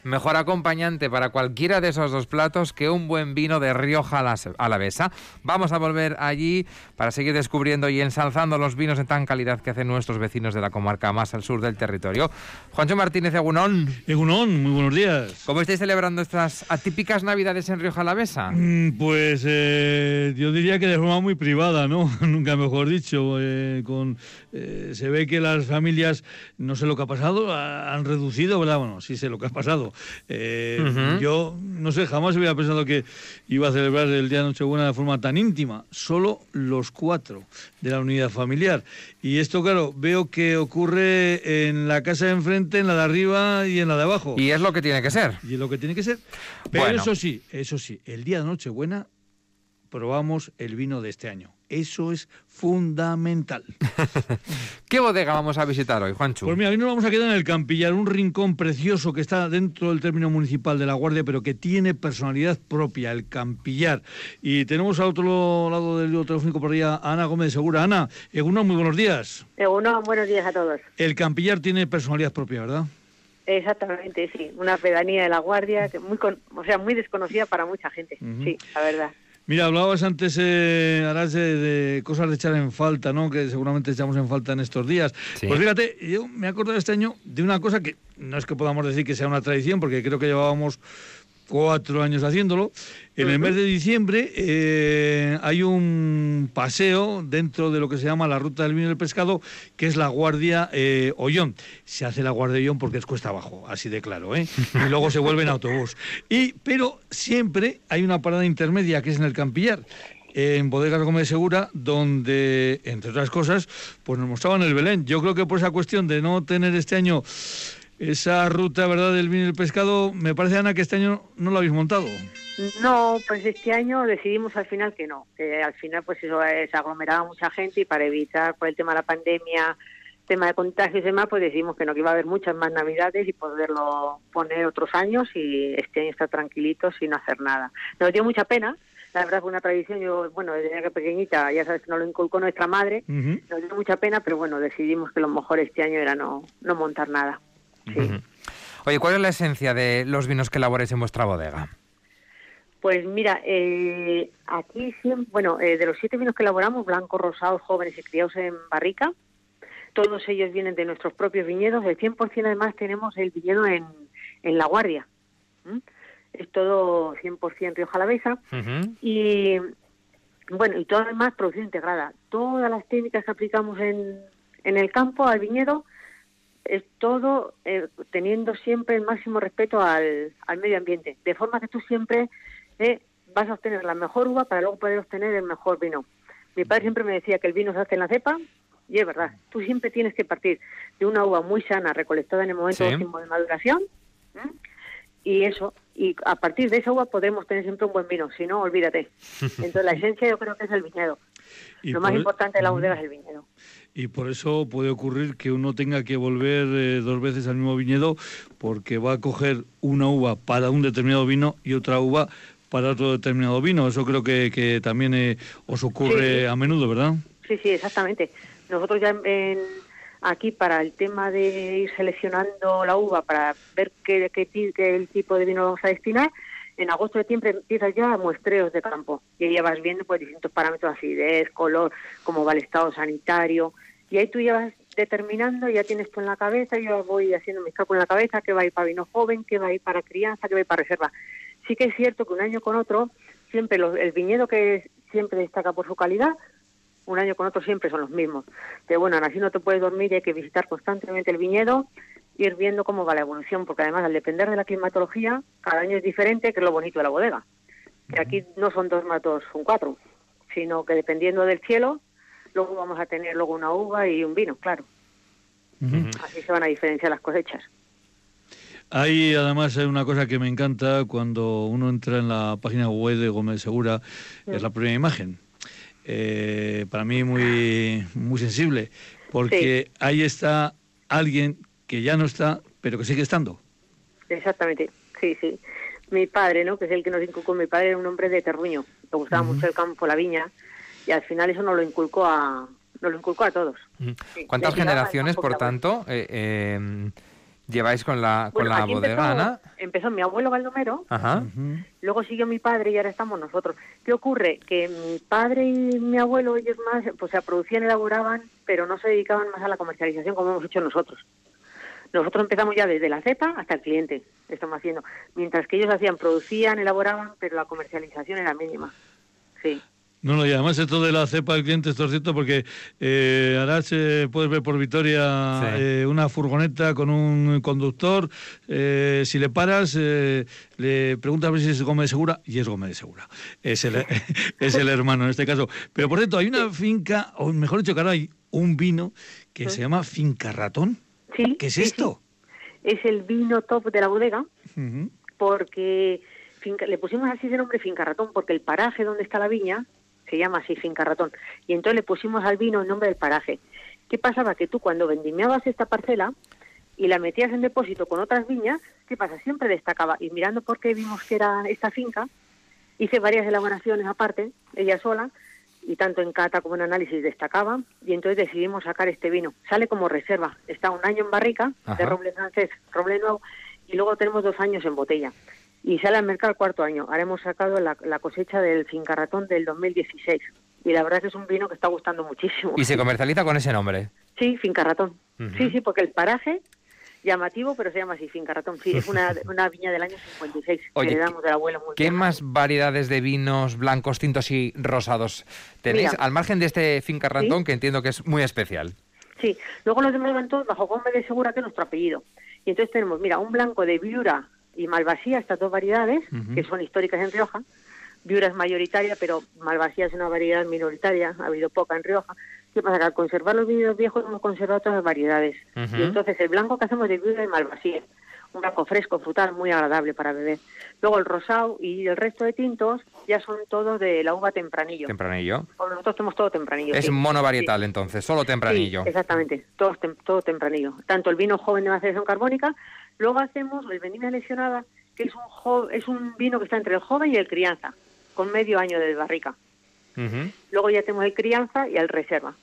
mejor acompañante para cualquiera de esos dos platos que un buen vino de Rioja Alavesa. Vamos a volver allí para seguir descubriendo y ensalzando los vinos de tan calidad que hacen nuestros vecinos de la comarca más al sur del territorio. Juancho Martínez Egunón. Egunón, muy buenos días. ¿Cómo estáis celebrando estas atípicas navidades en Rioja Alavesa? Mm, pues eh, yo diría que de forma muy privada, ¿no? [laughs] Nunca mejor dicho. Eh, con, eh, se ve que las familias, no sé lo que ha pasado, han reducido, ¿verdad? Bueno, sí sé lo que ha pasado eh, uh -huh. Yo, no sé, jamás hubiera pensado que iba a celebrar el Día de Nochebuena de forma tan íntima. Solo los cuatro de la unidad familiar. Y esto, claro, veo que ocurre en la casa de enfrente, en la de arriba y en la de abajo. Y es lo que tiene que ser. Y es lo que tiene que ser. Pero Bueno. eso sí, eso sí, el Día de Nochebuena probamos el vino de este año. Eso es fundamental. [laughs] ¿Qué bodega vamos a visitar hoy, Juancho? Pues mira, hoy nos vamos a quedar en el Campillar, un rincón precioso que está dentro del término municipal de La Guardia, pero que tiene personalidad propia, el Campillar. Y tenemos al otro lado del telefónico por ahí a Ana Gómez de Segura. Ana, Eguno, muy buenos días. Eguno, buenos días a todos. El Campillar tiene personalidad propia, ¿verdad? Exactamente, sí. Una pedanía de La Guardia, que muy con- o sea, muy desconocida para mucha gente. Sí, la verdad. Mira, hablabas antes, eh, Aras, de, de cosas de echar en falta, ¿no? Que seguramente echamos en falta en estos días. Sí. Pues fíjate, yo me he acordado este año de una cosa que no es que podamos decir que sea una tradición, porque creo que llevábamos cuatro años haciéndolo. En el mes de diciembre eh, hay un paseo dentro de lo que se llama la Ruta del Vino y el Pescado, que es la Guardia eh, Ollón. Se hace la Guardia Ollón porque es cuesta abajo, así de claro, ¿eh? Y luego se vuelve en autobús. Y, pero siempre hay una parada intermedia, que es en el Campillar, en Bodegas Gómez Segura, donde, entre otras cosas, pues nos mostraban el Belén. Yo creo que por esa cuestión de no tener este año esa ruta, ¿verdad?, del vino y el pescado, me parece, Ana, que este año no lo habéis montado. No, pues este año decidimos al final que no, que al final pues eso se aglomeraba mucha gente y para evitar por el tema de la pandemia, tema de contagios y demás, pues decidimos que no, que iba a haber muchas más navidades y poderlo poner otros años y este año estar tranquilitos sin hacer nada. Nos dio mucha pena, la verdad fue una tradición, yo, bueno, desde que pequeñita, ya sabes que nos lo inculcó nuestra madre, nos dio mucha pena, pero bueno, decidimos que lo mejor este año era no, no montar nada. Oye, ¿cuál es la esencia de los vinos que elaboráis en vuestra bodega? Pues mira, eh, aquí siempre, bueno, eh, de los siete vinos que elaboramos, blancos, rosados, jóvenes y criados en barrica, todos ellos vienen de nuestros propios viñedos. El 100% además tenemos el viñedo en, en La Guardia. Es todo 100% Rioja Alavesa. Y bueno, y todo además producción integrada. Todas las técnicas que aplicamos en, en el campo, al viñedo, es todo eh, teniendo siempre el máximo respeto al, al medio ambiente. De forma que tú siempre eh, vas a obtener la mejor uva para luego poder obtener el mejor vino. Mi padre siempre me decía que el vino se hace en la cepa, y es verdad. Tú siempre tienes que partir de una uva muy sana, recolectada en el momento Sí. óptimo de maduración, y eso, y a partir de esa uva podremos tener siempre un buen vino. Si no, olvídate. [laughs] Entonces la esencia yo creo que es el viñedo. Y Lo más por- importante de la bodega es el viñedo. Y por eso puede ocurrir que uno tenga que volver eh, dos veces al mismo viñedo porque va a coger una uva para un determinado vino y otra uva para otro determinado vino. Eso creo que, que también eh, os ocurre Sí. a menudo, ¿verdad? Sí, sí, exactamente. Nosotros ya en- aquí para el tema de ir seleccionando la uva para ver qué, qué, qué el tipo de vino vamos a destinar, en agosto septiembre empiezas ya muestreos de campo y ahí ya vas viendo pues distintos parámetros, acidez, color, cómo va el estado sanitario y ahí tú ya vas determinando, ya tienes tú en la cabeza, yo voy haciendo mis cálculos en la cabeza, qué va a ir para vino joven, qué va a ir para crianza, qué va a ir para reserva. Sí que es cierto que un año con otro, siempre los- el viñedo que siempre destaca por su calidad, un año con otro siempre son los mismos. Pero bueno, así no te puedes dormir y hay que visitar constantemente el viñedo, ir viendo cómo va la evolución, porque además al depender de la climatología, cada año es diferente, que es lo bonito de la bodega. Que aquí no son dos más dos, son cuatro, sino que dependiendo del cielo, luego vamos a tener luego una uva y un vino, claro. Así se van a diferenciar las cosechas. Hay además hay una cosa que me encanta cuando uno entra en la página web de Gómez Segura, es la primera imagen. Eh, para mí muy, muy sensible, porque ahí está alguien que ya no está, pero que sigue estando. Exactamente, sí, sí. Mi padre, ¿no? Que es el que nos inculcó. Mi padre era un hombre de terruño. Le gustaba mucho el campo, la viña. Y al final eso nos lo inculcó a, nos lo inculcó a todos. Sí, ¿Cuántas generaciones, por tanto, eh, eh, lleváis con la, con Bueno, la bodega, empezó, Ana? empezó mi abuelo Baldomero, Ajá. luego siguió mi padre y ahora estamos nosotros. ¿Qué ocurre? Que mi padre y mi abuelo, ellos más, pues se producían, elaboraban, pero no se dedicaban más a la comercialización como hemos hecho nosotros. Nosotros empezamos ya desde la cepa hasta el cliente, estamos haciendo. Mientras que ellos hacían, producían, elaboraban, pero la comercialización era mínima. Sí. No, no, y además esto de la cepa del cliente, esto es cierto, porque eh, ahora se puedes ver por Vitoria eh, una furgoneta con un conductor. eh, si le paras, eh, le preguntas a ver si es Gómez de Segura, y es Gómez de Segura. Es el, [laughs] es el hermano en este caso. Pero por cierto, hay una finca, o mejor dicho, que ahora hay un vino que se llama Finca Ratón. Sí, ¿Qué es sí, esto? Es el vino top de la bodega porque finca- le pusimos así de nombre Finca Ratón porque el paraje donde está la viña se llama así Finca Ratón. Y entonces le pusimos al vino el nombre del paraje. ¿Qué pasaba? Que tú cuando vendimiabas esta parcela y la metías en depósito con otras viñas, ¿qué pasa? Siempre destacaba. Y mirando por qué vimos que era esta finca, hice varias elaboraciones aparte, ella sola, y tanto en cata como en análisis destacaba, y entonces decidimos sacar este vino. Sale como reserva, está un año en barrica, Ajá. de roble francés, roble nuevo, y luego tenemos dos años en botella. Y sale al mercado el cuarto año. Ahora hemos sacado la, la cosecha del Fincarratón del 2016. Y la verdad es que es un vino que está gustando muchísimo. Y se comercializa con ese nombre. Sí, Fincarratón. Ujú. Sí, sí, porque el paraje, llamativo, pero se llama así, Fincarratón. Sí, es una, [laughs] una viña del año 56 Oye, que heredamos del abuelo muy ¿Qué más variedades de vinos blancos, tintos y rosados tenéis? Mira. Al margen de este finca rantón, que entiendo que es muy especial. Sí, luego los demás van todos bajo Gómez de Segura, que es nuestro apellido. Y entonces tenemos, mira, un blanco de Viura y Malvasía, estas dos variedades, Ujú. que son históricas en Rioja. Viura es mayoritaria, pero Malvasía es una variedad minoritaria, ha habido poca en Rioja. ¿Qué pasa? Que al conservar los vinos viejos hemos conservado todas las variedades. Y entonces el blanco que hacemos de Viura y Malvasía, un blanco fresco, frutal, muy agradable para beber. Luego el rosado y el resto de tintos ya son todos de la uva tempranillo. Tempranillo. Nosotros tenemos todo tempranillo. Es sí. monovarietal, entonces, solo tempranillo. Sí, exactamente, todo, tem- todo tempranillo. Tanto el vino joven de maceración carbónica, luego hacemos el vendimia lesionada, que es un, jo- es un vino que está entre el joven y el crianza, con medio año de barrica. Luego ya tenemos el crianza y el reserva.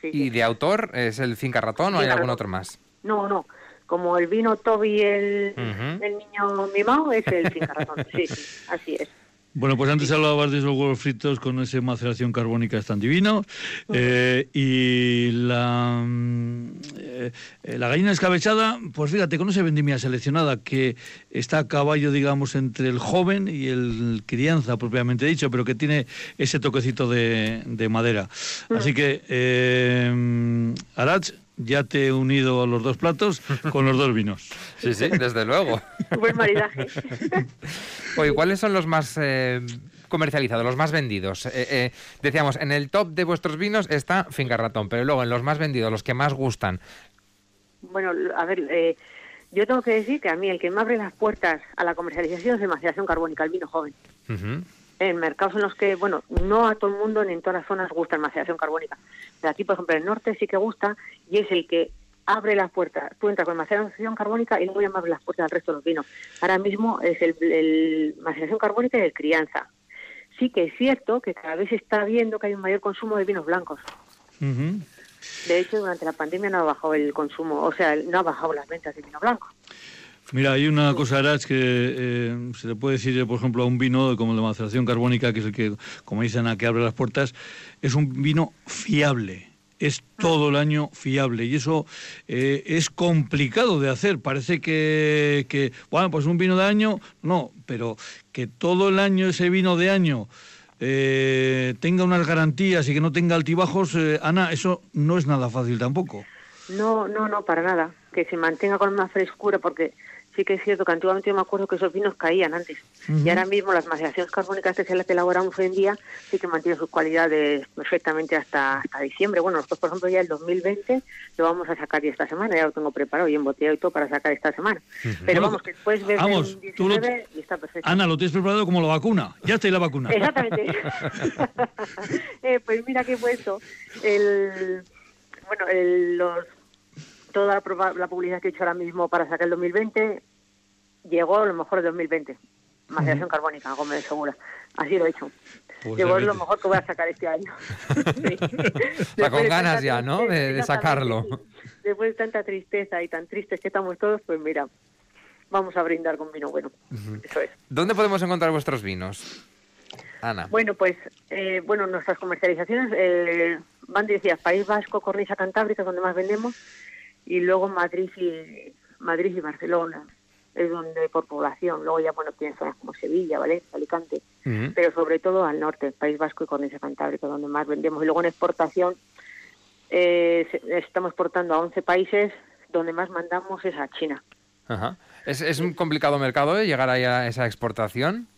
Sí, ¿Y de autor es el finca ratón o hay Finca algún Ratón. otro más? No, no, como el vino Toby el, el niño mimado es el fincarratón. sí, sí, así es. Bueno, pues antes hablabas de esos huevos fritos con esa maceración carbónica es tan divino. Eh, y la, mm, eh, eh, la gallina escabechada, pues fíjate, con esa vendimia seleccionada que está a caballo, digamos, entre el joven y el crianza, propiamente dicho, pero que tiene ese toquecito de, de madera. Así que, eh, Arach, ya te he unido a los dos platos con los dos vinos. [laughs] Sí, sí, desde luego. Buen maridaje. [laughs] Oye, ¿cuáles son los más eh, comercializados, los más vendidos? Eh, eh, decíamos, en el top de vuestros vinos está Finca Ratón, pero luego en los más vendidos, los que más gustan. Bueno, a ver, eh, yo tengo que decir que a mí el que me abre las puertas a la comercialización es de maceración carbónica, el vino joven. Ujú. En mercados en los que, bueno, no a todo el mundo ni en todas las zonas gusta la maceración carbónica. Pero aquí, por ejemplo, en el norte sí que gusta y es el que abre las puertas. Tú entras con maceración carbónica y luego ya me abre las puertas al resto de los vinos. Ahora mismo es el, el maceración carbónica y el crianza. Sí que es cierto que cada vez se está viendo que hay un mayor consumo de vinos blancos. Ujú. De hecho, durante la pandemia no ha bajado el consumo, o sea, no ha bajado las ventas de vino blanco. Mira, hay una cosa, Arach, que eh, se le puede decir, por ejemplo, a un vino como de maceración carbónica, que es el que, como dicen, a que abre las puertas, es un vino fiable. Es todo el año fiable y eso eh, es complicado de hacer. Parece que, que, bueno, pues un vino de año, no, pero que todo el año ese vino de año eh, tenga unas garantías y que no tenga altibajos, eh, Ana, eso no es nada fácil tampoco. No, no, no, para nada. Que se mantenga con una frescura, porque sí que es cierto que antiguamente yo me acuerdo que esos vinos caían antes. Y ahora mismo las maceraciones carbónicas que se las que elaboramos hoy en día sí que mantienen sus cualidades perfectamente hasta, hasta diciembre. Bueno, nosotros, por ejemplo, ya el 2020 lo vamos a sacar ya esta semana, ya lo tengo preparado y embotellado y todo para sacar esta semana. Pero vamos, que después ver vamos, el tú lo- 19 y está perfecto. Ana, lo tienes preparado como la vacuna. Ya está ahí la vacuna. Exactamente. [laughs] [laughs] Eh, pues mira he puesto el, bueno, el, los, toda la, la publicidad que he hecho ahora mismo para sacar el 2020 llegó a lo mejor del 2020. Maceración carbónica, Gómez Segura. Así lo he hecho. Pues llegó lo mejor que voy a sacar este año. [laughs] Sea, con ganas ya, ¿no? De, de sacarlo. Después de tanta tristeza y tan tristes que estamos todos, pues mira, vamos a brindar con vino bueno. Eso es. ¿Dónde podemos encontrar vuestros vinos? Ana. Bueno, pues eh, bueno, nuestras comercializaciones eh, van dirigidas País Vasco, Cornisa Cantábrica, donde más vendemos, y luego Madrid y Madrid y Barcelona, es donde por población. Luego ya bueno tienes zonas como Sevilla, Valencia, Alicante, pero sobre todo al norte, País Vasco y Cornisa Cantábrica, donde más vendemos. Y luego en exportación eh, estamos exportando a 11 países, donde más mandamos es a China. Ajá. ¿Es, es un complicado mercado eh, llegar ahí a esa exportación?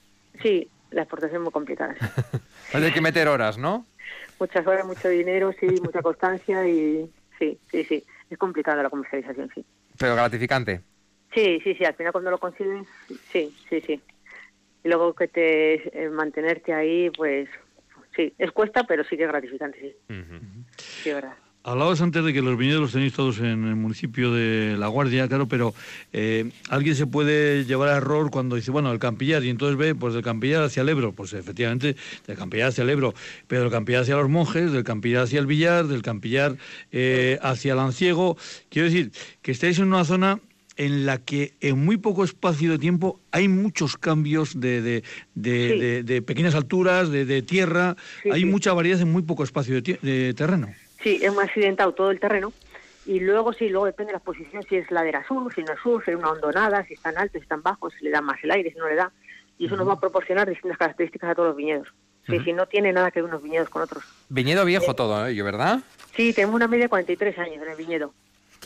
Sí, la exportación es muy complicada. [laughs] Hay que meter horas, ¿no? muchas horas, mucho dinero, sí, mucha constancia y sí, sí, sí. Es complicada la comercialización, sí. Pero gratificante. Sí, sí, sí, al final cuando lo consigues, sí, sí, sí. y luego que te eh, mantenerte ahí, pues sí, es cuesta, pero sí que es gratificante, sí. Sí, verdad. Hablabas antes de que los viñedos los tenéis todos en el municipio de La Guardia, claro, pero eh, alguien se puede llevar a error cuando dice, bueno, el Campillar, y entonces ve, pues del Campillar hacia el Ebro, pues efectivamente, del Campillar hacia el Ebro, pero del Campillar hacia los monjes, del Campillar hacia el Villar, del Campillar eh, hacia el Anciego. Quiero decir, que estáis en una zona en la que en muy poco espacio de tiempo hay muchos cambios de, de, de, Sí. de- de pequeñas alturas, de, tierra, Sí, hay sí. mucha variedad en muy poco espacio de terreno. Sí, es más accidentado todo el terreno. Y luego sí, luego depende de la posición, si es ladera sur, si no es sur, si es una hondonada, si están altos, si están bajos, si le da más el aire, si no le da. Y eso nos va a proporcionar distintas características a todos los viñedos. Ujú. sí, no tiene nada que ver unos viñedos con otros. Viñedo viejo todo, ello, ¿verdad? Sí, tenemos una media de 43 años en el viñedo.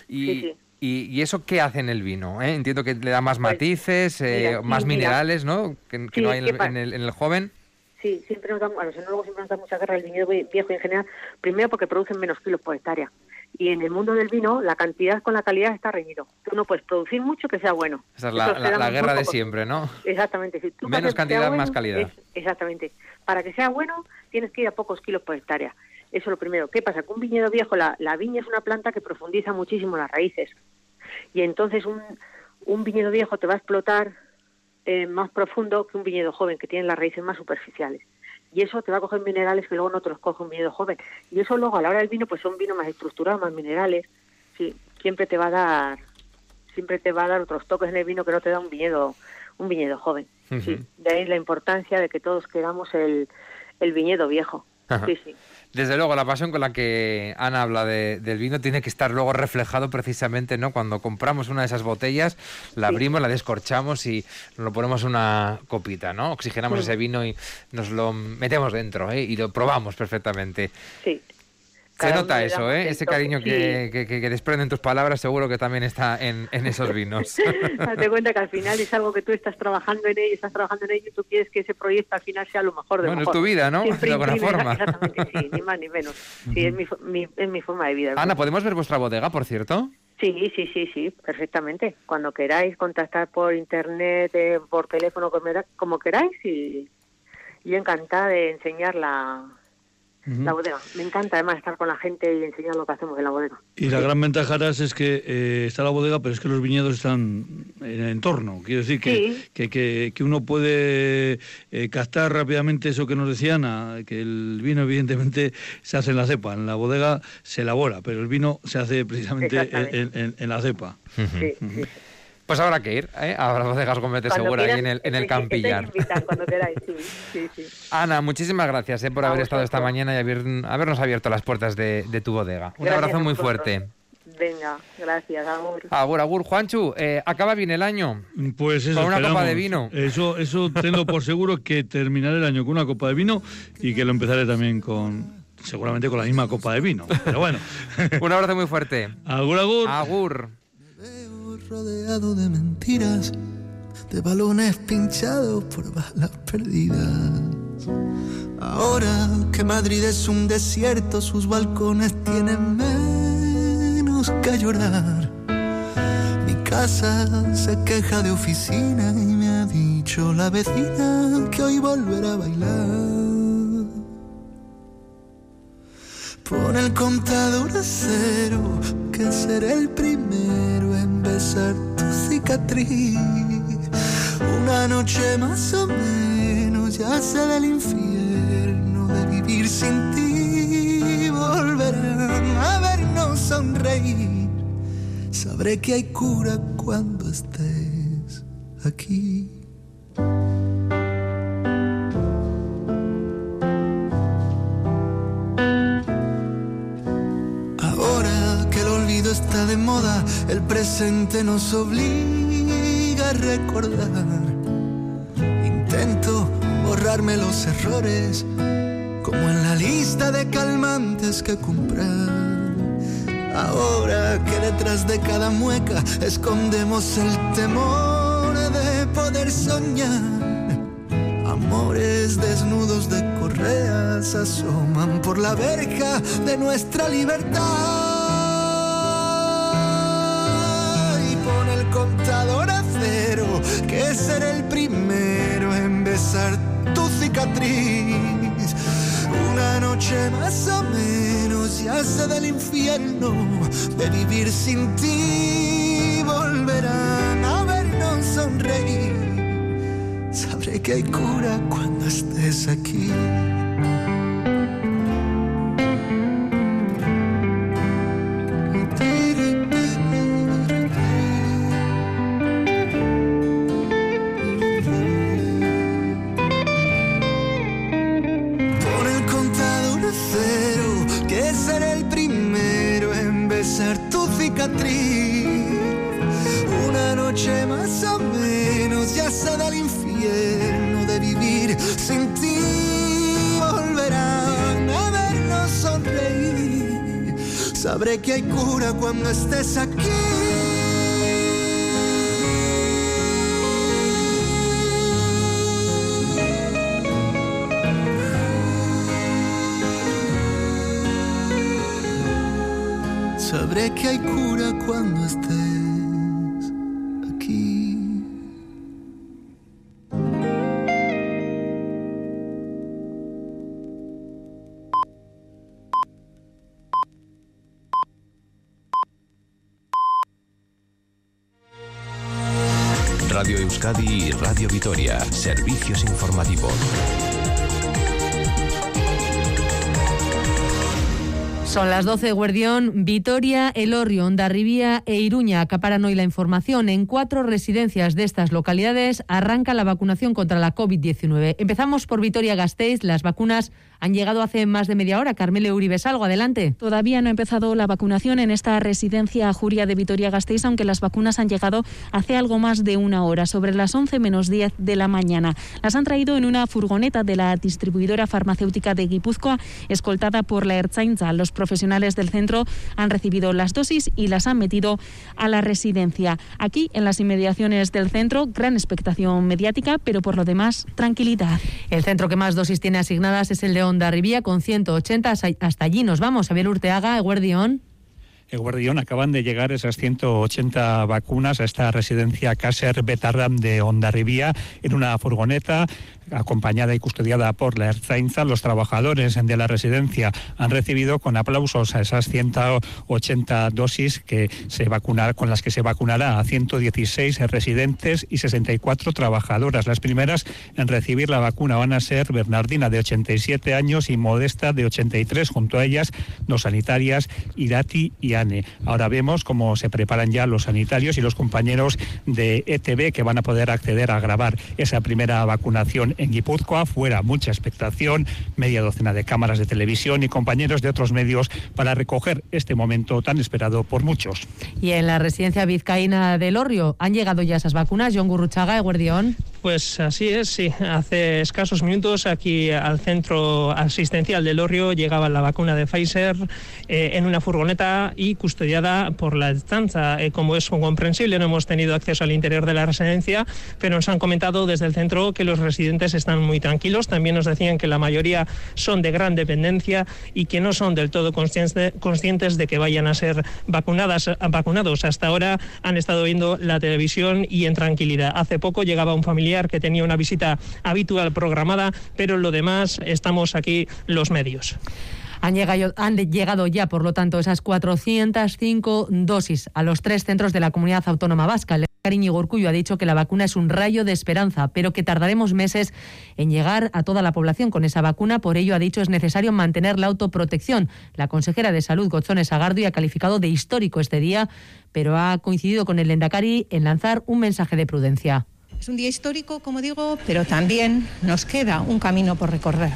Y, Sí, sí. y, y eso qué hace en el vino? eh? Entiendo que le da más matices, eh, Pues, mira, sí, más mira. minerales, ¿no? Que, que Sí, no hay en ¿qué el, pa- en el- en el joven. Sí, siempre nos da, a los enólogos siempre nos da mucha guerra el viñedo vie- viejo en general, primero porque producen menos kilos por hectárea. Y en el mundo del vino, la cantidad con la calidad está reñido. Tú no puedes producir mucho que sea bueno. Esa es la, guerra de siempre, ¿no? Exactamente. Si tú Menos cantidad, bueno, más calidad. es- exactamente. Para que sea bueno, tienes que ir a pocos kilos por hectárea. Eso es lo primero. ¿Qué pasa? Que un viñedo viejo, la, la viña es una planta que profundiza muchísimo las raíces. Y entonces un, un viñedo viejo te va a explotar eh, más profundo que un viñedo joven, que tiene las raíces más superficiales. Y eso te va a coger minerales que luego no te los coge un viñedo joven. Y eso luego a la hora del vino, pues son vinos más estructurados, más minerales. Sí, siempre te va a dar, siempre te va a dar otros toques en el vino que no te da un viñedo, un viñedo joven. Sí, de ahí la importancia de que todos queramos el, el viñedo viejo. Ajá. Sí, sí. Desde luego, la pasión con la que Ana habla de- del vino tiene que estar luego reflejado precisamente, ¿no? Cuando compramos una de esas botellas, la abrimos, la descorchamos y nos lo ponemos en una copita, ¿no? Oxigenamos Mm. ese vino y nos lo metemos dentro, ¿eh? Y lo probamos perfectamente. Sí. Se nota eso, ¿eh? Ese cariño que, Sí. que, que- que desprenden tus palabras seguro que también está en, en esos vinos. [laughs] Date cuenta que al final es algo que tú estás trabajando en ello, estás trabajando en ello y tú quieres que ese proyecto al final sea lo mejor de Bueno, es mejor. tu vida, ¿no? Siempre [laughs] De alguna forma. Exactamente, sí, ni más ni menos. Sí, es mi, mi- es mi forma de vida. Ana, ¿podemos ver vuestra bodega, por cierto? Sí, sí, sí, sí, perfectamente. Cuando queráis contactar por internet, eh, por teléfono, como, como queráis y yo encantada de enseñar la, la bodega. Me encanta además estar con la gente y enseñar lo que hacemos en la bodega. Y la gran ventaja Aras, es que eh, está la bodega, pero es que los viñedos están en el entorno. Quiero decir que, Sí. que, que- que uno puede eh, captar rápidamente eso que nos decía Ana, que el vino evidentemente se hace en la cepa. En la bodega se elabora, pero el vino se hace precisamente en, Exactamente. en- en la cepa. Sí, sí. Pues habrá que ir, ¿eh? Las bodegas Gómez de Segura, ahí quieras, en el, en el Campillar. estáis invitados cuando queráis, sí, [laughs] sí, sí. Ana, muchísimas gracias ¿eh? por A haber estado esta mañana y haber- habernos abierto las puertas de, de tu bodega. Un Gracias abrazo muy fuerte. Venga, gracias, amor. Agur, agur. Juanchu, eh, acaba bien el año. Pues eso Con una esperamos. copa de vino. Eso, eso tengo por seguro que terminaré el año con una copa de vino y que lo empezaré también con seguramente con la misma copa de vino. Pero bueno. [laughs] Un abrazo muy fuerte. Agur, agur. Agur. Rodeado de mentiras, de balones pinchados por balas perdidas. Ahora que Madrid es un desierto, sus balcones tienen menos que llorar. Mi casa se queja de oficina y me ha dicho la vecina que hoy volverá a bailar. Pon el contador a cero, que seré el primero en besar tu cicatriz. Una noche más o menos, ya sé del infierno de vivir sin ti. Volverán a vernos sonreír. Sabré que hay cura cuando estés aquí. Está de moda, el presente nos obliga a recordar. Intento borrarme los errores, como en la lista de calmantes que comprar. Ahora que detrás de cada mueca escondemos el temor de poder soñar. Amores desnudos de correas asoman por la verja de nuestra libertad. Contador a cero, que seré el primero en besar tu cicatriz. Una noche más o menos ya sé del infierno de vivir sin ti. Volverán a vernos sonreír. Sabré que hay cura cuando estés aquí. Que hay cura cuando estés aquí. Euskadi y Radio Vitoria. Servicios informativos. Son las 12 Guardión, Vitoria, Elorrio, Ondarribía e Iruña acaparan hoy la información. En cuatro residencias de estas localidades arranca la vacunación contra la COVID-19. Empezamos por Vitoria-Gasteiz. Las vacunas han llegado hace más de media hora. Carmele Uribe Salgo, adelante. Todavía no ha empezado la vacunación en esta residencia Juria de Vitoria-Gasteiz, aunque las vacunas han llegado hace algo más de una hora, sobre las 11 menos 10 de la mañana. Las han traído en una furgoneta de la distribuidora farmacéutica de Guipúzcoa, escoltada por la Ertzaintza. Los profesionales del centro han recibido las dosis y las han metido a la residencia. Aquí, en las inmediaciones del centro, gran expectación mediática, pero por lo demás, tranquilidad. El centro que más dosis tiene asignadas es el de Ondarribía, con 180. Hasta allí nos vamos. Abel Urteaga, Guardión. Guardión, acaban de llegar esas 180 vacunas a esta residencia Caser Betarram de Ondarribía en una furgoneta acompañada y custodiada por la Erzainza. Los trabajadores de la residencia han recibido con aplausos a esas 180 dosis que se vacunar, con las que se vacunará a 116 residentes y 64 trabajadoras. Las primeras en recibir la vacuna van a ser Bernardina de 87 años y Modesta de 83, junto a ellas dos sanitarias, Irati y Ane. Ahora vemos cómo se preparan ya los sanitarios y los compañeros de ETV que van a poder acceder a grabar esa primera vacunación en Guipúzcoa. Fuera mucha expectación, media docena de cámaras de televisión y compañeros de otros medios para recoger este momento tan esperado por muchos. Y en la residencia vizcaína del Orrio, ¿han llegado ya esas vacunas? John Gurruchaga, Guardión. Pues así es, sí. Hace escasos minutos aquí al centro asistencial del Orrio llegaba la vacuna de Pfizer eh, en una furgoneta y custodiada por la estanza. Eh, como es comprensible, no hemos tenido acceso al interior de la residencia, pero nos han comentado desde el centro que los residentes están muy tranquilos. También nos decían que la mayoría son de gran dependencia y que no son del todo consciente, conscientes de que vayan a ser vacunadas, vacunados. Hasta ahora han estado viendo la televisión y en tranquilidad. Hace poco llegaba un familiar que tenía una visita habitual programada, pero lo demás estamos aquí los medios. Han llegado, han llegado, ya, por lo tanto, esas 405 dosis a los tres centros de la comunidad autónoma vasca. El Cariño Gorcullo ha dicho que la vacuna es un rayo de esperanza, pero que tardaremos meses en llegar a toda la población con esa vacuna. Por ello, ha dicho, es necesario mantener la autoprotección. La consejera de Salud, Gozones Agardo, ha calificado de histórico este día, pero ha coincidido con el Endacari en lanzar un mensaje de prudencia. Es un día histórico, como digo, pero también nos queda un camino por recorrer.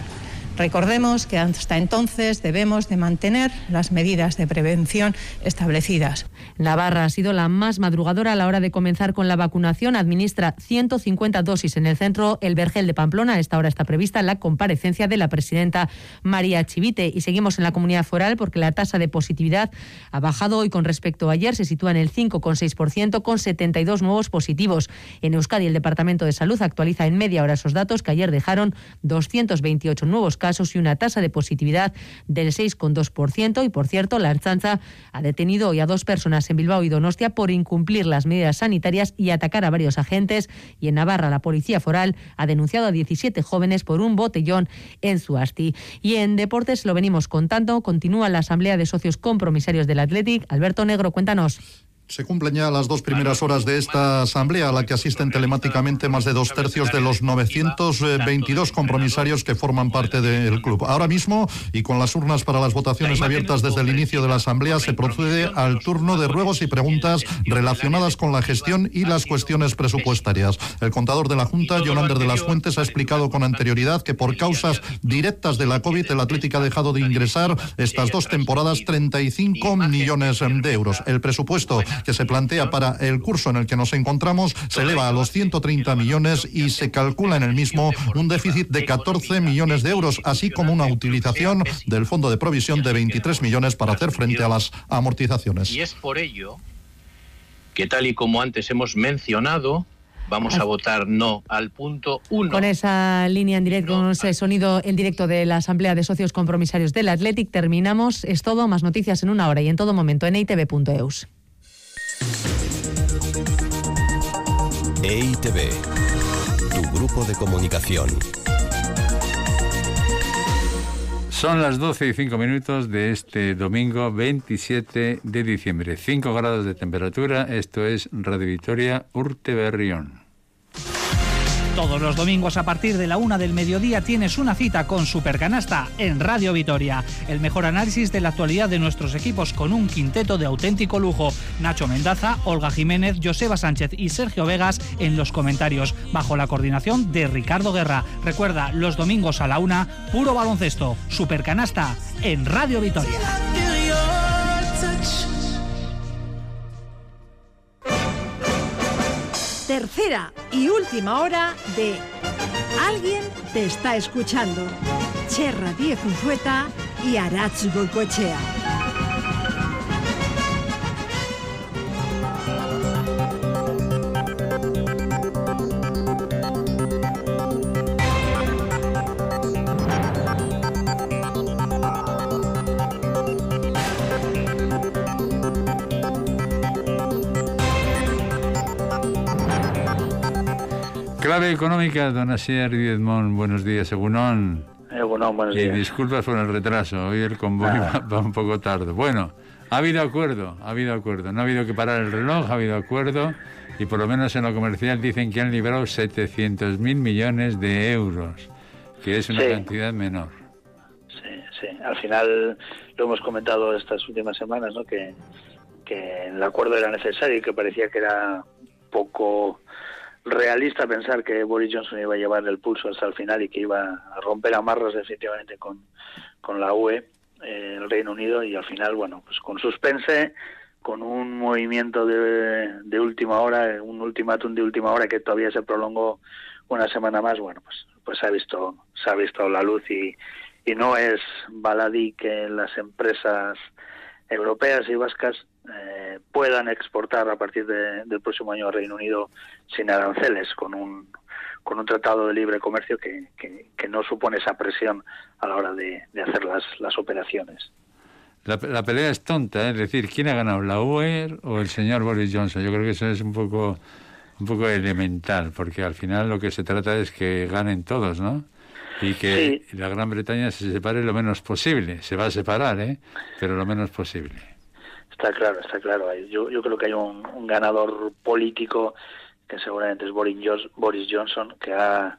Recordemos que hasta entonces debemos de mantener las medidas de prevención establecidas. Navarra ha sido la más madrugadora a la hora de comenzar con la vacunación. Administra 150 dosis en el centro El Vergel de Pamplona. A esta hora está prevista la comparecencia de la presidenta María Chivite. Y seguimos en la comunidad foral porque la tasa de positividad ha bajado hoy con respecto a ayer. Se sitúa en el 5,6% con 72 nuevos positivos. En Euskadi, el Departamento de Salud actualiza en media hora esos datos que ayer dejaron 228 nuevos casos casos y una tasa de positividad del 6,2%. Y por cierto, la Archanza ha detenido hoy a dos personas en Bilbao y Donostia por incumplir las medidas sanitarias y atacar a varios agentes. Y en Navarra, la Policía Foral ha denunciado a 17 jóvenes por un botellón en Suasti. Y en deportes lo venimos contando. Continúa la Asamblea de Socios Compromisarios del Athletic. Alberto Negro, cuéntanos. Se cumplen ya las dos primeras horas de esta asamblea, a la que asisten telemáticamente más de dos tercios de los 922 compromisarios que forman parte del club. Ahora mismo, y con las urnas para las votaciones abiertas desde el inicio de la asamblea, se procede al turno de ruegos y preguntas relacionadas con la gestión y las cuestiones presupuestarias. El contador de la Junta, Jonander de las Fuentes, ha explicado con anterioridad que por causas directas de la COVID, el Atlético ha dejado de ingresar estas dos temporadas 35 millones de euros. El presupuesto que se plantea para el curso en el que nos encontramos se eleva a los 130 millones y se calcula en el mismo un déficit de 14 millones de euros, así como una utilización del fondo de provisión de 23 millones para hacer frente a las amortizaciones. Y es por ello que tal y como antes hemos mencionado, vamos a votar no al punto 1. Con esa línea en directo, con ese sonido en directo de la Asamblea de Socios Compromisarios del Athletic, terminamos. Es todo, más noticias en una hora y en todo momento en itv.eus. EITV, tu grupo de comunicación. Son las 12 y 5 minutos de este domingo 27 de diciembre. 5 grados de temperatura. Esto es Radio Victoria Urte Berrión. Todos los domingos a partir de la una del mediodía tienes una cita con Supercanasta en Radio Vitoria. El mejor análisis de la actualidad de nuestros equipos con un quinteto de auténtico lujo. Nacho Mendaza, Olga Jiménez, Joseba Sánchez y Sergio Vegas en los comentarios, bajo la coordinación de Ricardo Guerra. Recuerda, los domingos a la una, puro baloncesto. Supercanasta en Radio Vitoria. Tercera y última hora de Alguien te está escuchando. Cherra Diez Unzueta y Arach Goicoechea. Clave económica, don Asier Diezmón, buenos días, Egunon. Egunon, buenos Y días. disculpas por el retraso, hoy el convoy va, [laughs] va un poco tarde. Bueno, ha habido acuerdo, ha habido acuerdo. No ha habido que parar el reloj, ha habido acuerdo. Y por lo menos en lo comercial dicen que han librado 700.000 millones de euros, que es una Sí. cantidad menor. Sí, sí. Al final lo hemos comentado estas últimas semanas, ¿no? Que, que el acuerdo era necesario y que parecía que era poco realista pensar que Boris Johnson iba a llevar el pulso hasta el final y que iba a romper amarras definitivamente con, con la UE, eh, el Reino Unido, y al final, bueno, pues con suspense, con un movimiento de, de última hora, un ultimátum de última hora que todavía se prolongó una semana más, bueno, pues, pues se ha visto, se ha visto la luz y, y no es baladí que las empresas europeas y vascas eh, puedan exportar a partir de- del próximo año al Reino Unido sin aranceles, con un, con un tratado de libre comercio que, que, que no supone esa presión a la hora de, de hacer las, las operaciones. La, la pelea es tonta, ¿eh? es decir, ¿quién ha ganado, la UE o el señor Boris Johnson? Yo creo que eso es un poco, un poco elemental, porque al final lo que se trata es que ganen todos, ¿no? Y que la Gran Bretaña se separe lo menos posible. Se va a separar, ¿eh? Pero lo menos posible. Está claro, está claro. Yo, yo creo que hay un, ganador político que seguramente es Boris Johnson, que ha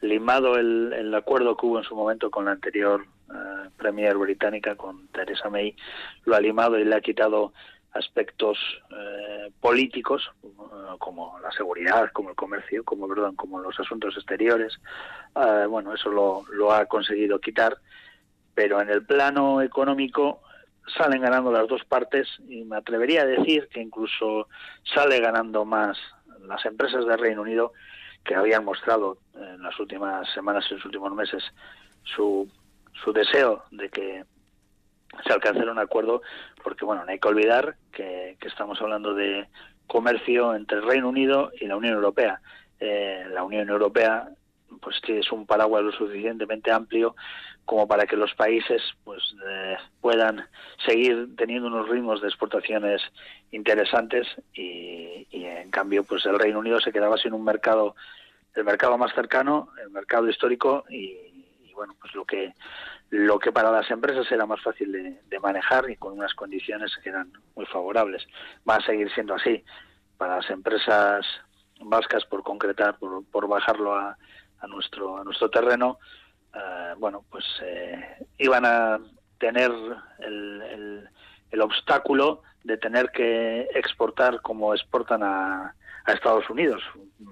limado el, el acuerdo que hubo en su momento con la anterior eh, Premier británica, con Theresa May, lo ha limado y le ha quitado aspectos eh, políticos eh, como la seguridad, como el comercio, como perdón, como los asuntos exteriores. Eh, bueno, eso lo, lo ha conseguido quitar, pero en el plano económico salen ganando las dos partes y me atrevería a decir que incluso sale ganando más las empresas del Reino Unido que habían mostrado en las últimas semanas y en los últimos meses su, su deseo de que se alcanzara un acuerdo porque bueno no hay que olvidar que, que estamos hablando de comercio entre el Reino Unido y la Unión Europea. Eh, la Unión Europea pues que es un paraguas lo suficientemente amplio como para que los países pues eh, puedan seguir teniendo unos ritmos de exportaciones interesantes y, y, en cambio pues el Reino Unido se quedaba sin un mercado el mercado más cercano el mercado histórico y, bueno pues lo que lo que para las empresas era más fácil de, de, manejar y con unas condiciones que eran muy favorables. Va a seguir siendo así. Para las empresas vascas por concretar por, por bajarlo a, a nuestro a nuestro terreno eh, bueno pues eh, iban a tener el, el, el, obstáculo de tener que exportar como exportan a, a Estados Unidos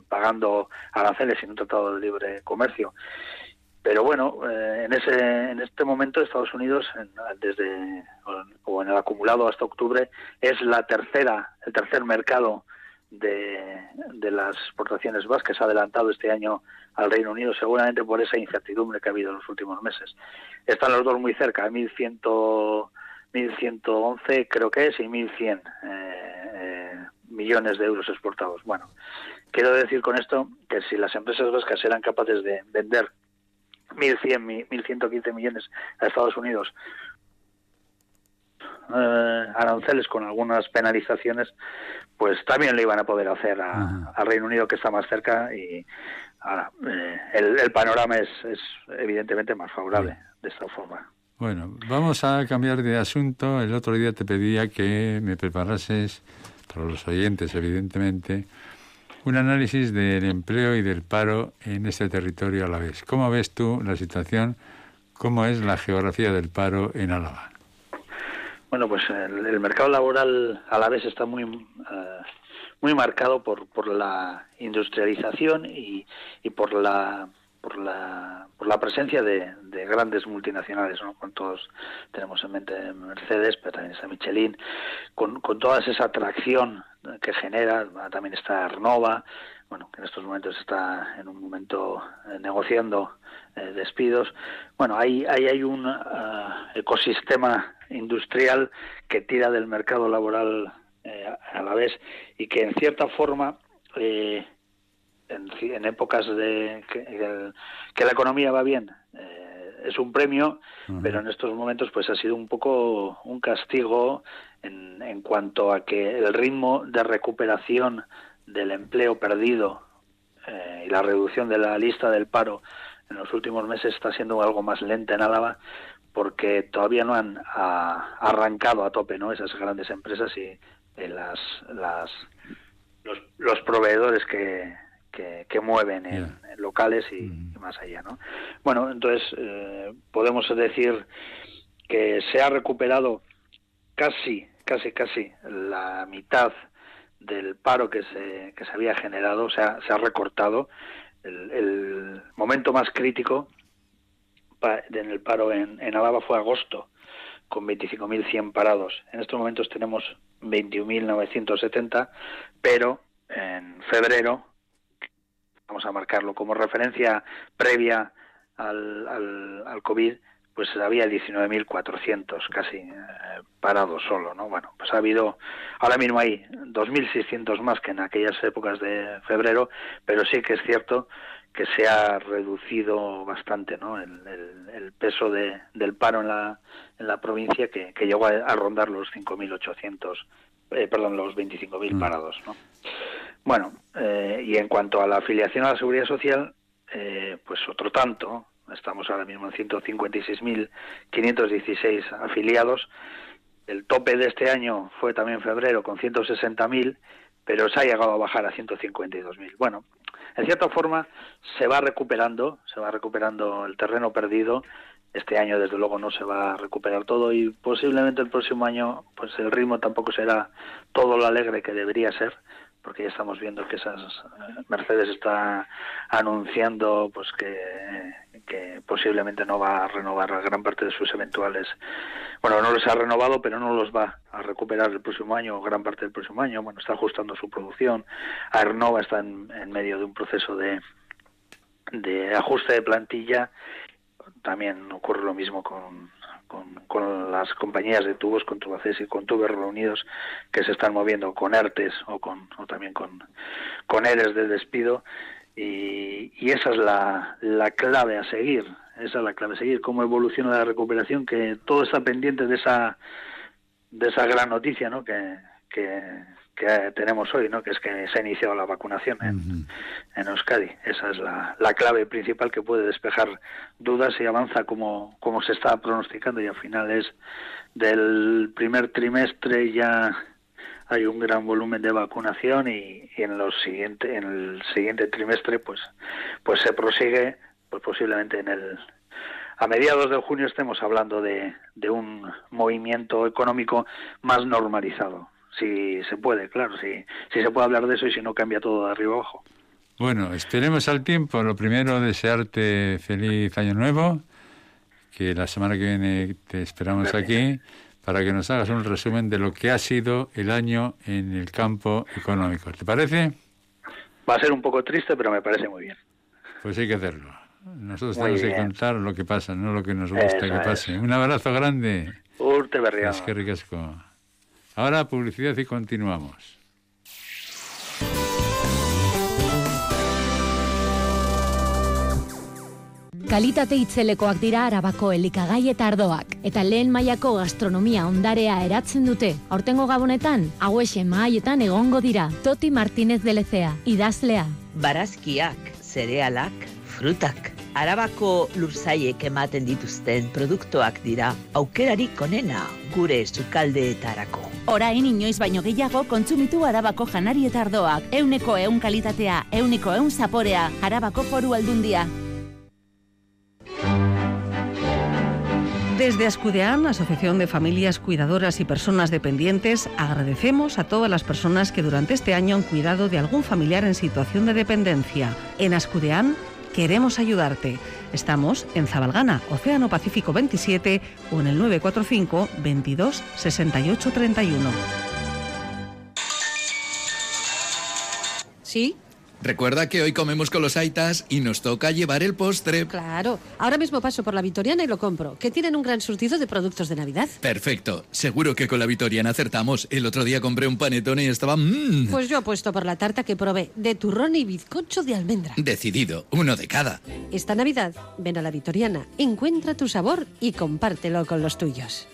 pagando aranceles en un tratado de libre comercio. Pero bueno eh, en ese en este momento Estados Unidos en, desde o en el acumulado hasta octubre es la tercera el tercer mercado de, las exportaciones vascas ha adelantado este año al Reino Unido, seguramente por esa incertidumbre que ha habido en los últimos meses. Están los dos muy cerca, 1100, 1111 creo que es y 1100 eh, eh, millones de euros exportados. Bueno, quiero decir con esto que si las empresas vascas eran capaces de vender 1.100, 1.115 millones a Estados Unidos eh, aranceles con algunas penalizaciones, pues también lo iban a poder hacer a, al Reino Unido que está más cerca y ahora eh, el, el, panorama es, es, evidentemente más favorable de esta forma. Bueno, vamos a cambiar de asunto. El otro día te pedía que me preparases, para los oyentes evidentemente, un análisis del empleo y del paro en este territorio a la vez. ¿Cómo ves tú la situación? ¿Cómo es la geografía del paro en Álava? Bueno, pues el, el mercado laboral a la vez está muy uh, muy marcado por, por la industrialización y, y por la por la, por la presencia de, de grandes multinacionales, ¿no? Con todos tenemos en mente Mercedes, pero también está Michelin, con, con toda esa atracción que genera, también está Arnova, bueno, que en estos momentos está en un momento eh, negociando eh, despidos. Bueno, ahí, ahí hay un uh, ecosistema industrial que tira del mercado laboral eh, a la vez y que en cierta forma eh, en, en, épocas de que, el, que, la economía va bien es un premio uh -huh. pero en estos momentos pues ha sido un poco un castigo en, en cuanto a que el ritmo de recuperación del empleo perdido eh, y la reducción de la lista del paro en los últimos meses está siendo algo más lenta en Álava porque todavía no han a, arrancado a tope no esas grandes empresas y eh, las, las los, los proveedores que, que, que mueven en, locales y, mm. y, más allá no bueno entonces eh, podemos decir que se ha recuperado casi casi casi la mitad del paro que se, que se había generado, o sea, se ha recortado. El, el momento más crítico en el paro en, en Álava fue agosto, con 25.100 parados. En estos momentos tenemos 21.970, pero en febrero, vamos a marcarlo como referencia previa al, al, al COVID, pues había 19.400 casi eh, parados solo, ¿no? Bueno, pues ha habido, ahora mismo hay 2.600 más que en aquellas épocas de febrero, pero sí que es cierto que se ha reducido bastante, ¿no? El, el, el peso de, del paro en la, en la provincia que, que llegó a, a rondar los 5.800, eh, perdón, los 25.000 mm. parados, ¿no? Bueno, eh, y en cuanto a la afiliación a la seguridad social, eh, pues otro tanto, estamos ahora mismo en 156.516 afiliados. El tope de este año fue también febrero con 160.000, pero se ha llegado a bajar a 152.000. Bueno, en cierta forma se va recuperando, se va recuperando el terreno perdido. Este año desde luego no se va a recuperar todo y posiblemente el próximo año pues el ritmo tampoco será todo lo alegre que debería ser porque ya estamos viendo que esas eh, Mercedes está anunciando pues que, posiblemente no va a renovar gran parte de sus eventuales bueno no los ha renovado pero no los va a recuperar el próximo año gran parte del próximo año. Bueno está ajustando su producción. Arnova está en, en medio de un proceso de de ajuste de plantilla. También ocurre lo mismo con con, con, las compañías de tubos, con Tubacés y con Tubos Reunidos, que se están moviendo con ERTES o, con, o también con, con ERES de despido. Y, y esa es la, la clave a seguir, esa es la clave a seguir, cómo evoluciona la recuperación, que todo está pendiente de esa, de esa gran noticia ¿no? que, que, que tenemos hoy, ¿no? que es que se ha iniciado la vacunación en, en Euskadi. Esa es la, la clave principal que puede despejar dudas y avanza como, como se está pronosticando y a finales del primer trimestre ya hay un gran volumen de vacunación y, y en los siguiente, en el siguiente trimestre pues pues se prosigue pues posiblemente en el a mediados de junio estemos hablando de, de un movimiento económico más normalizado si se puede claro si si se puede hablar de eso y si no cambia todo de arriba abajo Bueno, esperemos al tiempo. Lo primero, desearte feliz año nuevo, que la semana que viene te esperamos aquí para que nos hagas un resumen de lo que ha sido el año en el campo económico. ¿Te parece? va a ser un poco triste pero me parece muy bien Pues hay que hacerlo. Nosotros Muy tenemos que contar lo que pasa, no lo que nos gusta Eso que es. pase. Un abrazo grande. Urte berria. Es que ricasco. Ahora publicidad y continuamos. Kalitate itzelekoak dira arabako elikagai eta ardoak. Eta lehen mailako gastronomia ondarea eratzen dute. Aurtengo gabonetan, hauexe mahaietan egongo dira. Toti Martínez de Lecea, idazlea. Barazkiak, zerealak, frutak. Arabako lurzaiek ematen dituzten produktuak dira aukerarik onena gure sukaldeetarako. Orain inoiz baino gehiago kontsumitu arabako janari eta ardoak. Euneko eun kalitatea, euneko eun zaporea, arabako foru aldundia. Desde Ascudean, Asociación de Familias Cuidadoras y Personas Dependientes, agradecemos a todas las personas que durante este año han cuidado de algún familiar en situación de dependencia. En Ascudean queremos ayudarte. Estamos en Zabalgana, Océano Pacífico 27 o en el 945 22 68 31. ¿Sí? Recuerda que hoy comemos con los Aitas y nos toca llevar el postre. Claro. Ahora mismo paso por la Vitoriana y lo compro, que tienen un gran surtido de productos de Navidad. Perfecto. Seguro que con la Vitoriana acertamos. El otro día compré un panetone y estaba... mmm, Pues yo apuesto por la tarta que probé, de turrón y bizcocho de almendra. Decidido. Uno de cada. Esta Navidad, ven a la Vitoriana, encuentra tu sabor y compártelo con los tuyos.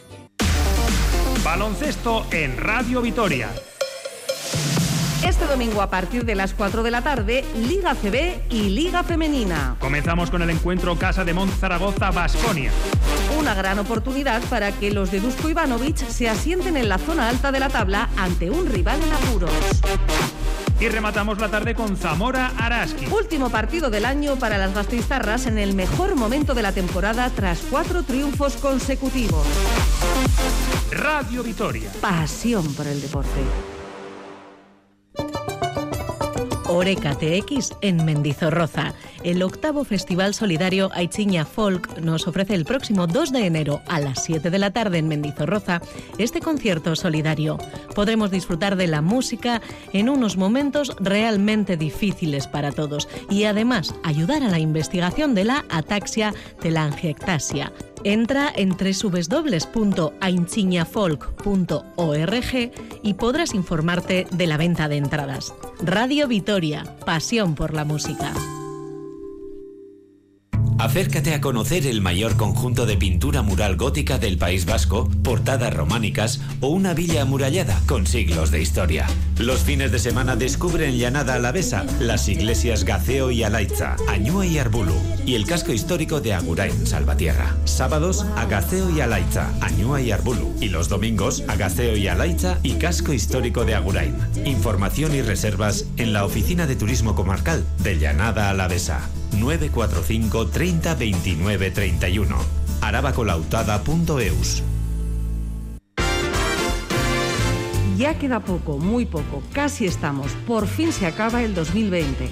Baloncesto en Radio Vitoria. Este domingo a partir de las 4 de la tarde, Liga CB y Liga Femenina. Comenzamos con el encuentro Casa de Mont Zaragoza Basconia. Una gran oportunidad para que los de Dusko Ivanovic se asienten en la zona alta de la tabla ante un rival en apuros. Y rematamos la tarde con Zamora Araski. Último partido del año para las Gasteiztarras en el mejor momento de la temporada tras cuatro triunfos consecutivos. Radio Vitoria. Pasión por el deporte. Oreca TX en Mendizorroza. El octavo Festival Solidario Aichiña Folk nos ofrece el próximo 2 de enero a las 7 de la tarde en Mendizorroza este concierto solidario. Podremos disfrutar de la música en unos momentos realmente difíciles para todos y además ayudar a la investigación de la ataxia telangiectasia. Entra en www.ainchiñafolk.org y podrás informarte de la venta de entradas. Radio Vitoria, pasión por la música. Acércate a conocer el mayor conjunto de pintura mural gótica del País Vasco, portadas románicas o una villa amurallada con siglos de historia. Los fines de semana descubre en Llanada Alavesa las iglesias Gaceo y Alaitza, Añúa y Arbulu y el casco histórico de Agurain, Salvatierra. Sábados a Gaceo y Alaitza, Añúa y Arbulu y los domingos a Gaceo y Alaitza y casco histórico de Agurain. Información y reservas en la Oficina de Turismo Comarcal de Llanada Alavesa. 945 30 29 31 arabacolautada.eus Ya queda poco, muy poco, casi estamos. Por fin se acaba el 2020.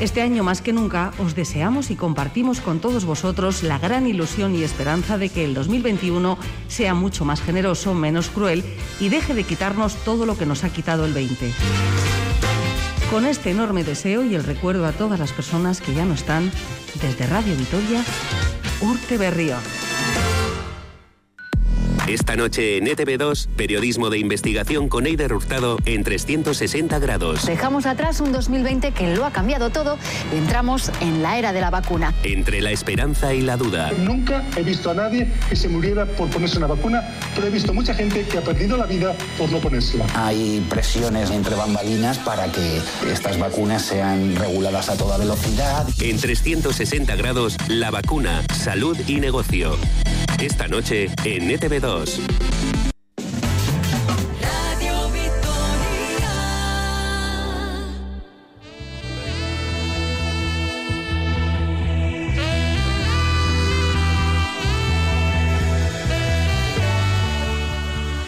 Este año más que nunca os deseamos y compartimos con todos vosotros la gran ilusión y esperanza de que el 2021 sea mucho más generoso, menos cruel y deje de quitarnos todo lo que nos ha quitado el 20. Con este enorme deseo y el recuerdo a todas las personas que ya no están, desde Radio Vitoria, Urte Berrión. Esta noche en ETV2, periodismo de investigación con Eider Hurtado en 360 grados. Dejamos atrás un 2020 que lo ha cambiado todo entramos en la era de la vacuna. Entre la esperanza y la duda. Nunca he visto a nadie que se muriera por ponerse una vacuna, pero he visto mucha gente que ha perdido la vida por no ponérsela. Hay presiones entre bambalinas para que estas vacunas sean reguladas a toda velocidad. En 360 grados, la vacuna, salud y negocio. Esta noche en ETV2. Unidos.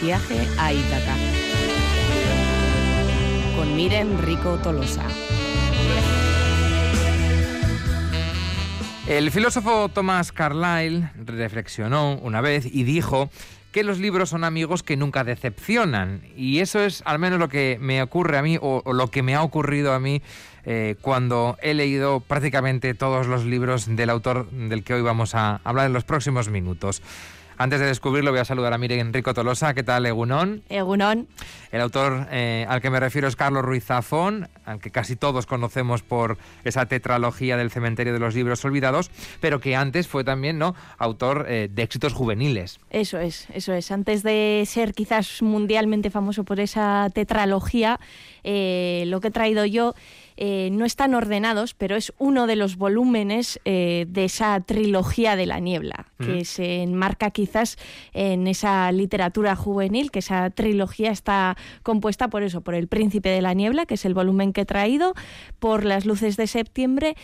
Viaje a Ítaca. Con Miren Rico Tolosa. El filósofo Thomas Carlyle reflexionó una vez y dijo que los libros son amigos que nunca decepcionan. Y eso es al menos lo que me ocurre a mí o, lo que me ha ocurrido a mí eh, cuando he leído prácticamente todos los libros del autor del que hoy vamos a hablar en los próximos minutos. Antes de descubrirlo voy a saludar a Miren Enrico Tolosa. ¿Qué tal, Egunon? Egunon. El autor eh, al que me refiero es Carlos Ruiz Zafón, al que casi todos conocemos por esa tetralogía del cementerio de los libros olvidados, pero que antes fue también ¿no? autor eh, de éxitos juveniles. Eso es, eso es. Antes de ser quizás mundialmente famoso por esa tetralogía, eh, lo que he traído yo eh, no están ordenados, pero es uno de los volúmenes eh, de esa trilogía de la niebla, que Mm. se enmarca quizás en esa literatura juvenil, que esa trilogía está compuesta por eso, por El Príncipe de la Niebla, que es el volumen que he traído, por Las Luces de Septiembre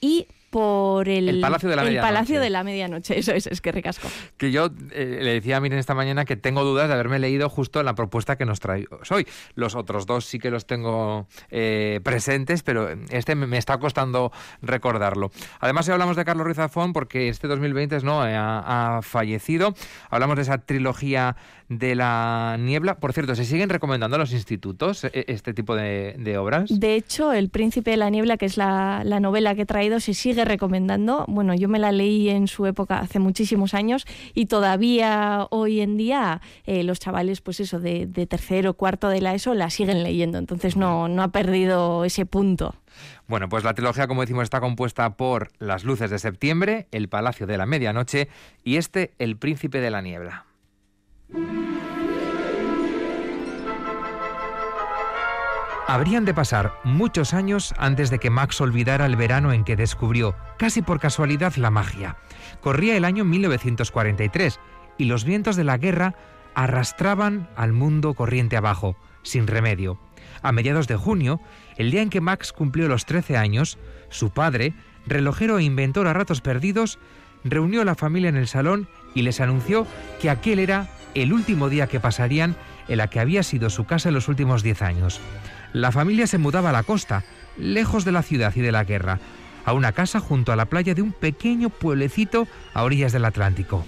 y por el, El Palacio de la Medianoche. Palacio de la Medianoche. Eso es, es que ricasco. Que yo eh, le decía a Miren esta mañana que tengo dudas de haberme leído justo la propuesta que nos trae hoy. Los otros dos sí que los tengo eh, presentes, pero este me, me está costando recordarlo. Además, hoy hablamos de Carlos Ruiz Zafón porque este 2020 no eh, ha, ha fallecido. Hablamos de esa trilogía de la niebla. Por cierto, ¿se siguen recomendando a los institutos este tipo de, de obras? De hecho, El Príncipe de la Niebla, que es la, la novela que he traído, se sigue recomendando. Bueno, yo me la leí en su época hace muchísimos años y todavía hoy en día eh, los chavales, pues eso, de, de tercero, cuarto de la ESO, la siguen leyendo. Entonces no, no ha perdido ese punto. Bueno, pues la trilogía, como decimos, está compuesta por Las Luces de Septiembre, El Palacio de la Medianoche y este, El Príncipe de la Niebla. Habrían de pasar muchos años antes de que Max olvidara el verano en que descubrió, casi por casualidad, la magia. Corría el año 1943 y los vientos de la guerra arrastraban al mundo corriente abajo, sin remedio. A mediados de junio, el día en que Max cumplió los 13 años, su padre, relojero e inventor a ratos perdidos, reunió a la familia en el salón y les anunció que aquel era el último día que pasarían en la que había sido su casa en los últimos 10 años. La familia se mudaba a la costa, lejos de la ciudad y de la guerra, a una casa junto a la playa de un pequeño pueblecito a orillas del Atlántico.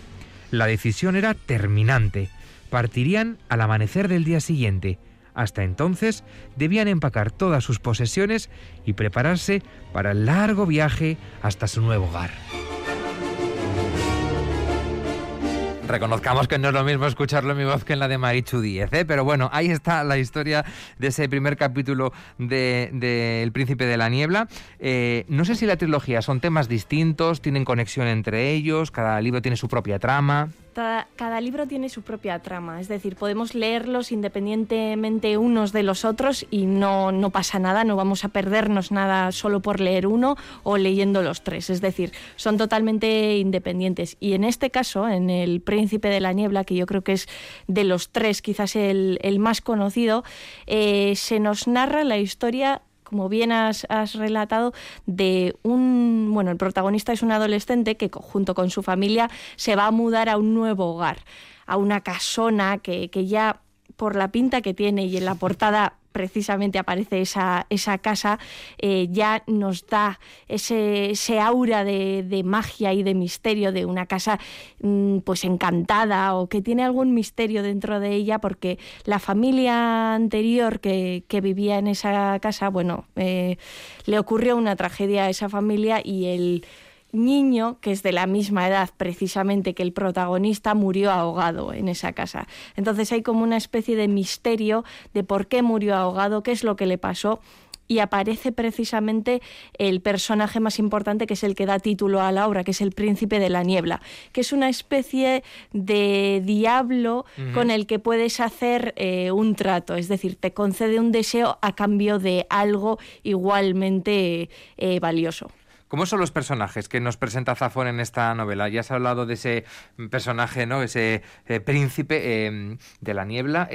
La decisión era terminante. Partirían al amanecer del día siguiente. Hasta entonces debían empacar todas sus posesiones y prepararse para el largo viaje hasta su nuevo hogar. Reconozcamos que no es lo mismo escucharlo en mi voz que en la de Marichu Díez, ¿eh? pero bueno, ahí está la historia de ese primer capítulo de, de El Príncipe de la Niebla. Eh, no sé si la trilogía son temas distintos, tienen conexión entre ellos, cada libro tiene su propia trama. Cada, cada libro tiene su propia trama, es decir, podemos leerlos independientemente unos de los otros y no, no pasa nada, no vamos a perdernos nada solo por leer uno o leyendo los tres, es decir, son totalmente independientes. Y en este caso, en El Príncipe de la Niebla, que yo creo que es de los tres quizás el, el más conocido, eh, se nos narra la historia como bien has, relatado, de un, bueno, el protagonista es un adolescente que junto con su familia se va a mudar a un nuevo hogar, a una casona que, que ya por la pinta que tiene y en la portada precisamente aparece esa, esa casa, eh, ya nos da ese, ese aura de, de, magia y de misterio de una casa mmm, pues encantada o que tiene algún misterio dentro de ella porque la familia anterior que, que vivía en esa casa, bueno, eh, le ocurrió una tragedia a esa familia y el niño, que es de la misma edad precisamente que el protagonista, murió ahogado en esa casa. Entonces hay como una especie de misterio de por qué murió ahogado, qué es lo que le pasó y aparece precisamente el personaje más importante que es el que da título a la obra, que es el príncipe de la niebla, que es una especie de diablo con el que puedes hacer eh, un trato, es decir, te concede un deseo a cambio de algo igualmente eh, valioso. ¿Cómo son los personajes que nos presenta Zafón en esta novela? Ya has hablado de ese personaje, ¿no? Ese eh, príncipe eh, de la niebla.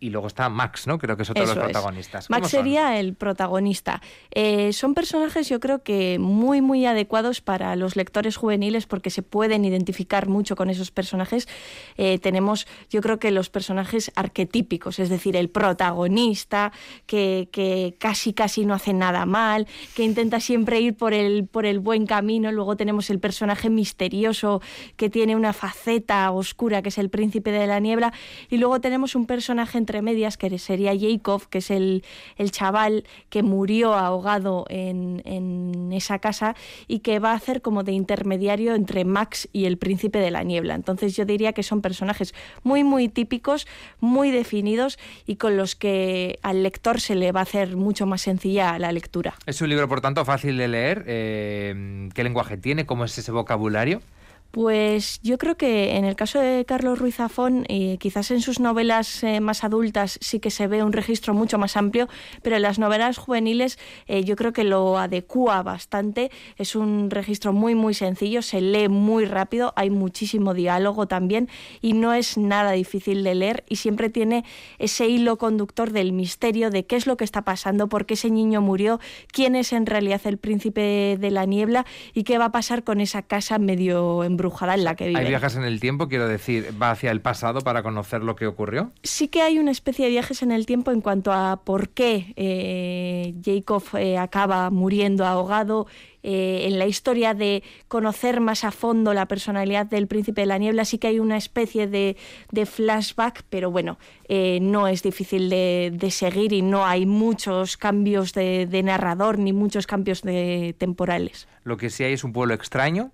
Y luego está Max, ¿no? Creo que es otro de Eso los es. protagonistas. ¿Cómo Max son? sería el protagonista. Eh, son personajes yo creo que muy muy adecuados para los lectores juveniles porque se pueden identificar mucho con esos personajes. Eh, tenemos yo creo que los personajes arquetípicos, es decir, el protagonista que, que casi casi no hace nada mal, que intenta siempre ir por el, por el buen camino. Luego tenemos el personaje misterioso que tiene una faceta oscura que es el príncipe de la niebla. Y luego tenemos un personaje entre medias que sería Jacob, que es el, el chaval que murió ahogado en, en esa casa y que va a hacer como de intermediario entre Max y el príncipe de la niebla. Entonces yo diría que son personajes muy, muy típicos, muy definidos y con los que al lector se le va a hacer mucho más sencilla la lectura. Es un libro, por tanto, fácil de leer. eh, ¿Qué lenguaje tiene? ¿Cómo es ese vocabulario? Pues yo creo que en el caso de Carlos Ruiz Zafón, quizás en sus novelas eh, más adultas sí que se ve un registro mucho más amplio, pero en las novelas juveniles eh, yo creo que lo adecua bastante. Es un registro muy, muy sencillo, se lee muy rápido, hay muchísimo diálogo también y no es nada difícil de leer y siempre tiene ese hilo conductor del misterio de qué es lo que está pasando, por qué ese niño murió, quién es en realidad el príncipe de la niebla y qué va a pasar con esa casa medio embrujada en la que vive. Hay viajes en el tiempo, quiero decir, va hacia el pasado para conocer lo que ocurrió. Sí que hay una especie de viajes en el tiempo en cuanto a por qué eh, Jacob eh, acaba muriendo ahogado. eh, en la historia de conocer más a fondo la personalidad del príncipe de la niebla sí que hay una especie de, de flashback, pero bueno, eh, no es difícil de, de seguir y no hay muchos cambios de, de narrador ni muchos cambios de temporales. Lo que sí hay es un pueblo extraño,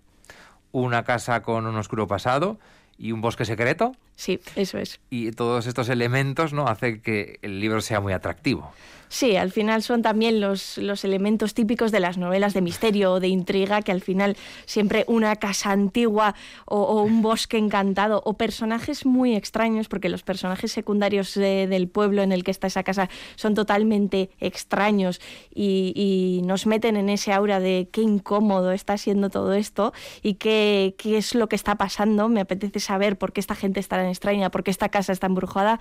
una casa con un oscuro pasado y un bosque secreto. Sí, eso es. Y todos estos elementos no hacen que el libro sea muy atractivo. Sí, al final son también los, los elementos típicos de las novelas de misterio o de intriga, que al final siempre una casa antigua o, o un bosque encantado o personajes muy extraños, porque los personajes secundarios eh, del pueblo en el que está esa casa son totalmente extraños y, y nos meten en ese aura de qué incómodo está siendo todo esto y qué, qué es lo que está pasando. Me apetece saber por qué esta gente está extraña, por qué esta casa está embrujada.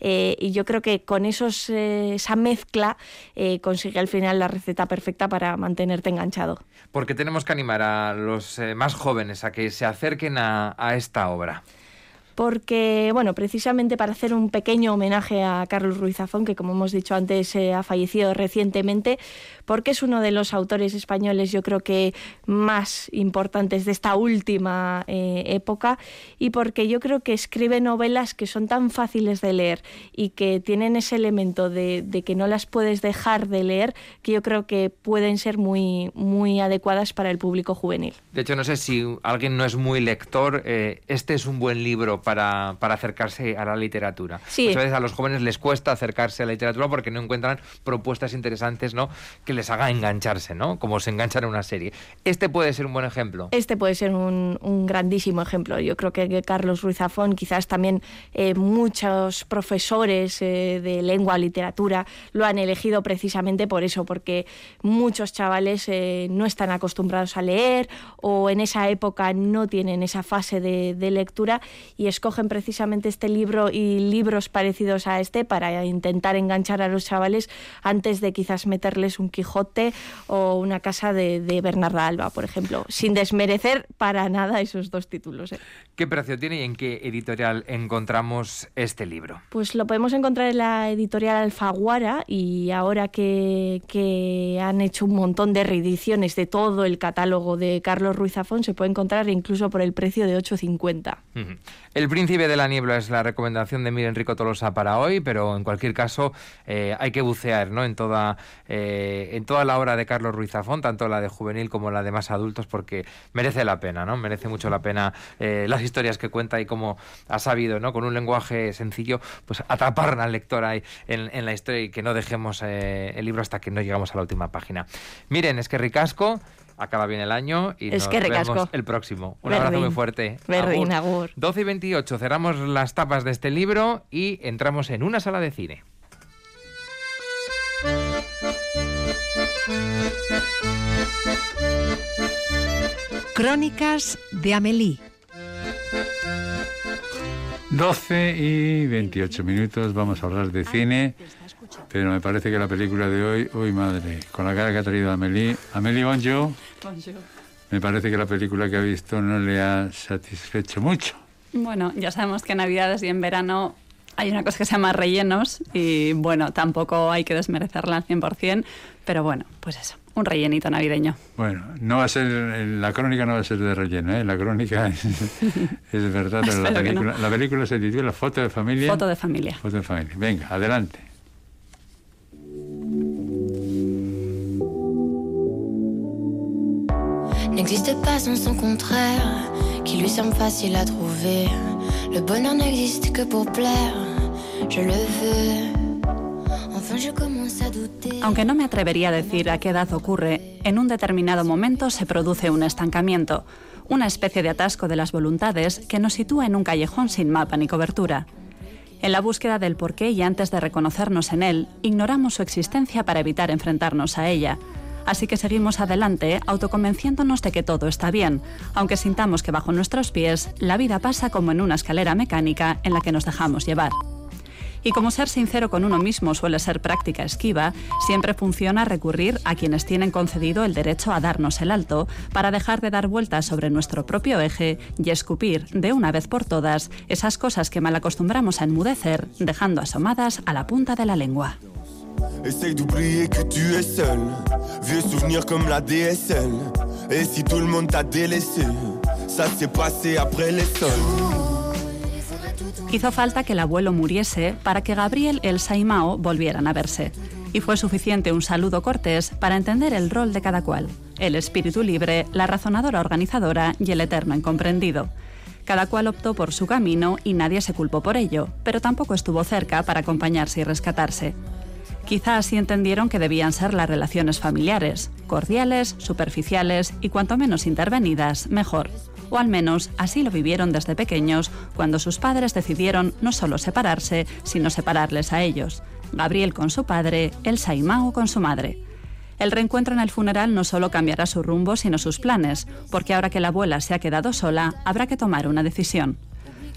Eh, y yo creo que con esos, eh, esa mezcla eh, consigue al final la receta perfecta para mantenerte enganchado. Porque tenemos que animar a los más jóvenes a que se acerquen a esta obra. Porque, bueno, precisamente para hacer un pequeño homenaje a Carlos Ruiz Zafón, que como hemos dicho antes eh, ha fallecido recientemente, porque es uno de los autores españoles yo creo que más importantes de esta última eh, época y porque yo creo que escribe novelas que son tan fáciles de leer y que tienen ese elemento de, que no las puedes dejar de leer que yo creo que pueden ser muy, muy adecuadas para el público juvenil. De hecho, no sé si alguien no es muy lector, eh, este es un buen libro para, para acercarse a la literatura. Sí. Muchas veces a los jóvenes les cuesta acercarse a la literatura porque no encuentran propuestas interesantes ¿no? que les haga engancharse, ¿no? como se enganchan en una serie. Este puede ser un buen ejemplo. Este puede ser un, un grandísimo ejemplo. Yo creo que, Carlos Ruiz Zafón, quizás también eh, muchos profesores eh, de lengua o literatura lo han elegido precisamente por eso, porque muchos chavales eh, no están acostumbrados a leer o en esa época no tienen esa fase de, de lectura y escogen precisamente este libro y libros parecidos a este para intentar enganchar a los chavales antes de quizás meterles un Quijote o una casa de, de Bernarda Alba, por ejemplo, sin desmerecer para nada esos dos títulos. ¿eh? ¿Qué precio tiene y en qué editorial encontramos este libro? Pues lo podemos encontrar en la editorial Alfaguara y ahora que, que han hecho un montón de reediciones de todo el catálogo de Carlos Ruiz Zafón, se puede encontrar incluso por el precio de 8,50. Ujú. El El príncipe de la niebla es la recomendación de Miguel Enrico Tolosa para hoy, pero en cualquier caso eh, hay que bucear ¿no? en, toda, eh, en toda la obra de Carlos Ruiz Zafón, tanto la de juvenil como la de más adultos, porque merece la pena, ¿no? merece mucho la pena eh, las historias que cuenta y cómo ha sabido, ¿no? con un lenguaje sencillo, pues atrapar al lector ahí en, en la historia y que no dejemos el libro hasta que no llegamos a la última página. Miren, es que ricasco acaba bien el año y nos vemos el próximo. Un abrazo muy fuerte. Berrin, agur. 12 y 28 cerramos las tapas de este libro y entramos en una sala de cine. Crónicas de Amelie. 12 y 28 minutos, vamos a hablar de cine. Pero me parece que la película de hoy, uy madre, con la cara que ha traído Amélie, Amélie Bonjour, Bonjour. me parece que la película que ha visto no le ha satisfecho mucho. Bueno, ya sabemos que en Navidades y en verano hay una cosa que se llama rellenos y bueno, tampoco hay que desmerecerla al 100%, pero bueno, pues eso, un rellenito navideño. Bueno, no va a ser, la crónica no va a ser de relleno, ¿eh? la crónica es, [laughs] es verdad, pero la película, la película se titula Foto de familia. Foto de familia. Foto de familia. Venga, adelante. N'existe pas son contraire, qui lui semble facile à trouver. Le bonheur n'existe que pour plaire, je le veux. Aunque no me atrevería a decir a qué edad ocurre, en un determinado momento se produce un estancamiento, una especie de atasco de las voluntades que nos sitúa en un callejón sin mapa ni cobertura. En la búsqueda del porqué y antes de reconocernos en él, ignoramos su existencia para evitar enfrentarnos a ella. Así que seguimos adelante autoconvenciéndonos de que todo está bien, aunque sintamos que bajo nuestros pies la vida pasa como en una escalera mecánica en la que nos dejamos llevar. Y como ser sincero con uno mismo suele ser práctica esquiva, siempre funciona recurrir a quienes tienen concedido el derecho a darnos el alto para dejar de dar vueltas sobre nuestro propio eje y escupir de una vez por todas esas cosas que mal acostumbramos a enmudecer, dejando asomadas a la punta de la lengua. Essaye d'oublier que tu es seul. Vieux souvenirs comme la DSL. Et si tout le monde t'a délaissé, ça s'est passé après les sols. Hizo falta que el abuelo muriese para que Gabriel, Elsa y Mao volvieran a verse. Y fue suficiente un saludo cortés para entender el rol de cada cual. El espíritu libre, la razonadora organizadora y el eterno incomprendido. Cada cual optó por su camino y nadie se culpó por ello, pero tampoco estuvo cerca para acompañarse y rescatarse. Quizá así entendieron que debían ser las relaciones familiares, cordiales, superficiales y cuanto menos intervenidas, mejor. O al menos así lo vivieron desde pequeños cuando sus padres decidieron no solo separarse, sino separarles a ellos. Gabriel con su padre, Elsa y Mao con su madre. El reencuentro en el funeral no solo cambiará su rumbo, sino sus planes, porque ahora que la abuela se ha quedado sola, habrá que tomar una decisión.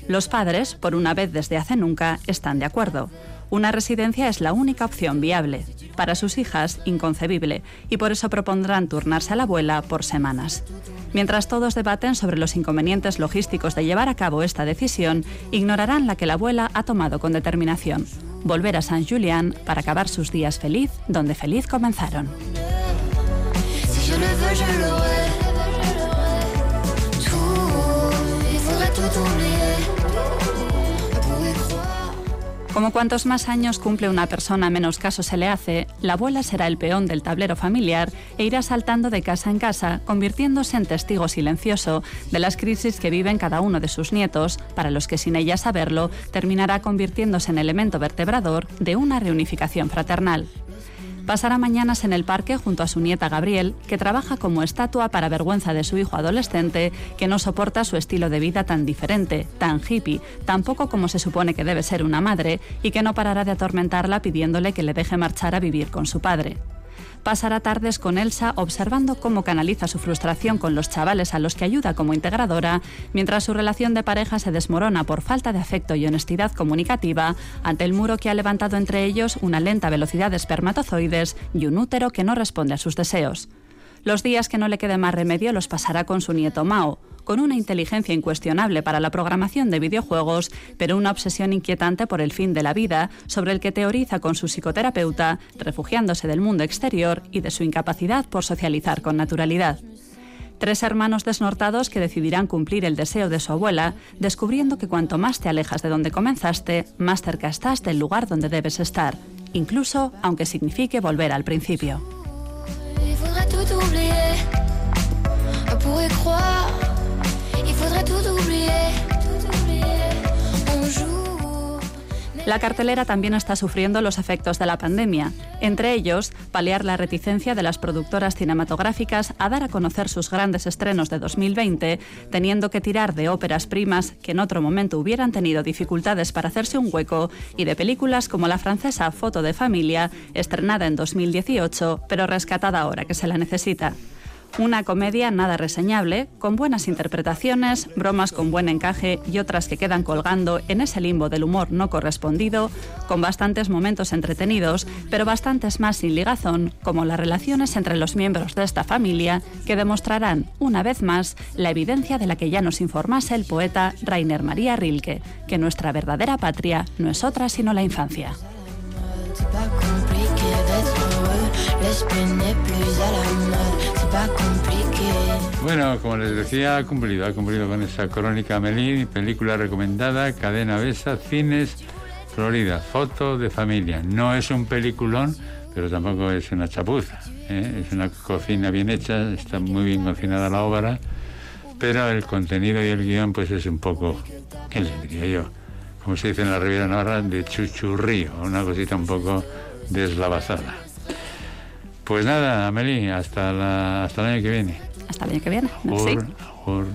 Los padres, por una vez desde hace nunca, están de acuerdo. Una residencia es la única opción viable. Para sus hijas, inconcebible, y por eso propondrán turnarse a la abuela por semanas. Mientras todos debaten sobre los inconvenientes logísticos de llevar a cabo esta decisión, ignorarán la que la abuela ha tomado con determinación, volver a San Julián para acabar sus días feliz donde feliz comenzaron. Como cuantos más años cumple una persona, menos caso se le hace, la abuela será el peón del tablero familiar e irá saltando de casa en casa, convirtiéndose en testigo silencioso de las crisis que viven cada uno de sus nietos, para los que sin ella saberlo terminará convirtiéndose en elemento vertebrador de una reunificación fraternal. Pasará mañanas en el parque junto a su nieta Gabriel, que trabaja como estatua para vergüenza de su hijo adolescente, que no soporta su estilo de vida tan diferente, tan hippie, tan poco como se supone que debe ser una madre, y que no parará de atormentarla pidiéndole que le deje marchar a vivir con su padre pasará tardes con Elsa observando cómo canaliza su frustración con los chavales a los que ayuda como integradora, mientras su relación de pareja se desmorona por falta de afecto y honestidad comunicativa ante el muro que ha levantado entre ellos una lenta velocidad de espermatozoides y un útero que no responde a sus deseos. Los días que no le quede más remedio los pasará con su nieto Mao, con una inteligencia incuestionable para la programación de videojuegos, pero una obsesión inquietante por el fin de la vida, sobre el que teoriza con su psicoterapeuta, refugiándose del mundo exterior y de su incapacidad por socializar con naturalidad. Tres hermanos desnortados que decidirán cumplir el deseo de su abuela, descubriendo que cuanto más te alejas de donde comenzaste, más cerca estás del lugar donde debes estar, incluso aunque signifique volver al principio. La cartelera también está sufriendo los efectos de la pandemia, entre ellos paliar la reticencia de las productoras cinematográficas a dar a conocer sus grandes estrenos de 2020, teniendo que tirar de óperas primas que en otro momento hubieran tenido dificultades para hacerse un hueco y de películas como la francesa Foto de Familia, estrenada en 2018, pero rescatada ahora que se la necesita. Una comedia nada reseñable, con buenas interpretaciones, bromas con buen encaje y otras que quedan colgando en ese limbo del humor no correspondido, con bastantes momentos entretenidos, pero bastantes más sin ligazón, como las relaciones entre los miembros de esta familia, que demostrarán, una vez más, la evidencia de la que ya nos informase el poeta Rainer María Rilke, que nuestra verdadera patria no es otra sino la infancia. Bueno, como les decía, ha cumplido, ha cumplido con esa crónica Melín, película recomendada, cadena Besa, cines, Florida, foto de familia. No es un peliculón, pero tampoco es una chapuza. ¿eh? Es una cocina bien hecha, está muy bien cocinada la obra, pero el contenido y el guion pues es un poco, ¿qué les diría yo? Como se dice en la Riviera Navarra, de chuchurrío, una cosita un poco deslavazada. Pues nada, Amelie, hasta, la, hasta el año que viene. Hasta el año que viene. Agur, Sí. agur.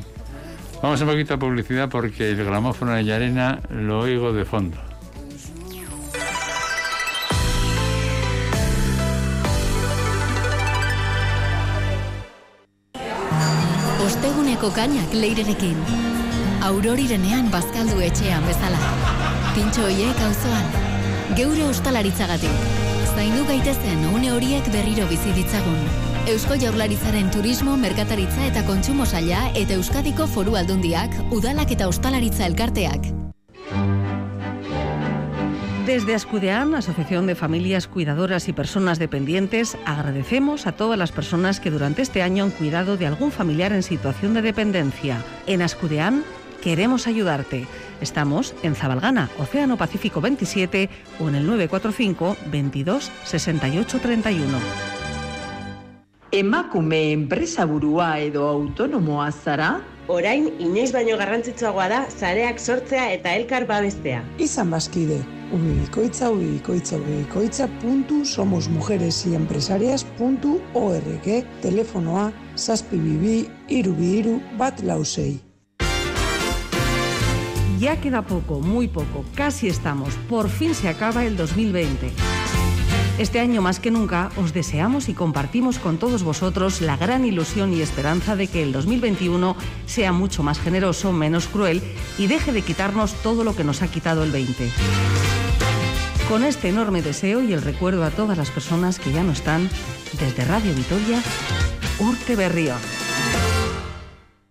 Vamos un poquito a publicidad porque el gramófono de Yarena lo oigo de fondo. Osteguneko kainak leirerekin. Aurorirenean bazkaldu etxean bezala. Pintxo hoiek auzoan. Geure ostalaritzagatik. Zaindu gaitezen une horiek berriro bizi ditzagun. Eusko Jaurlaritzaren Turismo, Merkataritza eta Kontsumo Saila eta Euskadiko Foru Aldundiak, Udalak eta Ostalaritza Elkarteak. Desde Ascudean, Asociación de Familias Cuidadoras y Personas Dependientes, agradecemos a todas las personas que durante este año han cuidado de algún familiar en situación de dependencia. En Ascudean queremos ayudarte. Estamos en Zabalgana, Océano Pacífico 27 o en el 945 22 68 31. Emakume enpresaburua edo autonomoa zara? Orain, inoiz baino garrantzitsuagoa da zareak sortzea eta elkar babestea. Izan bazkide, ubibikoitza, ubibikoitza, ubibikoitza, puntu, somos mujeres y empresarias, puntu, org, telefonoa, zazpibibi, irubiru, bat lausei. Ya queda poco, muy poco, casi estamos. Por fin se acaba el 2020. Este año más que nunca os deseamos y compartimos con todos vosotros la gran ilusión y esperanza de que el 2021 sea mucho más generoso, menos cruel y deje de quitarnos todo lo que nos ha quitado el 20. Con este enorme deseo y el recuerdo a todas las personas que ya no están, desde Radio Vitoria, Urte Berrión.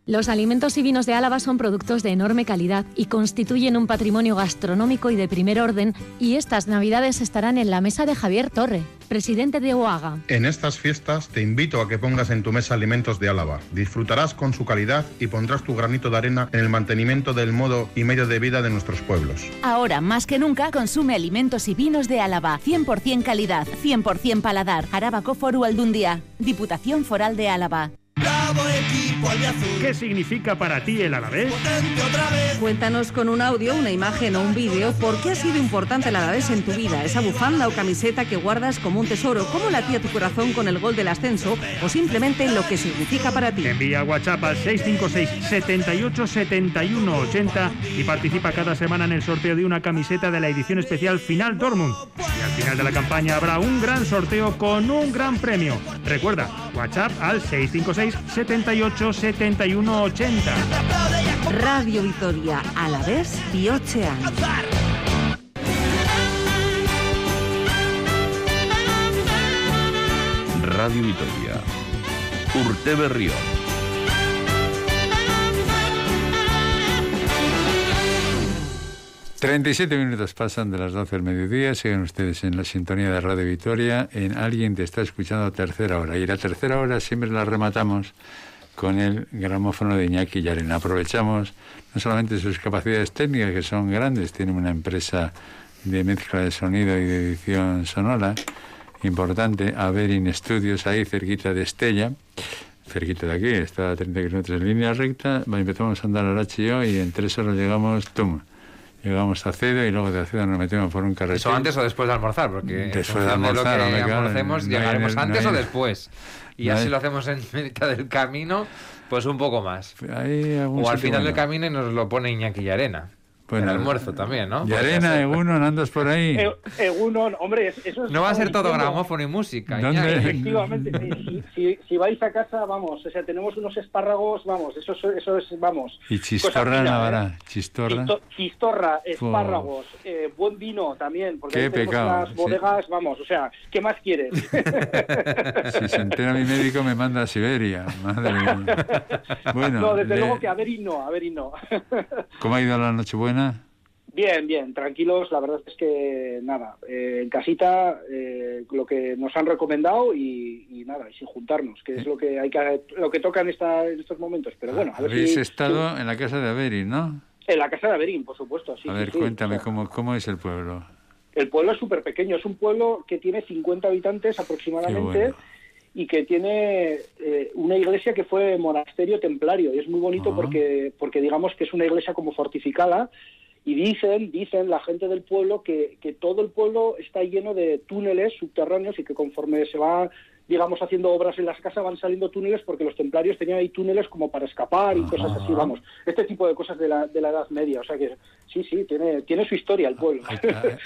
Los alimentos y vinos de Álava son productos de enorme calidad y constituyen un patrimonio gastronómico y de primer orden y estas navidades estarán en la mesa de Javier Torre, presidente de OAGA. En estas fiestas te invito a que pongas en tu mesa alimentos de Álava. Disfrutarás con su calidad y pondrás tu granito de arena en el mantenimiento del modo y medio de vida de nuestros pueblos. Ahora, más que nunca, consume alimentos y vinos de Álava. 100% calidad, 100% paladar. Arabako Foru Aldundia. Diputación Foral de Álava. ¿Qué significa para ti el Alavés? Cuéntanos con un audio, una imagen o un vídeo por qué ha sido importante el Alavés en tu vida, esa bufanda o camiseta que guardas como un tesoro, cómo latía tu corazón con el gol del ascenso o simplemente lo que significa para ti. Envía WhatsApp al 656 78 71 80 y participa cada semana en el sorteo de una camiseta de la edición especial Final Dortmund. Y al final de la campaña habrá un gran sorteo con un gran premio. Recuerda, WhatsApp al 656 78 71 80. Radio Vitoria, a la vez Biochean. Radio Vitoria. Urte Berrión. Treinta y siete minutos pasan de las 12 del mediodía. Siguen ustedes en la sintonía de Radio Vitoria. En Alguien te está escuchando a tercera hora. Y la tercera hora siempre la rematamos con el gramófono de Iñaki Yarena. Aprovechamos no solamente sus capacidades técnicas, que son grandes, tiene una empresa de mezcla de sonido y de edición sonora importante, Averin Studios, ahí cerquita de Estella, cerquita de aquí, está a 30 kilómetros en línea recta, empezamos a andar a yo y en tres horas llegamos, tum, llegamos a Cedo y luego de Acedo nos metemos por un carretero. ¿Eso antes o después de almorzar? Porque Después de almorzar, lo que almorcemos, no llegaremos antes no o después. Y así lo hacemos en [laughs] mitad del camino, pues un poco más. O al final del bueno. camino y nos lo pone Iñaki y Arena. Bueno, el almuerzo también, ¿no? Y arena, Eguno, ¿andas por ahí? Eh, Egunon, hombre, es- eso es... No va a ser todo diciendo. gramófono y música. ¿Dónde? Efectivamente, eh, si, si, si vais a casa, vamos, o sea, tenemos unos espárragos, vamos, eso, es- eso es, vamos... Y chistorra Navarra, ¿eh? chistorra. Chisto- Chistorra, espárragos, eh, buen vino también, porque Qué pecado, unas sí. bodegas, vamos, o sea, ¿qué más quieres? [laughs] Si se entera mi médico me manda a Siberia. Madre mía. [laughs] Bueno, no, desde le- luego que a ver y no, a ver y no. ¿cómo ha ido la Nochebuena? Bien, bien, tranquilos. La verdad es que nada, eh, en casita eh, lo que nos han recomendado y, y nada, y sin juntarnos, que es lo que hay que lo que toca en, esta, en estos momentos. Pero bueno, a ver Habéis si estado en la casa de Avery, ¿no? en la casa de Averín, por supuesto. Sí, a ver, sí. cuéntame cómo, cómo es el pueblo. el pueblo es súper pequeño, es un pueblo que tiene 50 habitantes aproximadamente. Qué bueno. Y que tiene eh, una iglesia que fue monasterio templario. Y es muy bonito Ah. porque, porque digamos que es una iglesia como fortificada y dicen, dicen la gente del pueblo que, que todo el pueblo está lleno de túneles subterráneos y que conforme se va, digamos, haciendo obras en las casas van saliendo túneles porque los templarios tenían ahí túneles como para escapar y cosas así, vamos. Este tipo de cosas de la, de la Edad Media. O sea que sí, sí, tiene, tiene su historia el pueblo.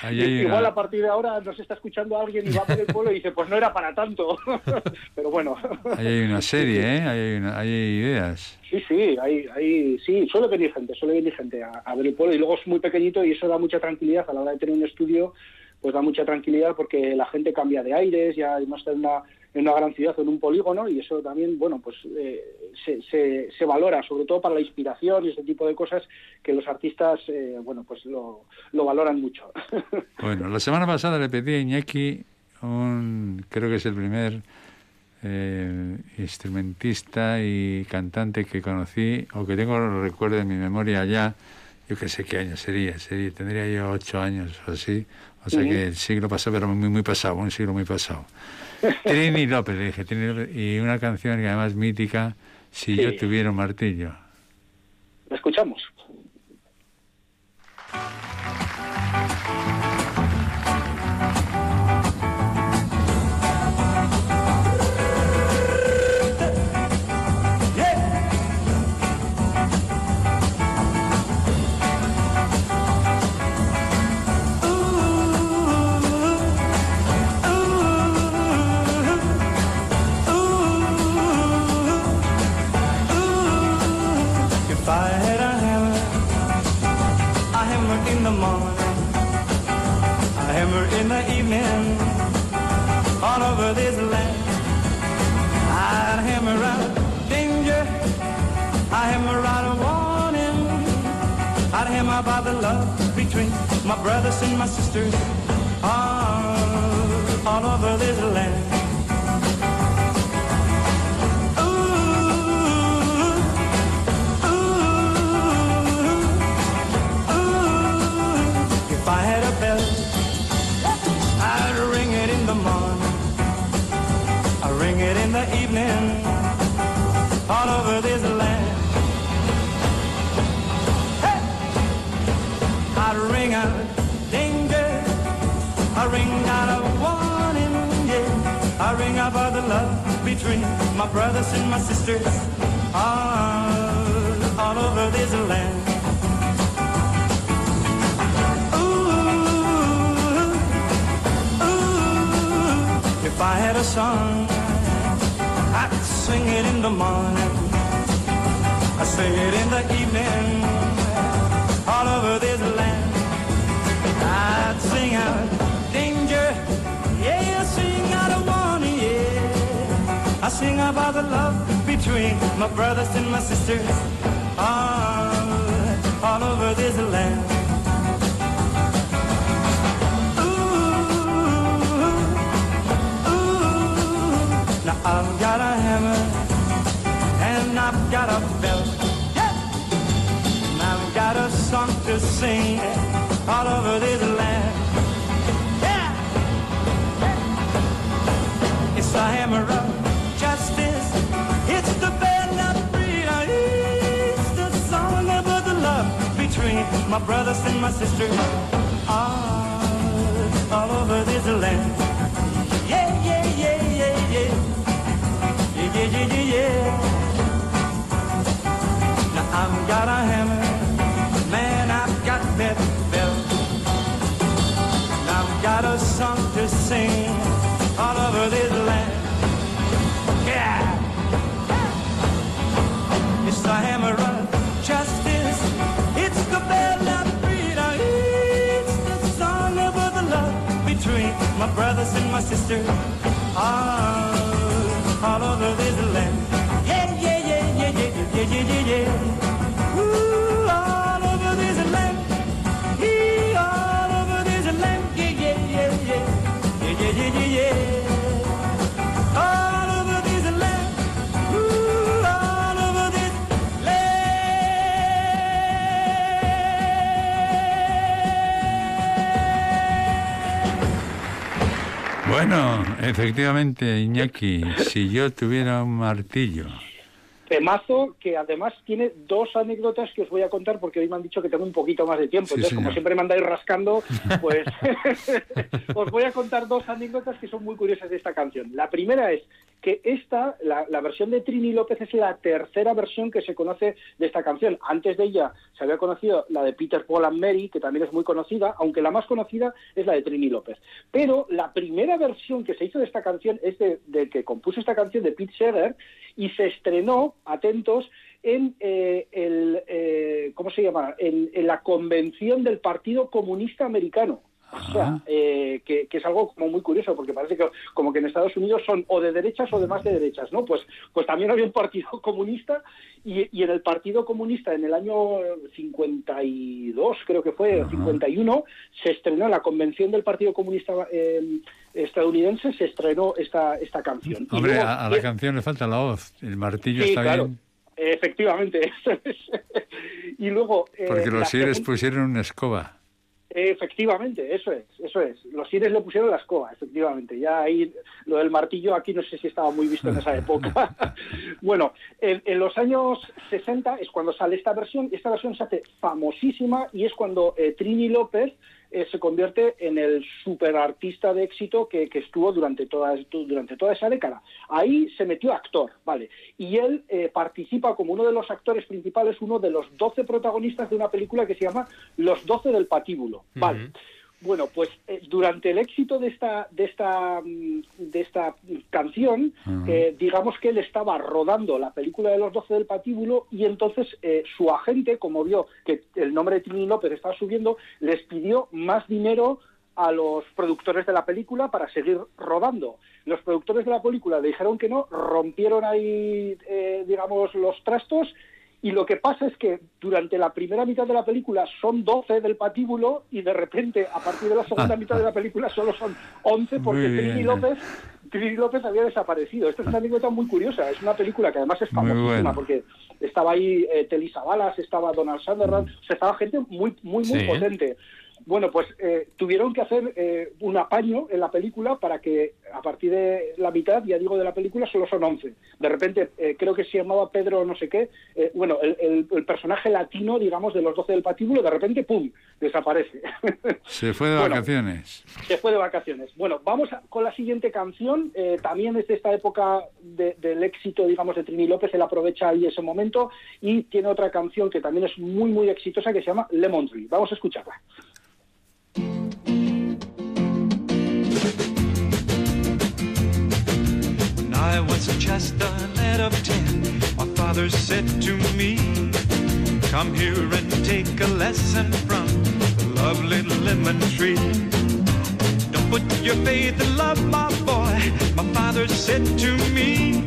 ahí hay [laughs] Igual a partir de ahora nos está escuchando alguien y va por el pueblo y dice, pues no era para tanto. [laughs] Pero bueno. Ahí hay una serie, ¿eh? Ahí hay, una- hay ideas. Sí, sí, ahí, ahí, sí, suele venir gente, suele venir gente a, a ver el pueblo y luego es muy pequeñito y eso da mucha tranquilidad a la hora de tener un estudio, pues da mucha tranquilidad porque la gente cambia de aires, ya no está en una, en una gran ciudad o en un polígono y eso también, bueno, pues eh, se, se, valora, sobre todo para la inspiración y ese tipo de cosas que los artistas, eh, bueno, pues lo, lo valoran mucho. [laughs] Bueno, la semana pasada le pedí a Iñaki un, creo que es el primer eh, instrumentista y cantante que conocí, o que tengo recuerdo en mi memoria ya, yo que sé qué año sería, sería tendría yo ocho años o así, o sea que el siglo pasado, pero muy, muy pasado, un siglo muy pasado. [laughs] Trini López, le dije, Trini López, y una canción que además mítica, Si yo tuviera un martillo. ¿Lo escuchamos? My brothers and my sisters, all, all over this land. Love between my brothers and my sisters, all, all over this land. Ooh, ooh, If I had a song, I'd sing it in the morning. I sing it in the evening, all over this land. I'd sing out I sing about the love between my brothers and my sisters all, all over this land. Ooh, ooh. Now I've got a hammer and I've got a belt. Yeah, And I've got a song to sing all over this land. Yeah! It's a hammer up. My brothers and my sisters. All, all over this land. Yeah, yeah, yeah, yeah. Yeah, yeah, yeah, yeah, yeah. Now I've got a hammer, monster. Bueno, efectivamente, Iñaki, si yo tuviera un martillo, Temazo que además tiene dos anécdotas que os voy a contar porque hoy me han dicho que tengo un poquito más de tiempo. Sí, Entonces, como señor. siempre me andáis rascando, pues [laughs] [laughs] os voy a contar dos anécdotas que son muy curiosas de esta canción. La primera es que esta, la, versión de Trini López es la tercera versión que se conoce de esta canción. Antes de ella se había conocido la de Peter Paul and Mary, que también es muy conocida, aunque la más conocida es la de Trini López. Pero la primera versión que se hizo de esta canción es de, que compuso esta canción de Pete Seeger y se estrenó, atentos, en eh, el, eh, ¿cómo se llama? En la convención del Partido Comunista Americano. O sea, eh, que, que es algo como muy curioso, porque parece que como que en Estados Unidos son o de derechas o de más de derechas, ¿no? Pues, pues también había un partido [laughs] comunista y, y en el Partido Comunista en el año 52, creo que fue, 51, se estrenó en la convención del Partido Comunista eh, estadounidense, se estrenó esta, esta canción. Hombre, luego- a, a la canción le falta la hoz, el martillo Sí, está claro. bien, Efectivamente, [laughs] y luego... eh, porque los sires segun- pusieron una escoba. Efectivamente, eso es, eso es. Los sires le pusieron la escoba, efectivamente. Ya ahí lo del martillo aquí no sé si estaba muy visto en esa [laughs] época. bueno, en, en los años 60 es cuando sale esta versión y esta versión se hace famosísima y es cuando eh, Trini López eh, se convierte en el superartista de éxito que, estuvo durante toda, durante toda esa década. Ahí se metió actor, ¿vale? Y él eh, participa como uno de los actores principales, uno de los 12 protagonistas de una película que se llama Los 12 del patíbulo, ¿vale? Bueno, pues eh, durante el éxito de esta de esta mm, de esta canción, eh, digamos que él estaba rodando la película de los 12 del patíbulo y entonces eh, su agente, como vio que el nombre de Trini López estaba subiendo, les pidió más dinero a los productores de la película para seguir rodando. Los productores de la película le dijeron que no, rompieron ahí, eh, digamos, los trastos y lo que pasa es que durante la primera mitad de la película son 12 del patíbulo y de repente a partir de la segunda mitad de la película solo son 11 porque. Trini López, Trini López había desaparecido. Esta es una anécdota muy curiosa. Es una película que además es famosísima porque estaba ahí eh, Telisa Balas, estaba Donald Sutherland, o sea, estaba gente muy, muy, muy Sí. potente. Bueno, pues eh, tuvieron que hacer eh, un apaño en la película para que a partir de la mitad, ya digo, de la película solo son 11. De repente, eh, creo que se llamaba Pedro no sé qué, eh, bueno, el, el- el personaje latino, digamos, de los 12 del patíbulo, de repente, ¡pum!, desaparece. [laughs] Se fue de Bueno. vacaciones. Se fue de vacaciones. Bueno, vamos a- con la siguiente canción. eh, también es de esta época de- del éxito, digamos, de Trini López. Él aprovecha ahí ese momento y tiene otra canción que también es muy, muy exitosa que se llama Lemon Tree. Vamos a escucharla. When I was just a lad of ten, my father said to me, Come here and take a lesson from the lovely lemon tree. Don't put your faith in love, my boy, my father said to me.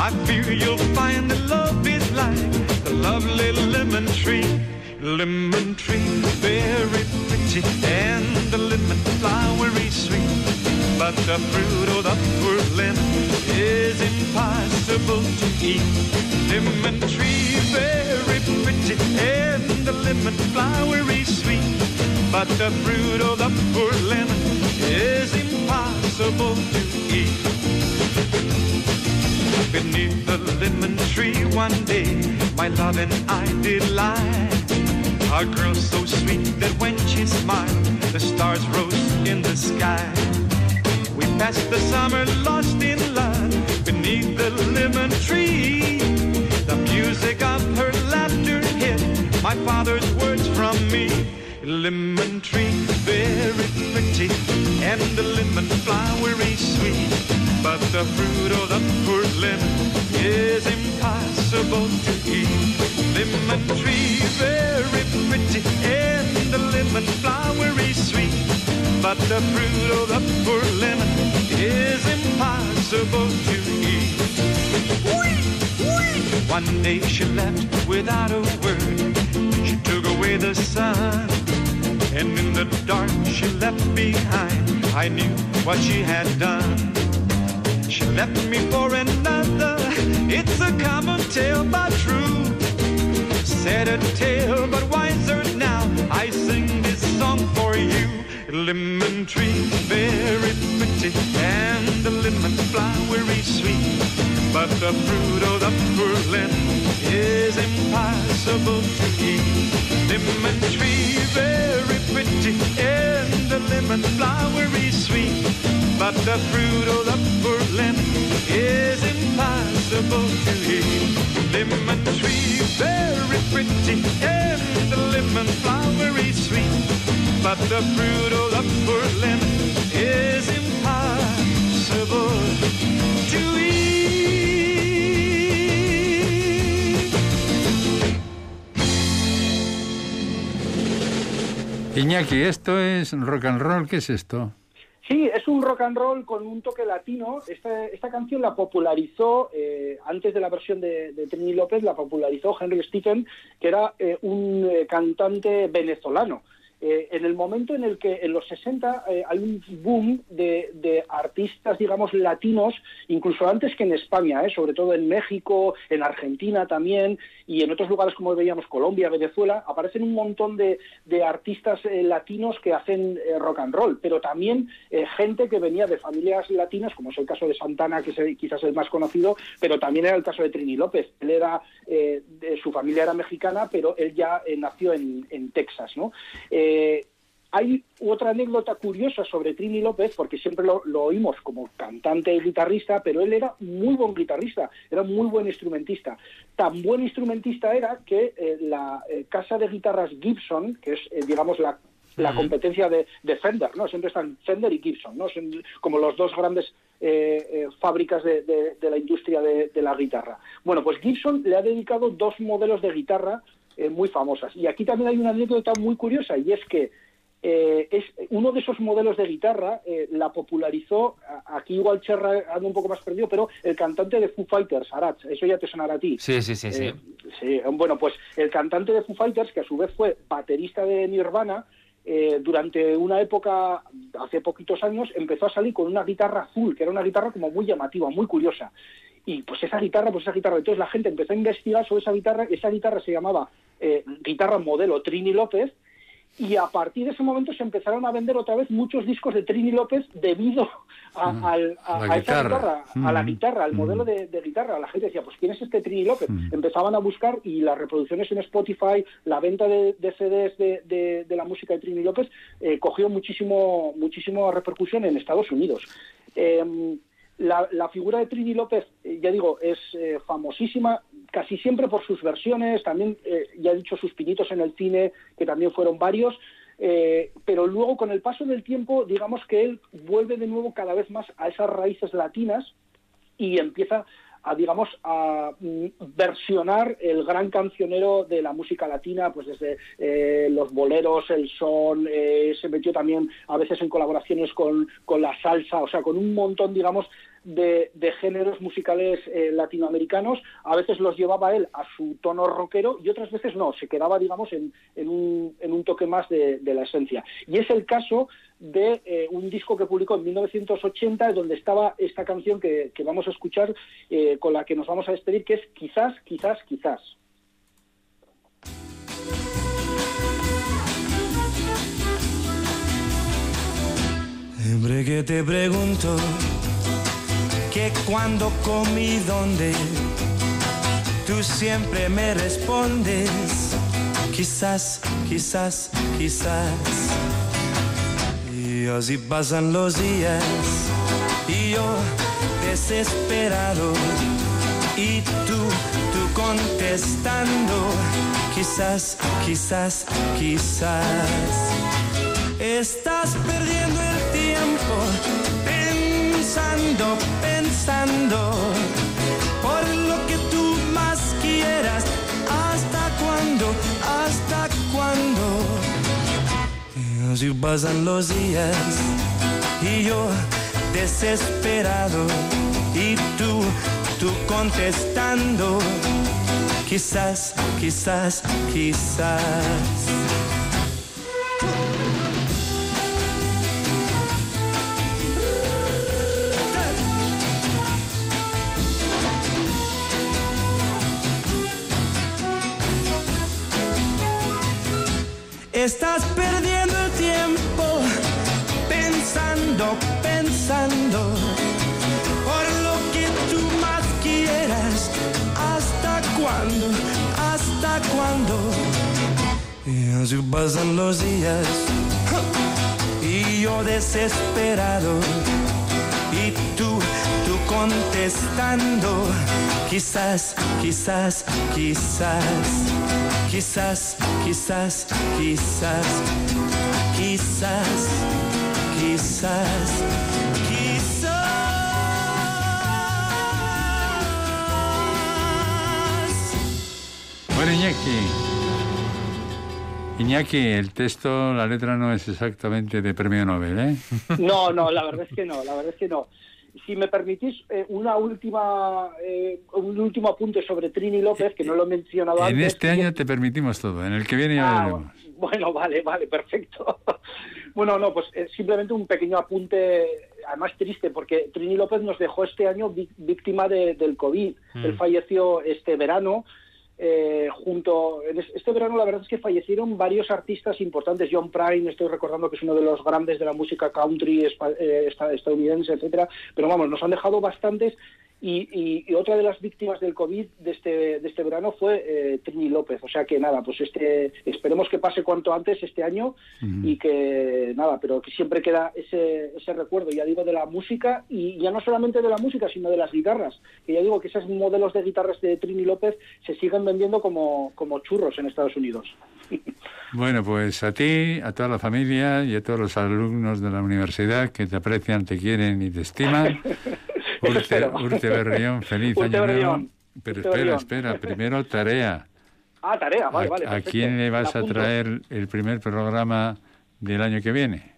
I fear you'll find that love is like the lovely lemon tree. Lemon tree, very pretty, and the lemon flowery sweet. But the fruit oh, of the poor lemon is impossible to eat. Lemon tree, very pretty, and the lemon flowery sweet, but the fruit oh, of the poor lemon is impossible to eat. Beneath the lemon tree one day, my love and I did lie. A girl so sweet that when she smiled, the stars rose in the sky. We passed the summer lost in love beneath the lemon tree. The music of her laughter hid my father's words from me. Lemon tree, very pretty, and the lemon flowery sweet. But the fruit of the poor lemon is impossible to eat. Lemon tree, very pretty, and the lemon flowery sweet. But the fruit of the poor lemon is impossible to eat. One day she left without a word. She took away the sun. And in the dark she left behind. I knew what she had done. She left me for another. It's a common tale. Said a tale, but wiser now. I sing this song for you. Lemon tree, very pretty, and the lemon flowery sweet. But the fruit of the poor lemon is impossible to eat. Lemon tree, very pretty, the lemon flowery sweet. But the fruit of the poor lemon is impossible to eat. Lemon tree, very pretty, and the lemon flowery sweet. But the fruit of the poor lemon is impossible Iñaki, ¿esto es rock and roll? ¿Qué es esto? Sí, es un rock and roll con un toque latino. Esta, esta canción la popularizó, eh, antes de la versión de, de, López, la popularizó Henry Stephen, que era eh, un eh, cantante venezolano. Eh, en el momento en el que en los 60 eh, hay un boom de, artistas, digamos, latinos, incluso antes que en España, eh, sobre todo en México, en Argentina también, y en otros lugares como veíamos Colombia, Venezuela, aparecen un montón de, artistas eh, latinos que hacen rock and roll, pero también gente que venía de familias latinas, como es el caso de Santana, que es quizás el más conocido, pero también era el caso de Trini López. Él era, de, su familia era mexicana, pero él ya nació en, en Texas, ¿no? Eh, hay otra anécdota curiosa sobre Trini López, porque siempre lo, lo, oímos como cantante y guitarrista, pero él era muy buen guitarrista, era muy buen instrumentista. Tan buen instrumentista era que eh, la eh, casa de guitarras Gibson, que es, eh, digamos, la, la competencia de, de, Fender, ¿no? Siempre están Fender y Gibson, ¿no? Son como los dos grandes fábricas de, de, de, la industria de, la guitarra. Bueno, pues Gibson le ha dedicado dos modelos de guitarra muy famosas. Y aquí también hay una anécdota muy curiosa, y es que eh, es uno de esos modelos de guitarra eh, la popularizó aquí igual Cherra anda un poco más perdido pero el cantante de Foo Fighters Arach eso ya te sonará a ti sí sí sí, eh, sí. bueno pues el cantante de Foo Fighters que a su vez fue baterista de Nirvana eh, durante una época, hace poquitos años, empezó a salir con una guitarra azul, que era una guitarra como muy llamativa, muy curiosa. Y pues esa guitarra, pues esa guitarra, entonces la gente empezó a investigar sobre esa guitarra, esa guitarra se llamaba eh, guitarra modelo Trini López, y a partir de ese momento se empezaron a vender otra vez muchos discos de Trini López debido a, Mm. a, La a esa guitarra. a la Mm. guitarra, al modelo de, de guitarra. La gente decía, pues ¿quién es este Trini López? Empezaban a buscar y las reproducciones en Spotify, la venta de, de CDs de, de, la música de Trini López eh, cogió muchísimo, muchísima repercusión en Estados Unidos. Eh, la, la, figura de Trini López, eh, ya digo, es eh, famosísima casi siempre por sus versiones, también eh, ya he dicho sus pinitos en el cine, que también fueron varios, eh, pero luego con el paso del tiempo, digamos que él vuelve de nuevo cada vez más a esas raíces latinas y empieza a, digamos, a mm, versionar el gran cancionero de la música latina, pues desde eh, los boleros, el son, se metió también a veces en colaboraciones con, con la salsa, o sea, con un montón, digamos, de, géneros musicales eh, latinoamericanos, a veces los llevaba él a su tono rockero y otras veces no, se quedaba, digamos, en, en, un, en un, toque más de, la esencia. Y es el caso de eh, un disco que publicó en 1980, donde estaba esta canción que, que vamos a escuchar, eh, con la que nos vamos a despedir, que es Quizás, quizás, quizás. Siempre que te pregunto que cuando comí dónde, tú siempre me respondes, quizás, quizás, quizás. Y así pasan los días y yo desesperado y tú, tú contestando, quizás, quizás, quizás. Estás perdiendo el tiempo pensando, por lo que tú más quieras. ¿Hasta cuándo? ¿Hasta cuándo? Así pasan los días y yo desesperado y tú, tú contestando, quizás, quizás, quizás. Estás perdiendo el tiempo pensando, pensando por lo que tú más quieras. ¿Hasta cuándo? ¿Hasta cuándo? Y así pasan los días y yo desesperado y tú, tú contestando, quizás, quizás, quizás. Quizás, quizás, quizás, quizás, quizás, quizás. Bueno, Iñaki. Iñaki, el texto, la letra no es exactamente de premio Nobel, ¿eh? [laughs] No, no, la verdad es que no, la verdad es que no. Si me permitís, eh, una última, eh, un último apunte sobre Trini López, que no lo he mencionado En antes. este año te permitimos todo, en el que viene ya Ah, veremos. Bueno, vale, vale, perfecto. [laughs] Bueno, no, pues eh, simplemente un pequeño apunte, además triste, porque Trini López nos dejó este año víctima de- del COVID. Mm. Él falleció este verano. Eh, junto este verano la verdad es que fallecieron varios artistas importantes John Prine estoy recordando que es uno de los grandes de la música country eh, esta- estadounidense etcétera pero vamos nos han dejado bastantes y, y- y otra de las víctimas del COVID de este, de este verano fue eh, Trini López. O sea que nada, pues este esperemos que pase cuanto antes este año y que nada, pero que siempre queda ese, ese recuerdo, ya digo, de la música y ya no solamente de la música, sino de las guitarras. Que ya digo que esos modelos de guitarras de Trini López se siguen vendiendo como, como churros en Estados Unidos. [laughs] Bueno, pues a ti, a toda la familia y a todos los alumnos de la universidad que te aprecian, te quieren y te estiman. [laughs] [laughs] Urte, espero. Urte Berrión, feliz Urte año Berrión, nuevo. Pero Urte espera, Berrión. espera, primero tarea. Ah, tarea, vale, ¿A, vale. a perfecto. quién le vas a traer el primer programa del año que viene?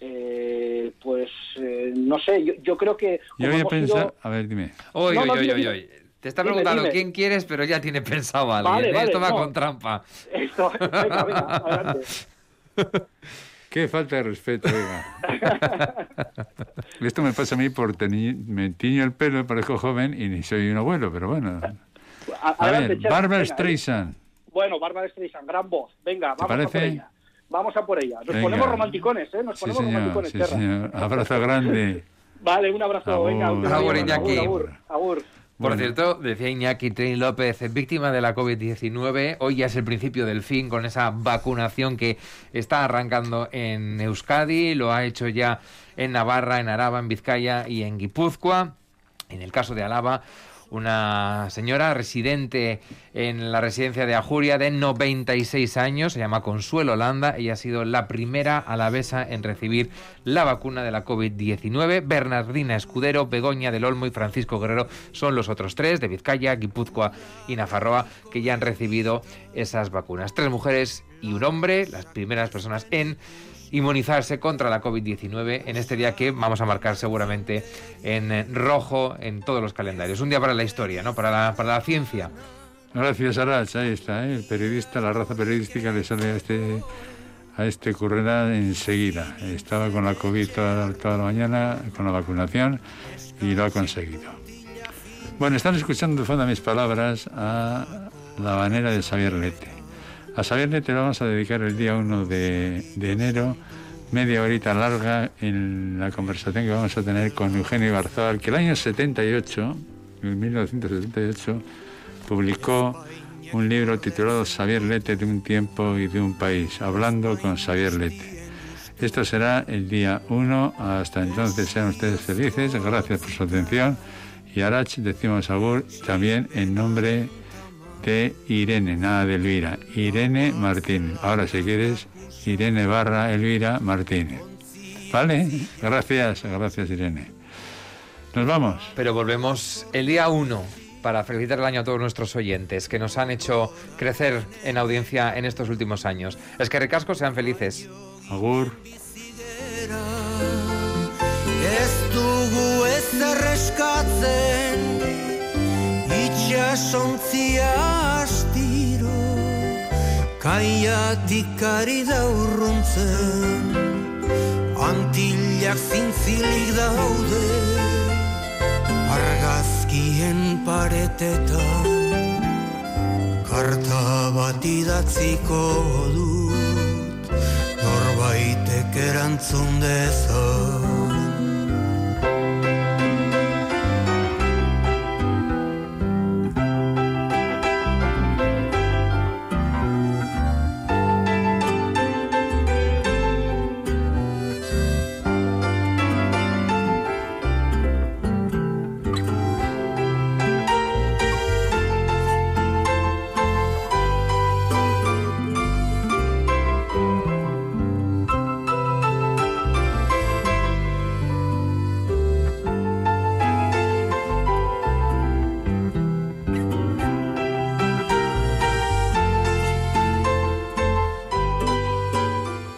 Eh, pues eh, no sé, yo, yo creo que... Yo voy a pensar, ido- a ver, dime. Oye, No, no, oye. Te está Dime, preguntando dime. quién quieres, pero ya tiene pensado a alguien. Vale, ¿eh? vale, Esto va no. con trampa. [laughs] Esto, venga, venga, adelante. [laughs] Qué falta de respeto, oiga. [laughs] Esto me pasa a mí por me tiño el pelo, parezco joven y ni soy un abuelo, pero bueno. A- ver, Barbara. Streisand. Bueno, Bárbara Streisand, gran voz. Venga, vamos a por ella. Vamos a por ella. Nos Venga. ponemos romanticones, ¿eh? Nos Sí, ponemos señor, romanticones, sí, Terra. señor. Abrazo grande. Vale, un abrazo. Agur. Venga, un abrazo. Iñaki. agur, agur. Por Bueno. cierto, decía Iñaki Trini López, víctima de la COVID-19. Hoy ya es el principio del fin con esa vacunación que está arrancando en Euskadi. Lo ha hecho ya en Navarra, en Araba, en Vizcaya y en Guipúzcoa. En el caso de Alaba, una señora residente en la residencia de Ajuria de 96 años, se llama Consuelo Landa. Ella ha sido la primera alavesa en recibir la vacuna de la COVID-19. Bernardina Escudero, Begoña del Olmo y Francisco Guerrero son los otros tres de Vizcaya, Guipúzcoa y Nafarroa que ya han recibido esas vacunas. Tres mujeres y un hombre, las primeras personas en inmunizarse contra la COVID-19 en este día que vamos a marcar seguramente en eh, rojo en todos los calendarios. Un día para la historia, ¿no? Para la, para la ciencia. Gracias, Arach. Ahí está, ¿eh? el periodista, la raza periodística le sale a este, a este currera enseguida. Estaba con la COVID toda, toda la mañana, con la vacunación, y lo ha conseguido. Bueno, están escuchando de fondo mis palabras a la manera de Xavier Lete. A Xavier Lete le vamos a dedicar el día 1 de, de enero media horita larga en la conversación que vamos a tener con Eugenio Barzal, que el año 78, en 1978, publicó un libro titulado Xavier Lete de un tiempo y de un país, hablando con Xavier Lete. Esto será el día 1. Hasta entonces sean ustedes felices. Gracias por su atención. Y Arach decimos agur también en nombre de Irene, nada de Elvira. Irene Martínez. Ahora si quieres, Irene barra Elvira Martínez. ¿Vale? Gracias, gracias Irene. Nos vamos. Pero volvemos el día 1 para felicitar el año a todos nuestros oyentes que nos han hecho crecer en audiencia en estos últimos años. Es que recasco sean felices. Agur. Ez dugu eskatzen Itxasontzia astiro Kaiatik ari da urruntzen. Antillak zintzilik daude Argazkien paretetan. Karta bat idatziko dut Norbaitek erantzun dezan